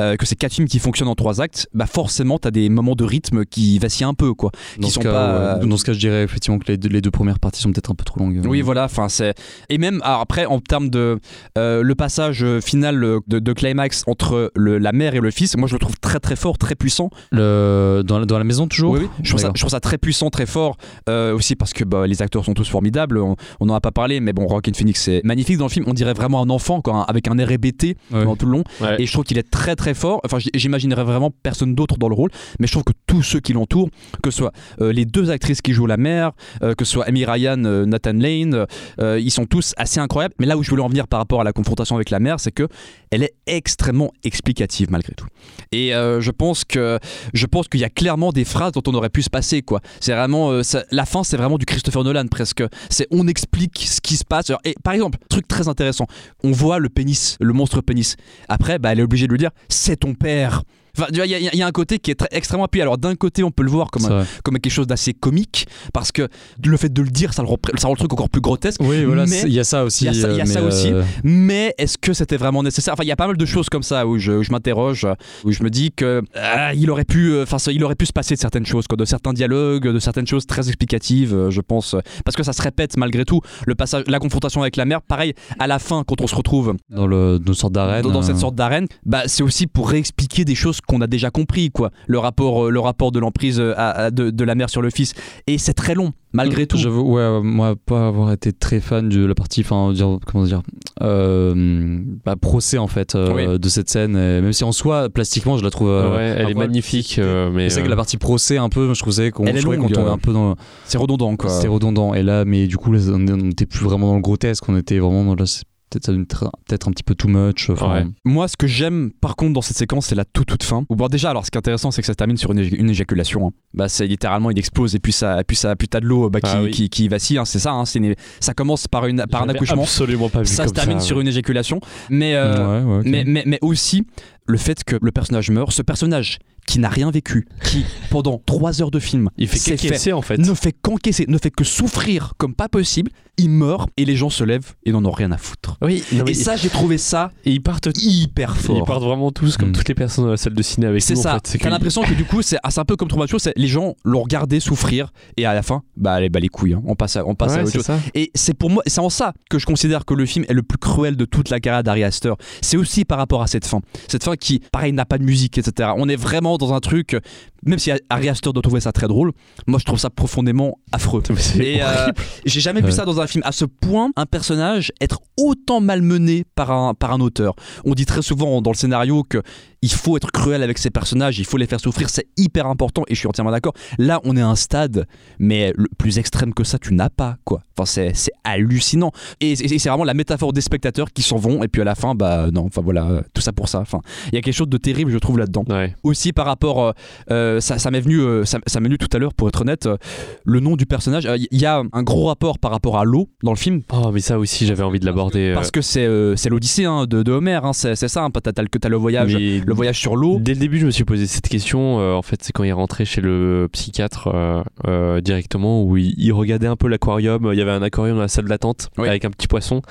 Speaker 5: euh, que c'est quatre films qui fonctionnent en trois actes, bah forcément, tu as des moments de rythme qui vacillent un peu, quoi.
Speaker 6: Dans
Speaker 5: qui
Speaker 6: ce,
Speaker 5: sont
Speaker 6: cas,
Speaker 5: pas, euh,
Speaker 6: dans ce cas, je dirais effectivement que les deux, les deux premières parties sont peut-être un peu trop longues.
Speaker 5: Oui, voilà. Enfin, c'est et même alors, après en termes de euh, le passage final euh, de, de climax entre le- la mère et le fils, moi je le trouve très très fort, très puissant.
Speaker 6: Le, dans, la, dans la maison toujours?
Speaker 5: Oui, oui. Je, trouve ça,
Speaker 6: D'accord.
Speaker 5: je trouve ça très puissant, très fort. euh, aussi parce que bah, les acteurs sont tous formidables. On n'en a pas parlé, mais bon, Rockin' Phoenix c'est magnifique dans le film. On dirait vraiment un enfant, quoi, hein, avec un air hébété
Speaker 6: Ouais.
Speaker 5: pendant tout le long.
Speaker 7: Ouais.
Speaker 5: Et je trouve qu'il est très très fort. Enfin, j'imaginerais vraiment personne d'autre dans le rôle, mais je trouve que tous ceux qui l'entourent, que ce soit euh, les deux actrices qui jouent la mère, euh, que ce soit Amy Ryan, euh, Nathan Lane, euh, ils sont tous assez incroyables. Mais là où je voulais en venir par rapport à la confrontation avec la mère, c'est que elle est extrêmement explicative malgré tout. Et euh, je pense que je pense qu'il y a clairement des phrases dont on aurait pu se passer quoi. C'est vraiment euh, la fin, c'est vraiment du Christopher Nolan presque. C'est on explique ce qui se passe. Et par exemple, truc très intéressant, on voit le pénis, le monstre pénis. Après, bah, elle est obligée de lui dire c'est ton père. Enfin, il y, a- il y a un côté qui est très- extrêmement appuyé. Alors d'un côté, on peut le voir comme, un- quelque chose d'assez comique parce que le fait de le dire, ça le rend, ça rend le truc encore plus grotesque.
Speaker 6: Oui, voilà, il y a ça aussi.
Speaker 5: il y a ça- il y a
Speaker 6: euh,
Speaker 5: ça
Speaker 6: mais,
Speaker 5: aussi.
Speaker 6: euh,
Speaker 5: Mais est-ce que c'était vraiment nécessaire? Enfin, il y a pas mal de choses comme ça où je, où je m'interroge, où je me dis que ah, il aurait pu, euh, enfin, il aurait pu se passer de certaines choses, quoi, de certains dialogues, de certaines choses très explicatives, euh, je pense, euh, parce que ça se répète malgré tout. Le passage, la confrontation avec la mère, pareil, à la fin, quand on se retrouve
Speaker 6: dans, le, dans une sorte d'arène.
Speaker 5: dans, dans cette
Speaker 6: euh,
Speaker 5: sorte d'arène, bah, c'est aussi pour réexpliquer des choses qu'on a déjà compris, quoi. Le rapport, euh, le rapport de l'emprise euh, de, de la mère sur le fils, et c'est très long, malgré tout.
Speaker 6: J'avoue, ouais, euh, moi, pas avoir été très fan de la partie, enfin, dire, comment dire, euh, bah, procès en fait euh,
Speaker 5: Oui.
Speaker 6: de cette scène. et même si en soi, plastiquement, je la trouve. euh,
Speaker 7: ouais, elle est magnifique, mais
Speaker 6: C'est que la partie procès, un peu, je trouvais qu'on trouvais
Speaker 5: longue,
Speaker 6: qu'on tombait un peu dans.
Speaker 5: C'est redondant, quoi.
Speaker 6: C'était redondant. Et là, mais du coup, là, on n'était plus vraiment dans le grotesque, on était vraiment dans. C'est peut-être ça devient tra- peut-être un petit peu too much.
Speaker 7: Ouais.
Speaker 5: Moi, ce que j'aime, par contre, dans cette séquence, c'est la toute toute fin. Ou bon, déjà, alors, ce qui est intéressant, c'est que ça se termine sur une, une éjaculation. hein. Bah, c'est littéralement, il explose et puis ça, et puis ça, puis t'as de l'eau bah, qui,
Speaker 7: Ah oui.
Speaker 5: qui, qui vacille. hein, c'est ça. hein, une- ça commence par une, par un accouchement.
Speaker 7: absolument pas vu
Speaker 5: Ça se termine
Speaker 7: ça,
Speaker 5: sur
Speaker 7: ouais.
Speaker 5: une éjaculation. Mais, euh,
Speaker 6: ouais, ouais, ok.
Speaker 5: mais, mais, mais aussi le fait que le personnage meurt. Ce personnage qui n'a rien vécu, qui pendant trois heures de film
Speaker 7: Il fait
Speaker 5: s'est
Speaker 7: qu'encaisser en fait.
Speaker 5: ne fait qu'encaisser, ne fait que souffrir comme pas possible, il meurt et les gens se lèvent et n'en ont rien à foutre.
Speaker 7: Oui, non,
Speaker 5: Et ça, j'ai trouvé ça
Speaker 7: et ils partent,
Speaker 5: hyper
Speaker 7: ils
Speaker 5: fort.
Speaker 7: partent vraiment tous comme
Speaker 6: Mm.
Speaker 7: toutes les personnes dans la salle de ciné avec
Speaker 5: C'est
Speaker 7: en
Speaker 5: ça.
Speaker 7: fait. C'est
Speaker 5: T'as
Speaker 7: que-
Speaker 5: l'impression que du coup, c'est ah, un peu comme c'est les gens l'ont regardé souffrir et à la fin, bah allez, bah les couilles, hein, on passe à, on passe à autre chose.
Speaker 7: ça.
Speaker 5: Et c'est pour moi, c'est en ça que je considère que le film est le plus cruel de toute la carrière d'Ari Aster. C'est aussi par rapport à cette fin. Cette fin qui, pareil, n'a pas de musique, etc. On est vraiment dans un truc, même si Ari Aster doit trouver ça très drôle, moi je trouve ça profondément affreux. Et euh, j'ai jamais vu ça dans un film. À ce point, un personnage être autant malmené par un, par un auteur. On dit très souvent dans le scénario que il faut être cruel avec ses personnages, il faut les faire souffrir, c'est hyper important et je suis entièrement d'accord. Là, on est à un stade, mais le plus extrême que ça, tu n'as pas, quoi. Enfin, c'est, c'est hallucinant. Et, c'est- c'est vraiment la métaphore des spectateurs qui s'en vont et puis à la fin, bah non, enfin voilà, tout ça pour ça. Enfin, il y a quelque chose de terrible, je trouve, là-dedans
Speaker 7: Ouais.
Speaker 5: aussi par rapport euh, euh, ça, ça m'est venu euh, ça, ça m'est venu tout à l'heure pour être honnête euh, le nom du personnage il y a un gros rapport par rapport à l'eau dans le film
Speaker 7: Oh, mais ça aussi, j'avais envie de l'aborder.
Speaker 5: parce que c'est c'est l'Odyssée hein, de, de Homer hein, c'est c'est ça hein, t'as, t'as le- t'as le voyage
Speaker 7: Mais
Speaker 5: le voyage sur l'eau
Speaker 7: Dès le début, je me suis posé cette question. euh, en fait, c'est quand il est rentré chez le psychiatre euh, euh, directement, où il, il regardait un peu l'aquarium. Il y avait un aquarium dans la salle d'attente
Speaker 5: Oui.
Speaker 7: avec un petit poisson.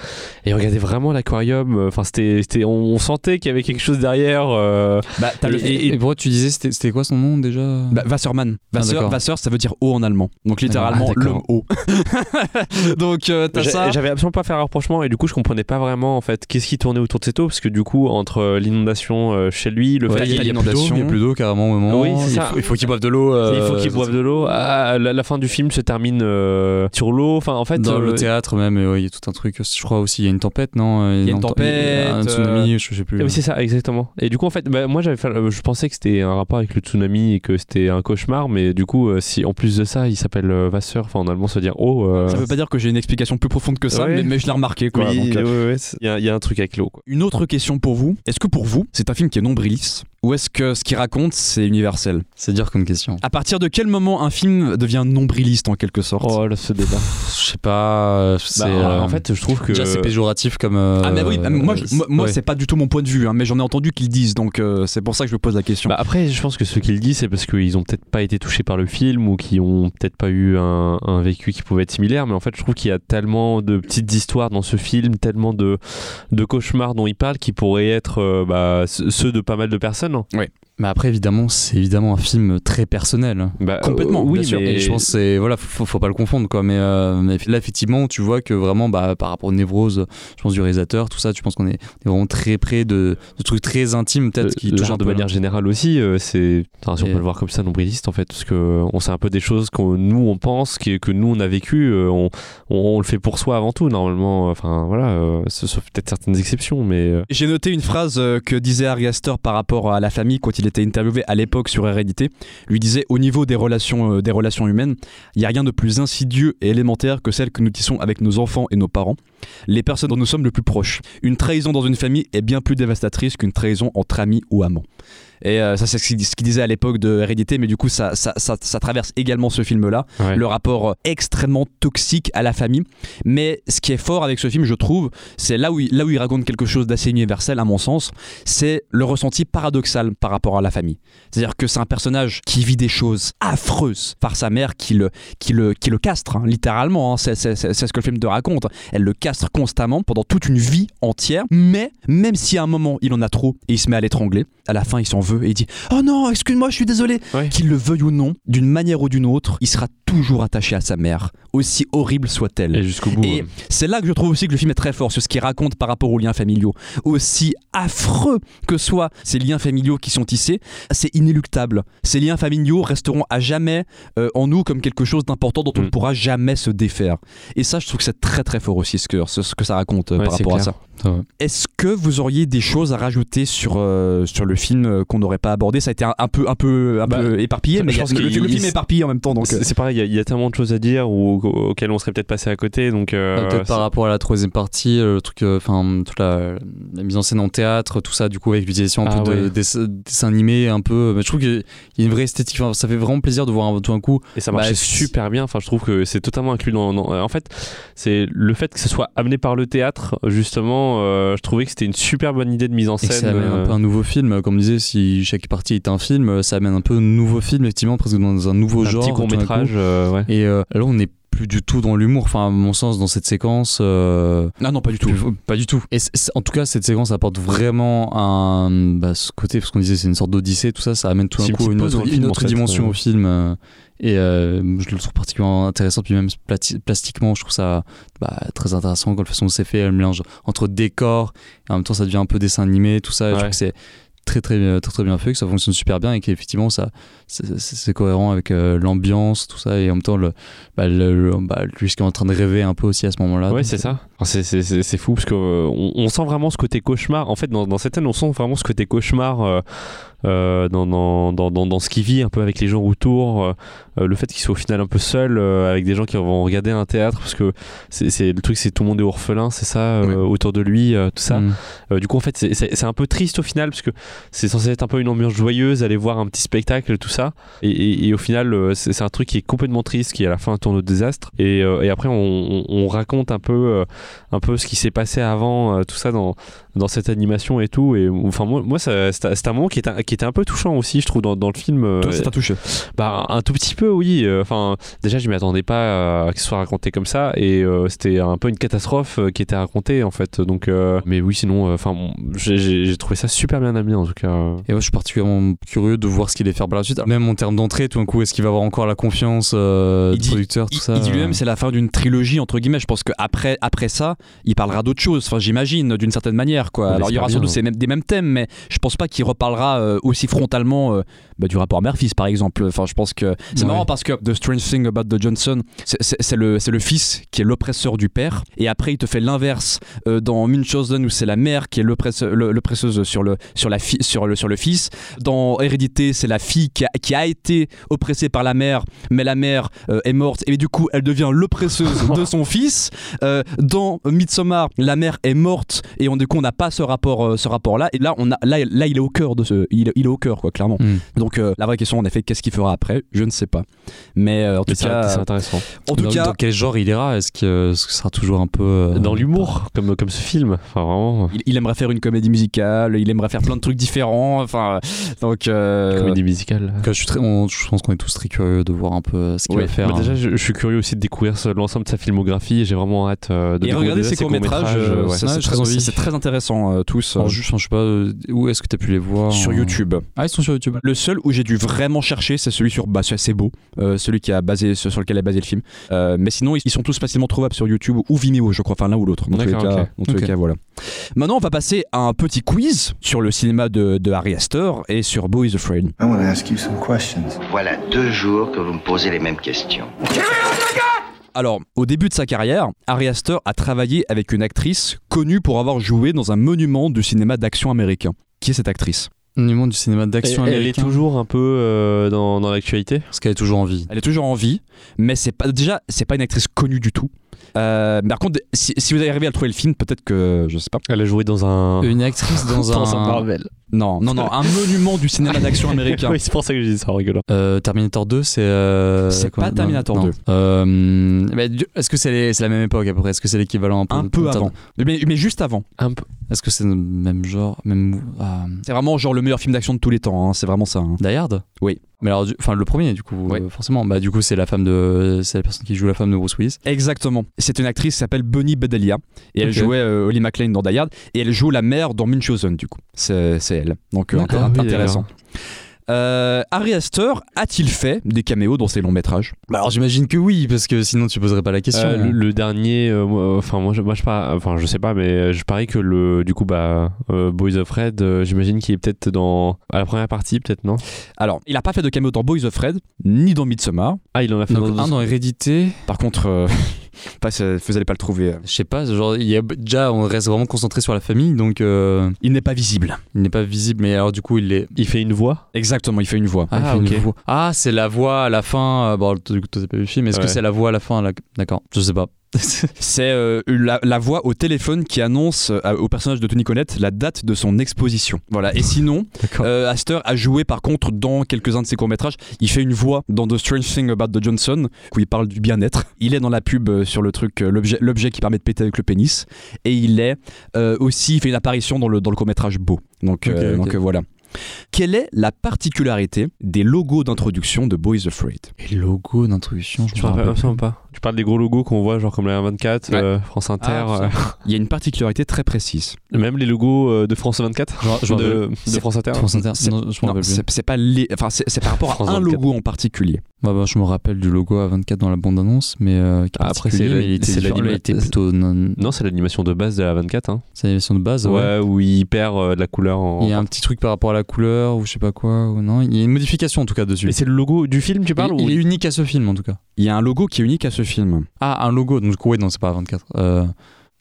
Speaker 7: Et il regardait vraiment l'aquarium. Enfin, c'était, c'était, on, on sentait qu'il y avait quelque chose derrière. euh,
Speaker 5: bah, le-
Speaker 6: Et, et pourquoi tu disais c'était quoi son nom déjà?
Speaker 5: Bah, Wasserman.
Speaker 6: Ah,
Speaker 5: Wasser, ça veut dire eau en allemand. Donc littéralement
Speaker 6: Ah,
Speaker 5: l'homme eau. Donc euh, t'as ça.
Speaker 7: J'avais absolument pas fait un rapprochement et du coup je comprenais pas vraiment en fait qu'est-ce qui tournait autour de cette eau parce que du coup entre l'inondation euh, chez lui, le
Speaker 6: Ouais,
Speaker 7: fait
Speaker 6: il
Speaker 7: qu'il
Speaker 6: il y a plus d'eau, il y a plus d'eau carrément au moment.
Speaker 7: Oui,
Speaker 6: il faut, il faut qu'il boive de l'eau.
Speaker 7: il
Speaker 6: euh,
Speaker 7: faut qu'il boive de l'eau. Ah, la, la fin du film se termine euh, sur l'eau. Enfin en fait
Speaker 6: Dans
Speaker 7: euh,
Speaker 6: le théâtre même, et ouais, il y a tout un truc. Je crois aussi, il y a une tempête, non
Speaker 5: Il y a une
Speaker 6: tem-
Speaker 5: tempête,
Speaker 6: un tsunami, je sais plus.
Speaker 7: Oui, c'est ça, exactement. Et du coup, en fait, bah, moi, j'avais euh, je pensais que c'était un rapport avec le tsunami et que c'était un cauchemar, mais du coup, euh, si en plus de ça, il s'appelle euh, enfin en allemand, ça veut dire eau. euh,
Speaker 5: Ça veut pas dire que j'ai une explication plus profonde que ça,
Speaker 7: Ouais.
Speaker 5: mais, mais je l'ai remarqué quoi.
Speaker 7: oui,
Speaker 5: euh,
Speaker 7: il y, a- il y a un truc avec l'eau.
Speaker 5: Une autre question pour vous. Est-ce que pour vous, c'est un film qui est nombriliste ou est-ce que ce qu'il raconte, c'est universel?
Speaker 6: C'est dur comme question.
Speaker 5: À partir de quel moment un film devient nombriliste en quelque sorte?
Speaker 7: Oh là, ce débat.
Speaker 6: Je sais pas. C'est,
Speaker 7: Bah,
Speaker 6: euh,
Speaker 7: En fait, je trouve que.
Speaker 6: déjà c'est péjoratif comme. euh,
Speaker 5: Ah mais oui, moi, je- moi, moi,
Speaker 6: ouais.
Speaker 5: c'est pas du tout mon point de vue, hein, mais j'en ai entendu qu'ils disent, donc euh, c'est pour ça que je me pose la question.
Speaker 7: Bah, après, je pense que ce qu'il dit, c'est parce qu'ils ont peut-être pas été touchés par le film ou qui ont peut-être pas eu un, un vécu qui pouvait être similaire. Mais en fait, je trouve qu'il y a tellement de petites histoires dans ce film, tellement de, de cauchemars dont il parle qui pourraient être euh, bah, ce- ceux de pas mal de personnes. Oui.
Speaker 6: Mais après, évidemment, c'est évidemment un film très personnel.
Speaker 7: Bah,
Speaker 5: Complètement,
Speaker 7: euh, oui,
Speaker 5: bien sûr.
Speaker 7: mais
Speaker 6: Et je pense que c'est voilà, faut, faut pas le confondre quoi. Mais, euh, mais là, effectivement, tu vois que vraiment, bah, par rapport aux névroses, je pense du réalisateur, tout ça, tu penses qu'on est, vraiment très près de, de trucs très intimes peut-être qui touchent un
Speaker 7: Euh, de manière générale aussi, euh, c'est, enfin, si on
Speaker 6: Et-
Speaker 7: peut le voir comme ça, nombriliste en fait, parce que on sait un peu des choses que nous on pense, qui- que nous on a vécu, euh, on, on, on le fait pour soi avant tout normalement. Enfin voilà, euh, ce- sauf peut-être certaines exceptions, mais euh,
Speaker 5: J'ai noté une phrase euh, que disait Ari Aster par rapport à la famille quand il était interviewé à l'époque sur Hérédité. Lui disait au niveau des relations, euh, des relations humaines, il n'y a rien de plus insidieux et élémentaire que celle que nous tissons avec nos enfants et nos parents, les personnes dont nous sommes le plus proches. Une trahison dans une famille est bien plus dévastatrice qu'une trahison entre amis ou amants. Et euh, ça, c'est ce qu'il disait à l'époque de Hérédité, mais du coup, ça, ça, ça- ça traverse également ce film-là
Speaker 7: ouais.
Speaker 5: le rapport euh, extrêmement toxique à la famille. Mais ce qui est fort avec ce film, je trouve, c'est là où il, là où il raconte quelque chose d'assez universel, à mon sens, c'est le ressenti paradoxal par rapport à la famille. C'est-à-dire que c'est un personnage qui vit des choses affreuses par sa mère qui le, qui le, qui le castre, hein, littéralement. hein. C'est ce que le film te raconte. Elle le castre constamment pendant toute une vie entière. Mais même si à un moment il en a trop et il se met à l'étrangler, à la fin il s'en veut et il dit Oh non, excuse-moi, je suis désolé.
Speaker 7: Ouais.
Speaker 5: Qu'il le veuille ou non, d'une manière ou d'une autre, il sera toujours attaché à sa mère, aussi horrible soit-elle.
Speaker 7: Et jusqu'au bout.
Speaker 5: Et c'est là que je trouve aussi que le film est très fort sur ce qu'il raconte par rapport aux liens familiaux. Aussi affreux que soient ces liens familiaux qui sont tissés, c'est inéluctable. Ces liens familiaux resteront à jamais euh, en nous comme quelque chose d'important dont on ne
Speaker 7: Mm.
Speaker 5: pourra jamais se défaire. Et ça, je trouve que c'est très très fort aussi ce que, ce, ce que ça raconte euh,
Speaker 7: Ouais,
Speaker 5: par rapport à
Speaker 7: clair.
Speaker 5: ça. Est-ce que vous auriez des choses à rajouter sur, euh, sur le film qu'on n'aurait pas abordé Ça a été un, un peu, un peu, un
Speaker 7: Bah,
Speaker 5: peu éparpillé, mais
Speaker 7: je
Speaker 5: il y a-
Speaker 7: pense
Speaker 5: le,
Speaker 7: qu'il-
Speaker 5: le film
Speaker 7: il-
Speaker 5: est éparpillé en même temps. Donc, euh,
Speaker 7: c'est c'est pareil, il y a- il y, a tellement de choses à dire ou, auxquelles on serait peut-être passé à côté. Donc, euh,
Speaker 6: Bah, Peut-être par
Speaker 7: c'est-
Speaker 6: rapport à la troisième partie, euh, le truc, euh, enfin toute la, la mise en scène en théâtre, tout ça, du coup avec l'utilisation un
Speaker 7: Ah
Speaker 6: de dess- dessins animés, un peu. Mais je trouve qu'il y a une vraie esthétique. Enfin, ça fait vraiment plaisir de voir un, tout un coup.
Speaker 7: Et ça marchait
Speaker 6: Bah,
Speaker 7: super bien. Enfin, je trouve que c'est totalement inclus dans. dans- En fait, c'est le fait que ce soit amené par le théâtre, justement, euh, je trouvais que c'était une super bonne idée de mise en
Speaker 6: Et que
Speaker 7: scène.
Speaker 6: ça amène un
Speaker 7: euh,
Speaker 6: peu un nouveau film, comme on disait, si chaque partie est un film, ça amène un peu un nouveau film, effectivement, presque dans un nouveau
Speaker 7: un
Speaker 6: genre.
Speaker 7: petit
Speaker 6: tout d'un
Speaker 7: court métrage,
Speaker 6: coup.
Speaker 7: ouais.
Speaker 6: Et euh, là, on n'est plus du tout dans l'humour, enfin, à mon sens, dans cette séquence. euh,
Speaker 5: Non, non, pas du tout.
Speaker 6: plus- pas du tout. Et c- c- en tout cas, cette séquence apporte vraiment un. Bah, ce côté, parce qu'on disait, c'est une sorte d'odyssée, tout ça, ça amène tout d'un
Speaker 7: une
Speaker 6: coup une autre, une
Speaker 7: film,
Speaker 6: autre
Speaker 7: en fait,
Speaker 6: dimension
Speaker 7: euh.
Speaker 6: au film. euh, et euh, je le trouve particulièrement intéressant. Puis même plastiquement, je trouve ça bah, très intéressant quand la façon dont c'est fait, le mélange entre décor et en même temps ça devient un peu dessin animé, tout ça. Je trouve que c'est très très bien, très très bien fait, que ça fonctionne super bien et qu'effectivement ça c'est- cohérent avec euh, l'ambiance, tout ça et en même temps le, bah, le- le- bah, lui ce qui est en train de rêver un peu aussi à ce moment-là.
Speaker 7: Ouais, c'est ça. C'est- fou parce qu'on on, on sent vraiment ce côté cauchemar. En fait, dans, dans cette scène, on sent vraiment ce côté cauchemar euh, euh, dans, dans, dans, dans, dans ce qu'il vit un peu avec les gens autour. Euh, le fait qu'il soit au final un peu seul euh, avec des gens qui vont regarder un théâtre parce que c'est c'est- le truc, c'est tout le monde est orphelin, c'est ça, euh, autour de lui, euh, tout ça.
Speaker 6: Mm.
Speaker 7: Du coup, en fait, c'est- c'est c'est un peu triste au final parce que c'est censé être un peu une ambiance joyeuse, aller voir un petit spectacle, tout ça. Et, et- et au final, c'est c'est un truc qui est complètement triste, qui à la fin tourne au désastre. Et, et après, on, on- on raconte un peu, un peu ce qui s'est passé avant, tout ça dans, dans cette animation et tout. Et enfin, moi, moi c'était un moment qui était, qui était un peu touchant aussi, je trouve, dans, dans le film.
Speaker 5: Toi, ça t'a touché?
Speaker 7: bah, un tout petit peu, oui. Euh, Enfin, déjà, je m'y attendais pas à que ce soit raconté comme ça, et euh, c'était un peu une catastrophe euh, qui était racontée en fait. Donc, euh, mais oui, sinon, enfin, bon, j'ai- trouvé ça super bien amené en tout cas.
Speaker 6: Et moi, je suis particulièrement curieux de voir ce qu'il allait faire par la suite. Même en termes d'entrée, tout d'un coup, est-ce qu'il va avoir encore la confiance euh,
Speaker 5: Il
Speaker 6: du
Speaker 5: dit-
Speaker 6: producteur, tout
Speaker 5: Il,
Speaker 6: ça?
Speaker 5: il dit lui-même c'est la fin d'une trilogie entre guillemets. Je pense qu'après après ça, il parlera d'autre chose. Enfin, j'imagine d'une certaine manière quoi.
Speaker 7: On
Speaker 5: Alors il y aura sans doute mêmes- des mêmes thèmes, mais je pense pas qu'il reparlera euh, aussi frontalement euh, bah, du rapport mère-fils par exemple. Enfin, je pense que c'est
Speaker 6: Ouais.
Speaker 5: Marrant parce que The Strange Thing About the Johnson, c'est- le le fils qui est l'oppresseur du père, et après il te fait l'inverse euh, dans Munchausen où c'est la mère qui est l'oppresseuse sur le sur la fi- sur le sur le fils. Dans Hérédité, c'est la fille qui a, qui a été oppressée par la mère, mais la mère euh, est morte et du coup elle devient l'oppresseuse de son fils. Euh, dans Midsommar, la mère est morte et on, du coup on n'a pas ce rapport euh, ce rapport là et là on a là, là il est au cœur de ce il, il est au cœur quoi clairement.
Speaker 6: Mm.
Speaker 5: Donc la vraie question en effet qu'est-ce qu'il fera après? Je ne sais pas. Mais euh, en tout
Speaker 7: Mais
Speaker 5: cas
Speaker 7: c'est intéressant.
Speaker 5: en tout
Speaker 6: dans,
Speaker 5: cas
Speaker 6: dans quel genre il ira Est-ce que ce sera toujours un peu euh,
Speaker 7: Dans l'humour, comme, comme ce film. Enfin, vraiment.
Speaker 5: il, il aimerait faire une comédie musicale, il aimerait faire plein de trucs différents enfin donc euh,
Speaker 7: Comédie musicale.
Speaker 6: En je, suis très- on- je pense qu'on est tous très curieux de voir un peu ce qu'il
Speaker 5: Oui,
Speaker 6: va faire.
Speaker 7: Bah,
Speaker 6: hein.
Speaker 7: déjà, je, je suis curieux aussi de découvrir l'ensemble de sa filmographie j'ai vraiment hâte euh, de
Speaker 5: et ces
Speaker 7: ses
Speaker 5: euh, ça,
Speaker 6: Ouais,
Speaker 5: c'est très,
Speaker 6: très envie.
Speaker 5: c'est très intéressant euh, tous. Euh,
Speaker 6: juste, je sais pas, où est-ce que tu as pu les voir
Speaker 5: sur YouTube.
Speaker 6: Ah, ils sont sur YouTube.
Speaker 5: Le seul où j'ai dû vraiment chercher, c'est celui sur bah, c'est assez beau, euh, celui qui a basé sur, sur lequel est basé le film. Euh, mais sinon, ils, ils sont tous facilement trouvables sur YouTube ou Vimeo, je crois, enfin l'un ou l'autre. Dans tous les cas, dans tous les cas, voilà. Maintenant, on va passer à un petit quiz sur le cinéma de, de Harry Astor et sur Bo is Afraid.
Speaker 1: I want to ask you some questions.
Speaker 2: Voilà deux jours que vous me posez les mêmes questions.
Speaker 5: Alors, au début de sa carrière, Harry Astor a travaillé avec une actrice connue pour avoir joué dans un monument du cinéma d'action américain. Qui est cette actrice?
Speaker 6: Monument du cinéma d'action
Speaker 7: elle est
Speaker 6: américain.
Speaker 7: toujours un peu euh, dans, dans l'actualité?
Speaker 6: Parce qu'elle est toujours en vie.
Speaker 5: Elle est toujours en vie, mais c'est pas déjà c'est pas une actrice connue du tout. Euh, mais par contre, si, si vous arrivez à trouver le film, peut-être que je sais pas.
Speaker 7: Elle a joué dans un.
Speaker 6: Une actrice dans,
Speaker 7: dans un
Speaker 6: un.
Speaker 7: Marvel.
Speaker 5: Non, non, non, un monument du cinéma d'action américain.
Speaker 7: oui, c'est pour ça que je dis ça en rigolant.
Speaker 6: Euh, Terminator 2, c'est. euh,
Speaker 5: C'est
Speaker 6: quoi
Speaker 5: pas Terminator
Speaker 6: non.
Speaker 5: 2.
Speaker 6: Euh, mais du- Est-ce que c'est les- c'est la même époque à peu près? Est-ce que c'est l'équivalent un peu
Speaker 5: Un peu avant. Mais, mais juste avant.
Speaker 7: Un peu.
Speaker 6: Est-ce que c'est le même genre même... ah,
Speaker 5: C'est vraiment genre le meilleur film d'action de tous les temps. hein, C'est vraiment ça. hein.
Speaker 6: Die Hard?
Speaker 5: Oui.
Speaker 6: Mais alors, du- enfin le premier du coup,
Speaker 5: Oui.
Speaker 6: euh, forcément. Bah du coup c'est la femme de, c'est la personne qui joue la femme de Bruce Willis.
Speaker 5: Exactement. C'est une actrice qui s'appelle Bonnie Bedelia. Et elle jouait euh, Holly McClane dans Die Hard. Et elle joue la mère dans Munchausen, du coup. C'est elle. Donc euh,
Speaker 7: Ah oui,
Speaker 5: intéressant. Euh, Harry Astor a-t-il fait des caméos dans ses longs métrages?
Speaker 6: Bah alors j'imagine que oui parce que sinon tu poserais pas la question.
Speaker 7: Euh, le, le dernier, euh, moi, enfin moi, je, moi je pas, enfin je sais pas, mais je parie que le, du coup bah euh, Boys of Red, euh, j'imagine qu'il est peut-être dans à la première partie, peut-être non?
Speaker 5: Alors, il a pas fait de caméo dans Boys of Red, ni dans Midsommar.
Speaker 7: Ah il en a fait
Speaker 6: Donc
Speaker 7: dans
Speaker 6: un dans Hérédité.
Speaker 5: Par contre, euh, pas, ça- vous allez pas le trouver. euh.
Speaker 6: Je sais pas, genre il y a déjà on reste vraiment concentré sur la famille donc euh,
Speaker 5: Il n'est pas visible.
Speaker 6: il n'est pas visible mais alors du coup il est.
Speaker 7: Il fait une voix.
Speaker 5: Exactement, il fait une voix.
Speaker 7: Ah,
Speaker 6: fait une
Speaker 7: ok.
Speaker 6: voix. Ah, c'est la voix à la fin. euh, Bon, du coup, toi, t'as pas vu le film. Est-ce que
Speaker 7: Ouais.
Speaker 6: c'est la voix à la fin là D'accord, je sais pas.
Speaker 5: C'est euh, la, la voix au téléphone qui annonce euh, au personnage de Tony Collette la date de son exposition. Voilà. Et sinon, euh, Astor a joué par contre dans quelques-uns de ses courts-métrages. Il fait une voix dans The Strange Thing About the Johnson, où il parle du bien-être. Il est dans la pub sur le truc, l'objet l'objet qui permet de péter avec le pénis. Et il est aussi, il fait une apparition dans le, dans le court-métrage Beau. Donc, donc voilà. Quelle est la particularité des logos d'introduction de Boys Afraid?
Speaker 6: Et logo d'introduction, je
Speaker 7: Je
Speaker 6: me
Speaker 7: rappelle absolument pas. Tu parles des gros logos qu'on voit, genre comme la 24,
Speaker 5: Ouais.
Speaker 7: euh, France Inter,
Speaker 6: Ah,
Speaker 7: euh,
Speaker 5: Il y a une particularité très précise.
Speaker 7: même les logos euh, de France 24,
Speaker 6: Je- je me
Speaker 7: de, France Inter.
Speaker 6: France Inter,
Speaker 5: C'est- pas les, enfin c'est par rapport à un
Speaker 7: 24.
Speaker 5: logo en particulier.
Speaker 6: Bah, je me rappelle du logo A24 dans la bande-annonce, mais euh,
Speaker 7: Ah, après, c'est la-
Speaker 6: mais il était,
Speaker 7: c'est
Speaker 6: différent,
Speaker 7: l'anima-
Speaker 6: il était plutôt non-
Speaker 7: Non, c'est l'animation de base de la 24. Hein.
Speaker 6: c'est l'animation de base.
Speaker 7: Ouais,
Speaker 6: ouais.
Speaker 7: où il perd euh, de la couleur en.
Speaker 6: Il y a un petit truc par rapport à la couleur ou je sais pas quoi ou non. Il y a une modification en tout cas dessus.
Speaker 7: Et c'est le logo du film, tu parles
Speaker 6: il,
Speaker 7: ou...
Speaker 6: il est unique à ce film en tout cas.
Speaker 5: Il y a un logo qui est unique à ce film.
Speaker 6: Ah, un logo. Donc, ouais, non, c'est pas A24. Euh,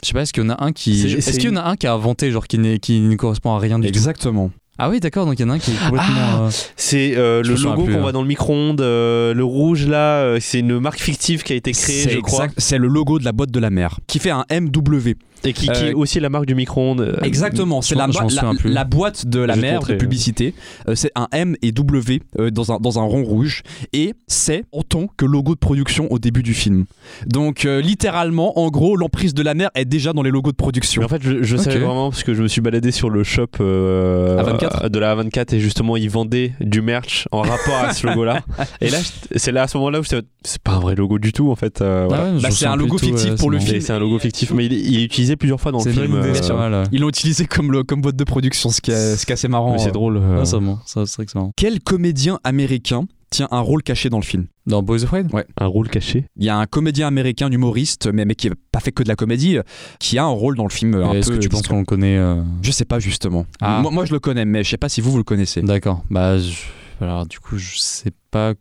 Speaker 6: je sais pas, est-ce qu'il y en a un qui.
Speaker 7: C'est-
Speaker 6: Est-ce qu'il y en a un qui a inventé, genre qui, ne correspond à rien du tout?
Speaker 5: Exactement.
Speaker 6: Ah oui, d'accord, donc il y en a un qui est complètement.
Speaker 7: Ah,
Speaker 6: euh,
Speaker 7: C'est euh, le logo qu'on
Speaker 6: hein.
Speaker 7: voit dans le micro-ondes, euh, le rouge là, c'est une marque fictive qui a été créée, je crois,
Speaker 5: C'est le logo de la boîte de la mer qui fait un MW.
Speaker 7: Et qui, qui
Speaker 5: Euh,
Speaker 7: est aussi la marque du micro-ondes. euh,
Speaker 5: Exactement, c'est la, la- la boîte de la mer de publicité. Euh, c'est un M et W euh, dans, un, dans un rond rouge. Et c'est autant que logo de production au début du film. Donc euh, littéralement, en gros, l'emprise de la mer est déjà dans les logos de production.
Speaker 7: Mais en fait, je, je
Speaker 6: Ok.
Speaker 7: savais vraiment parce que je me suis baladé sur le shop euh,
Speaker 5: A24?
Speaker 7: de la A24 et justement ils vendaient du merch en rapport à ce logo-là. Et là, c'est là à ce moment-là où je c'est pas un vrai logo du tout en fait. euh, voilà.
Speaker 6: ah ouais, je
Speaker 5: Bah,
Speaker 6: me
Speaker 5: c'est un logo fictif
Speaker 6: ouais,
Speaker 5: pour le film.
Speaker 7: C'est un logo fictif, mais il est, il est utilisé plusieurs fois dans le film. euh,
Speaker 6: ouais.
Speaker 5: Ils l'ont utilisé comme, le, comme boîte de production, ce qui est, ce qui est assez marrant.
Speaker 7: c'est
Speaker 5: euh.
Speaker 7: drôle.
Speaker 6: Ah, ça, bon, ça, c'est vrai que c'est marrant.
Speaker 5: Quel comédien américain tient un rôle caché dans le film?
Speaker 6: Dans Boys Afraid
Speaker 7: un rôle caché?
Speaker 5: Il y a un comédien américain, humoriste, mais, mais qui n'a pas fait que de la comédie, qui a un rôle dans le film. euh, un
Speaker 6: Est-ce
Speaker 5: peu
Speaker 6: que tu penses qu'on le connaît euh,
Speaker 5: Je sais pas justement.
Speaker 6: Ah.
Speaker 5: Moi, moi, je le connais, mais je sais pas si vous vous le connaissez.
Speaker 6: D'accord. Bah, je- alors du coup, je sais pas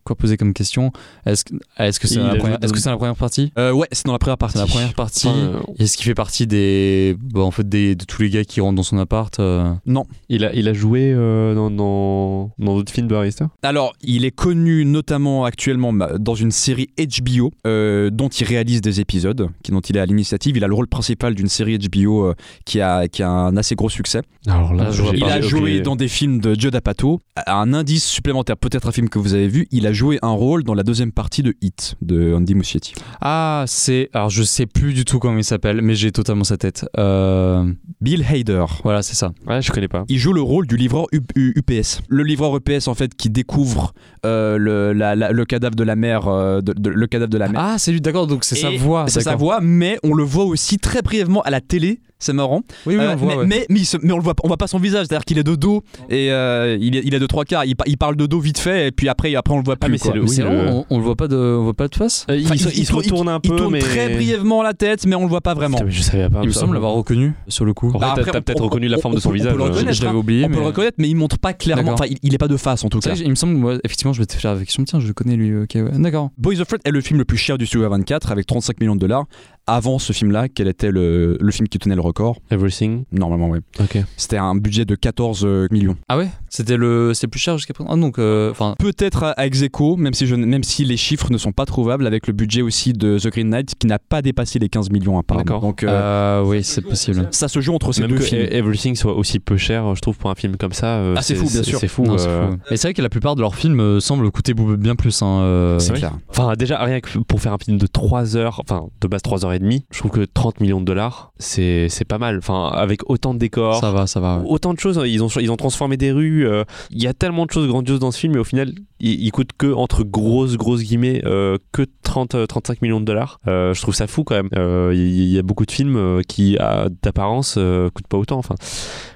Speaker 6: quoi poser comme question. Est-ce que est-ce que c'est dans est-ce que
Speaker 7: dans-
Speaker 6: la première partie?
Speaker 5: Euh, ouais, c'est dans la première partie.
Speaker 6: C'est la première partie.
Speaker 7: Enfin, euh,
Speaker 6: Est-ce qu'il fait partie des, bah, en fait, des, de tous les gars qui rentrent dans son appart euh,
Speaker 5: Non.
Speaker 7: il, a, il a joué euh, dans dans dans d'autres films de Harry Styles
Speaker 5: Alors, il est connu notamment actuellement bah, dans une série HBO euh, dont il réalise des épisodes, qui, dont il est à l'initiative. Il a le rôle principal d'une série HBO euh, qui, a, qui a un assez gros succès.
Speaker 7: Alors
Speaker 6: là, je vois
Speaker 5: Il
Speaker 6: pas.
Speaker 5: a joué dans des films de Judd Apatow. Un indice supplémentaire, peut-être un film que vous avez vu, il a joué un rôle dans la deuxième partie de Hit de Andy Muschietti.
Speaker 6: Ah, c'est. Alors, je sais plus du tout comment il s'appelle, mais j'ai totalement sa tête. Euh,
Speaker 5: Bill Hader.
Speaker 6: Voilà, c'est ça.
Speaker 7: Ouais, je connais pas.
Speaker 5: Il joue le rôle du livreur U- U- UPS. Le livreur UPS en fait qui découvre euh, le, la- la- le cadavre de la mère, euh, de- de- le cadavre de la mère.
Speaker 6: Ah, c'est lui, d'accord, donc c'est sa voix.
Speaker 5: C'est sa voix, mais on le voit aussi très brièvement à la télé. C'est marrant.
Speaker 6: Oui, oui,
Speaker 5: Euh,
Speaker 6: on voit,
Speaker 5: mais,
Speaker 6: ouais.
Speaker 5: mais, mais, il se- mais on le voit, pas- on voit pas son visage, c'est-à-dire qu'il est de dos et euh, il, est, il est de trois quarts. Il, pa- il parle de dos vite fait et puis après, après on le voit plus.
Speaker 7: mais c'est le-
Speaker 6: Mais
Speaker 7: oui,
Speaker 6: c'est
Speaker 7: le-
Speaker 6: vraiment, on, on le voit pas de, on voit pas de face.
Speaker 7: Euh, il, se, il se
Speaker 5: tourne-
Speaker 7: retourne un
Speaker 5: il
Speaker 7: peu,
Speaker 5: tourne
Speaker 7: mais
Speaker 5: très brièvement la tête, mais on le voit pas vraiment.
Speaker 7: Putain, mais je savais pas.
Speaker 6: Il me semble l'avoir reconnu sur le coup.
Speaker 7: En fait,
Speaker 5: Bah,
Speaker 7: t'as-
Speaker 5: après,
Speaker 7: t'as
Speaker 5: on-
Speaker 7: peut-être
Speaker 5: on-
Speaker 7: reconnu la
Speaker 5: on-
Speaker 7: forme de
Speaker 5: on
Speaker 7: son
Speaker 5: peut le
Speaker 7: visage. euh.
Speaker 5: reconnaître.
Speaker 6: je l'avais oublié,
Speaker 5: on peut
Speaker 6: mais-
Speaker 5: le reconnaître, mais il montre pas clairement.
Speaker 6: D'accord.
Speaker 5: Enfin, il, il est pas de face en tout
Speaker 6: C'est
Speaker 5: cas.
Speaker 6: vrai, il me semble, moi, effectivement, je m'étais fait la réflexion. Tiens, je le connais lui. Ok, ouais. D'accord.
Speaker 5: Boys of Fred est le film le plus cher du studio A24 avec 35 millions de dollars. Avant ce film-là, quel était le, le film qui tenait le record
Speaker 7: Everything.
Speaker 5: Normalement, oui.
Speaker 7: Ok.
Speaker 5: C'était un budget de 14 euh, millions.
Speaker 6: Ah ouais? C'était le, c'est plus cher jusqu'à présent? Ah donc, euh, enfin,
Speaker 5: Peut-être à, à ex aequo, même si, je, même si les chiffres ne sont pas trouvables, avec le budget aussi de The Green Knight qui n'a pas dépassé les 15 millions apparemment.
Speaker 7: D'accord.
Speaker 5: Donc euh,
Speaker 6: euh, oui, c'est possible.
Speaker 5: ça se joue entre ces
Speaker 7: Même
Speaker 5: deux
Speaker 7: que
Speaker 5: films.
Speaker 7: Everything soit aussi peu cher, je trouve, pour un film comme ça. euh,
Speaker 5: Ah, c'est fou, bien sûr.
Speaker 7: C'est fou.
Speaker 6: Non, c'est
Speaker 7: euh,
Speaker 6: fou. Et c'est vrai que la plupart de leurs films euh, semblent coûter bien plus. Hein, euh,
Speaker 5: C'est
Speaker 7: vrai.
Speaker 5: clair.
Speaker 7: Enfin, déjà, rien que pour faire un film de 3 heures, enfin, de base 3 heures et demie, je trouve que 30 millions de dollars, c'est c'est pas mal. Enfin, avec autant de décors.
Speaker 6: Ça va, ça va. ouais.
Speaker 7: Autant de choses, hein. ils ont, ils ont transformé des rues. euh, Il y a tellement de choses grandioses dans ce film, mais au final, il, il coûte que, entre grosses, grosses guillemets, euh, que 30, euh, 35 millions de dollars. Euh, je trouve ça fou quand même. Euh, Il y, a beaucoup de films euh, qui, à- d'apparence, euh, coûtent pas autant. Enfin,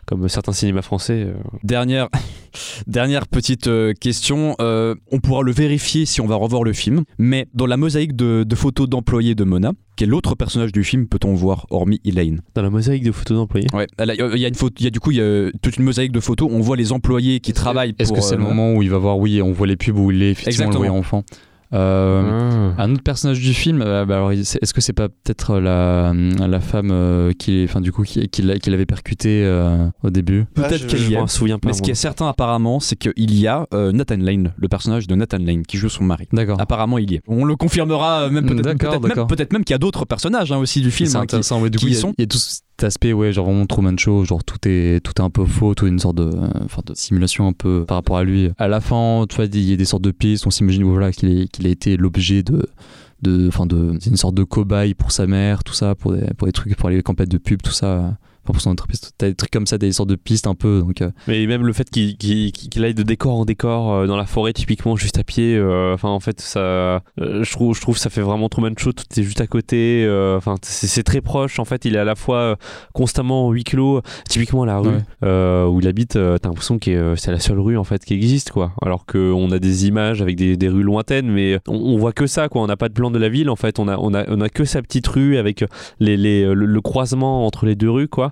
Speaker 7: comme certains cinémas français. euh.
Speaker 5: Dernière, dernière petite euh, question. euh, on pourra le vérifier si on va revoir le film, mais dans la mosaïque de, de photos d'employés de Mona, quel autre personnage du film peut-on voir hormis Elaine?
Speaker 7: Dans la mosaïque de photos d'employés?
Speaker 5: Ouais, il y a une photo, il y a du coup il y a toute une mosaïque de photos. On voit les employés qui travaillent.
Speaker 6: Est-ce que c'est le moment où il va voir, oui, on voit les pubs où il est effectivement
Speaker 5: Exactement.
Speaker 6: le enfant? Euh,
Speaker 7: Ah.
Speaker 6: Un autre personnage du film, euh, bah alors, est-ce que c'est pas peut-être la, la femme euh, qui, enfin, du coup, qui, qui l'a- qui l'avait percuté euh, au début?
Speaker 5: Peut-être qu'elle
Speaker 7: je
Speaker 5: y est.
Speaker 7: m'en souviens pas.
Speaker 5: Mais ce qui est certain apparemment, c'est qu'il y a euh, Nathan Lane, le personnage de Nathan Lane, qui joue son mari.
Speaker 6: D'accord.
Speaker 5: Apparemment, il y est. On le confirmera euh, même peut-être peut-être même,
Speaker 6: d'accord.
Speaker 5: peut-être même qu'il y a d'autres personnages hein, aussi du film.
Speaker 6: c'est
Speaker 5: hein, qui-
Speaker 6: intéressant. ouais, du
Speaker 5: qui
Speaker 6: coup, il y, a-
Speaker 5: sont-
Speaker 6: y a aspect, ouais, genre vraiment Truman Show, genre tout est, tout est un peu faux, tout est une sorte de, enfin, de simulation un peu par rapport à lui. À la fin, tu vois, il y a des sortes de pistes, on s'imagine voilà, qu'il qu'il a été l'objet de. De, enfin de, une sorte de cobaye pour sa mère, tout ça, pour des, pour des trucs, pour les campagnes de pub, tout ça, enfin, pour son entreprise. T'as des trucs comme ça, des sortes de pistes un peu. Donc, euh,
Speaker 7: Mais même le fait qu'il aille de décor en décor euh, dans la forêt, typiquement juste à pied, euh, enfin en fait, ça, je, trouve, je trouve que ça fait vraiment Truman Show, tout est juste à côté, enfin c'est très proche, en fait, il est à la fois constamment en huis clos, typiquement la rue
Speaker 6: Ouais.
Speaker 7: où il habite, t'as l'impression que c'est la seule rue en fait qui existe, quoi. Alors qu'on a des images avec des, des rues lointaines, mais on, on voit que ça, quoi. On n'a pas de plan de la ville, en fait, on a, on a, on a que sa petite rue avec les, les, le, le croisement entre les deux rues, quoi.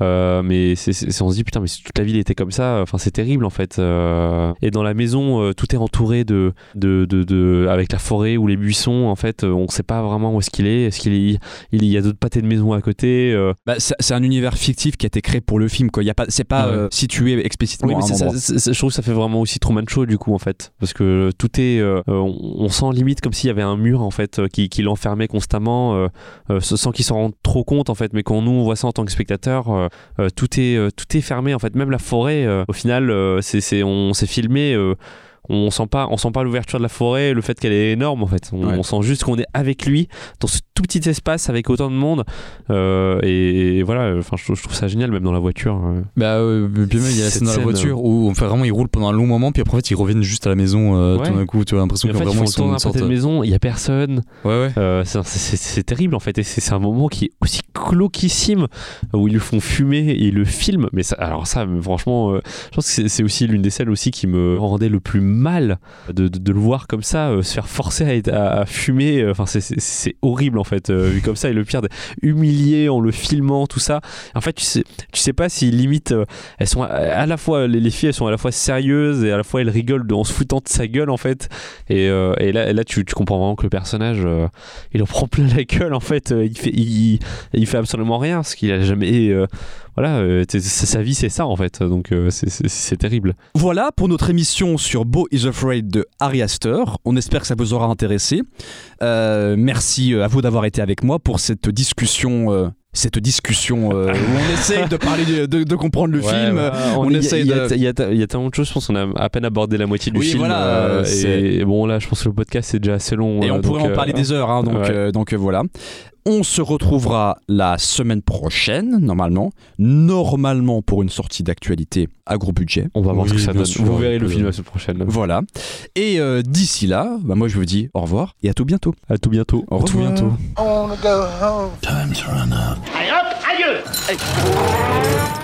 Speaker 7: Euh, mais c'est- on se dit putain mais si toute la ville était comme ça enfin c'est terrible en fait Euh, et dans la maison euh, tout est entouré de, de, de, de- avec la forêt ou les buissons en fait on sait pas vraiment où est-ce qu'il est est-ce qu'il est il y a d'autres pâtés de maison à côté
Speaker 5: Bah, c'est un univers fictif qui a été créé pour le film. Quoi. Il y a pas, c'est pas
Speaker 6: Ouais.
Speaker 5: situé explicitement.
Speaker 7: oui,
Speaker 5: à
Speaker 7: mais
Speaker 5: un
Speaker 7: ça, je trouve que ça fait vraiment aussi Truman Show du coup en fait parce que tout est on, on sent limite comme s'il y avait un mur en fait qui, qui l'enfermait constamment euh, euh, sans qu'il s'en rende trop compte en fait mais quand nous on voit ça en tant que spectateur euh, tout est euh, tout est fermé en fait. Même la forêt euh, au final euh, c'est on s'est filmé euh, on sent pas on sent pas l'ouverture de la forêt le fait qu'elle est énorme en fait on,
Speaker 5: Ouais.
Speaker 7: on sent juste qu'on est avec lui dans ce tout petit espace avec autant de monde euh, et, et voilà enfin je, trouve- je trouve ça génial même dans la voiture euh.
Speaker 6: Bah, euh, puis même il y a la scène dans la voiture où enfin, vraiment ils roulent pendant un long moment, puis après en fait, ils reviennent juste à la maison euh,
Speaker 7: Ouais.
Speaker 6: tout d'un coup. Tu as l'impression
Speaker 7: Mais
Speaker 6: que
Speaker 7: en fait, ils
Speaker 6: vraiment ils sont une sorte.
Speaker 7: de maison, il y a personne.
Speaker 6: Ouais, ouais.
Speaker 7: Euh, c'est- terrible en fait, et c'est un moment qui est aussi glauquissime où ils le font fumer et ils le filment. Mais ça, alors ça, franchement, euh, je pense que c'est- c'est aussi l'une des scènes aussi qui me rendait le plus mal de, le voir comme ça, euh, se faire forcer à, fumer. euh, Enfin, c'est- horrible en fait, euh, vu comme ça. Et le pire, humilié en le filmant, tout ça. En fait, tu sais, tu sais pas si limite elles sont à, la fois les, les filles, elles sont à la fois sérieuses et à la fois elles rigolent en se foutant de sa gueule en fait. Et, là, là tu, comprends vraiment que le personnage, il en prend plein la gueule en fait. Il fait, il, fait absolument rien, parce qu'il a jamais. Voilà, euh, sa vie c'est ça en fait. Donc euh, c'est- terrible.
Speaker 5: Voilà pour notre émission sur Beau is Afraid de Harry Astor. On espère que ça vous aura intéressé. Euh, merci à vous d'avoir été avec moi pour cette discussion. cette discussion euh, où on essaye de parler, de, de- de comprendre le film. on
Speaker 7: il y a-
Speaker 5: essaye
Speaker 7: il y a-
Speaker 5: de-
Speaker 7: Il y, a- il y a tellement de choses, je pense qu'on a à peine abordé la moitié du
Speaker 5: Oui,
Speaker 7: film.
Speaker 5: voilà,
Speaker 7: euh, et bon, là, je pense que le podcast c'est déjà assez long.
Speaker 5: Et
Speaker 7: euh,
Speaker 5: on pourrait
Speaker 7: donc,
Speaker 5: en parler des heures, hein, donc,
Speaker 7: ouais.
Speaker 5: donc voilà. On se retrouvera la semaine prochaine, normalement. Normalement pour une sortie d'actualité à gros budget.
Speaker 7: On va voir
Speaker 6: Oui,
Speaker 7: ce que ça donne.
Speaker 6: sûr,
Speaker 7: Vous verrez le film la semaine prochaine.
Speaker 5: Voilà. Et euh, d'ici là, bah, moi je vous dis au revoir et à tout bientôt.
Speaker 7: À tout bientôt.
Speaker 5: Au
Speaker 6: À tout
Speaker 5: revoir.
Speaker 6: bientôt.
Speaker 3: Allez hop, adieu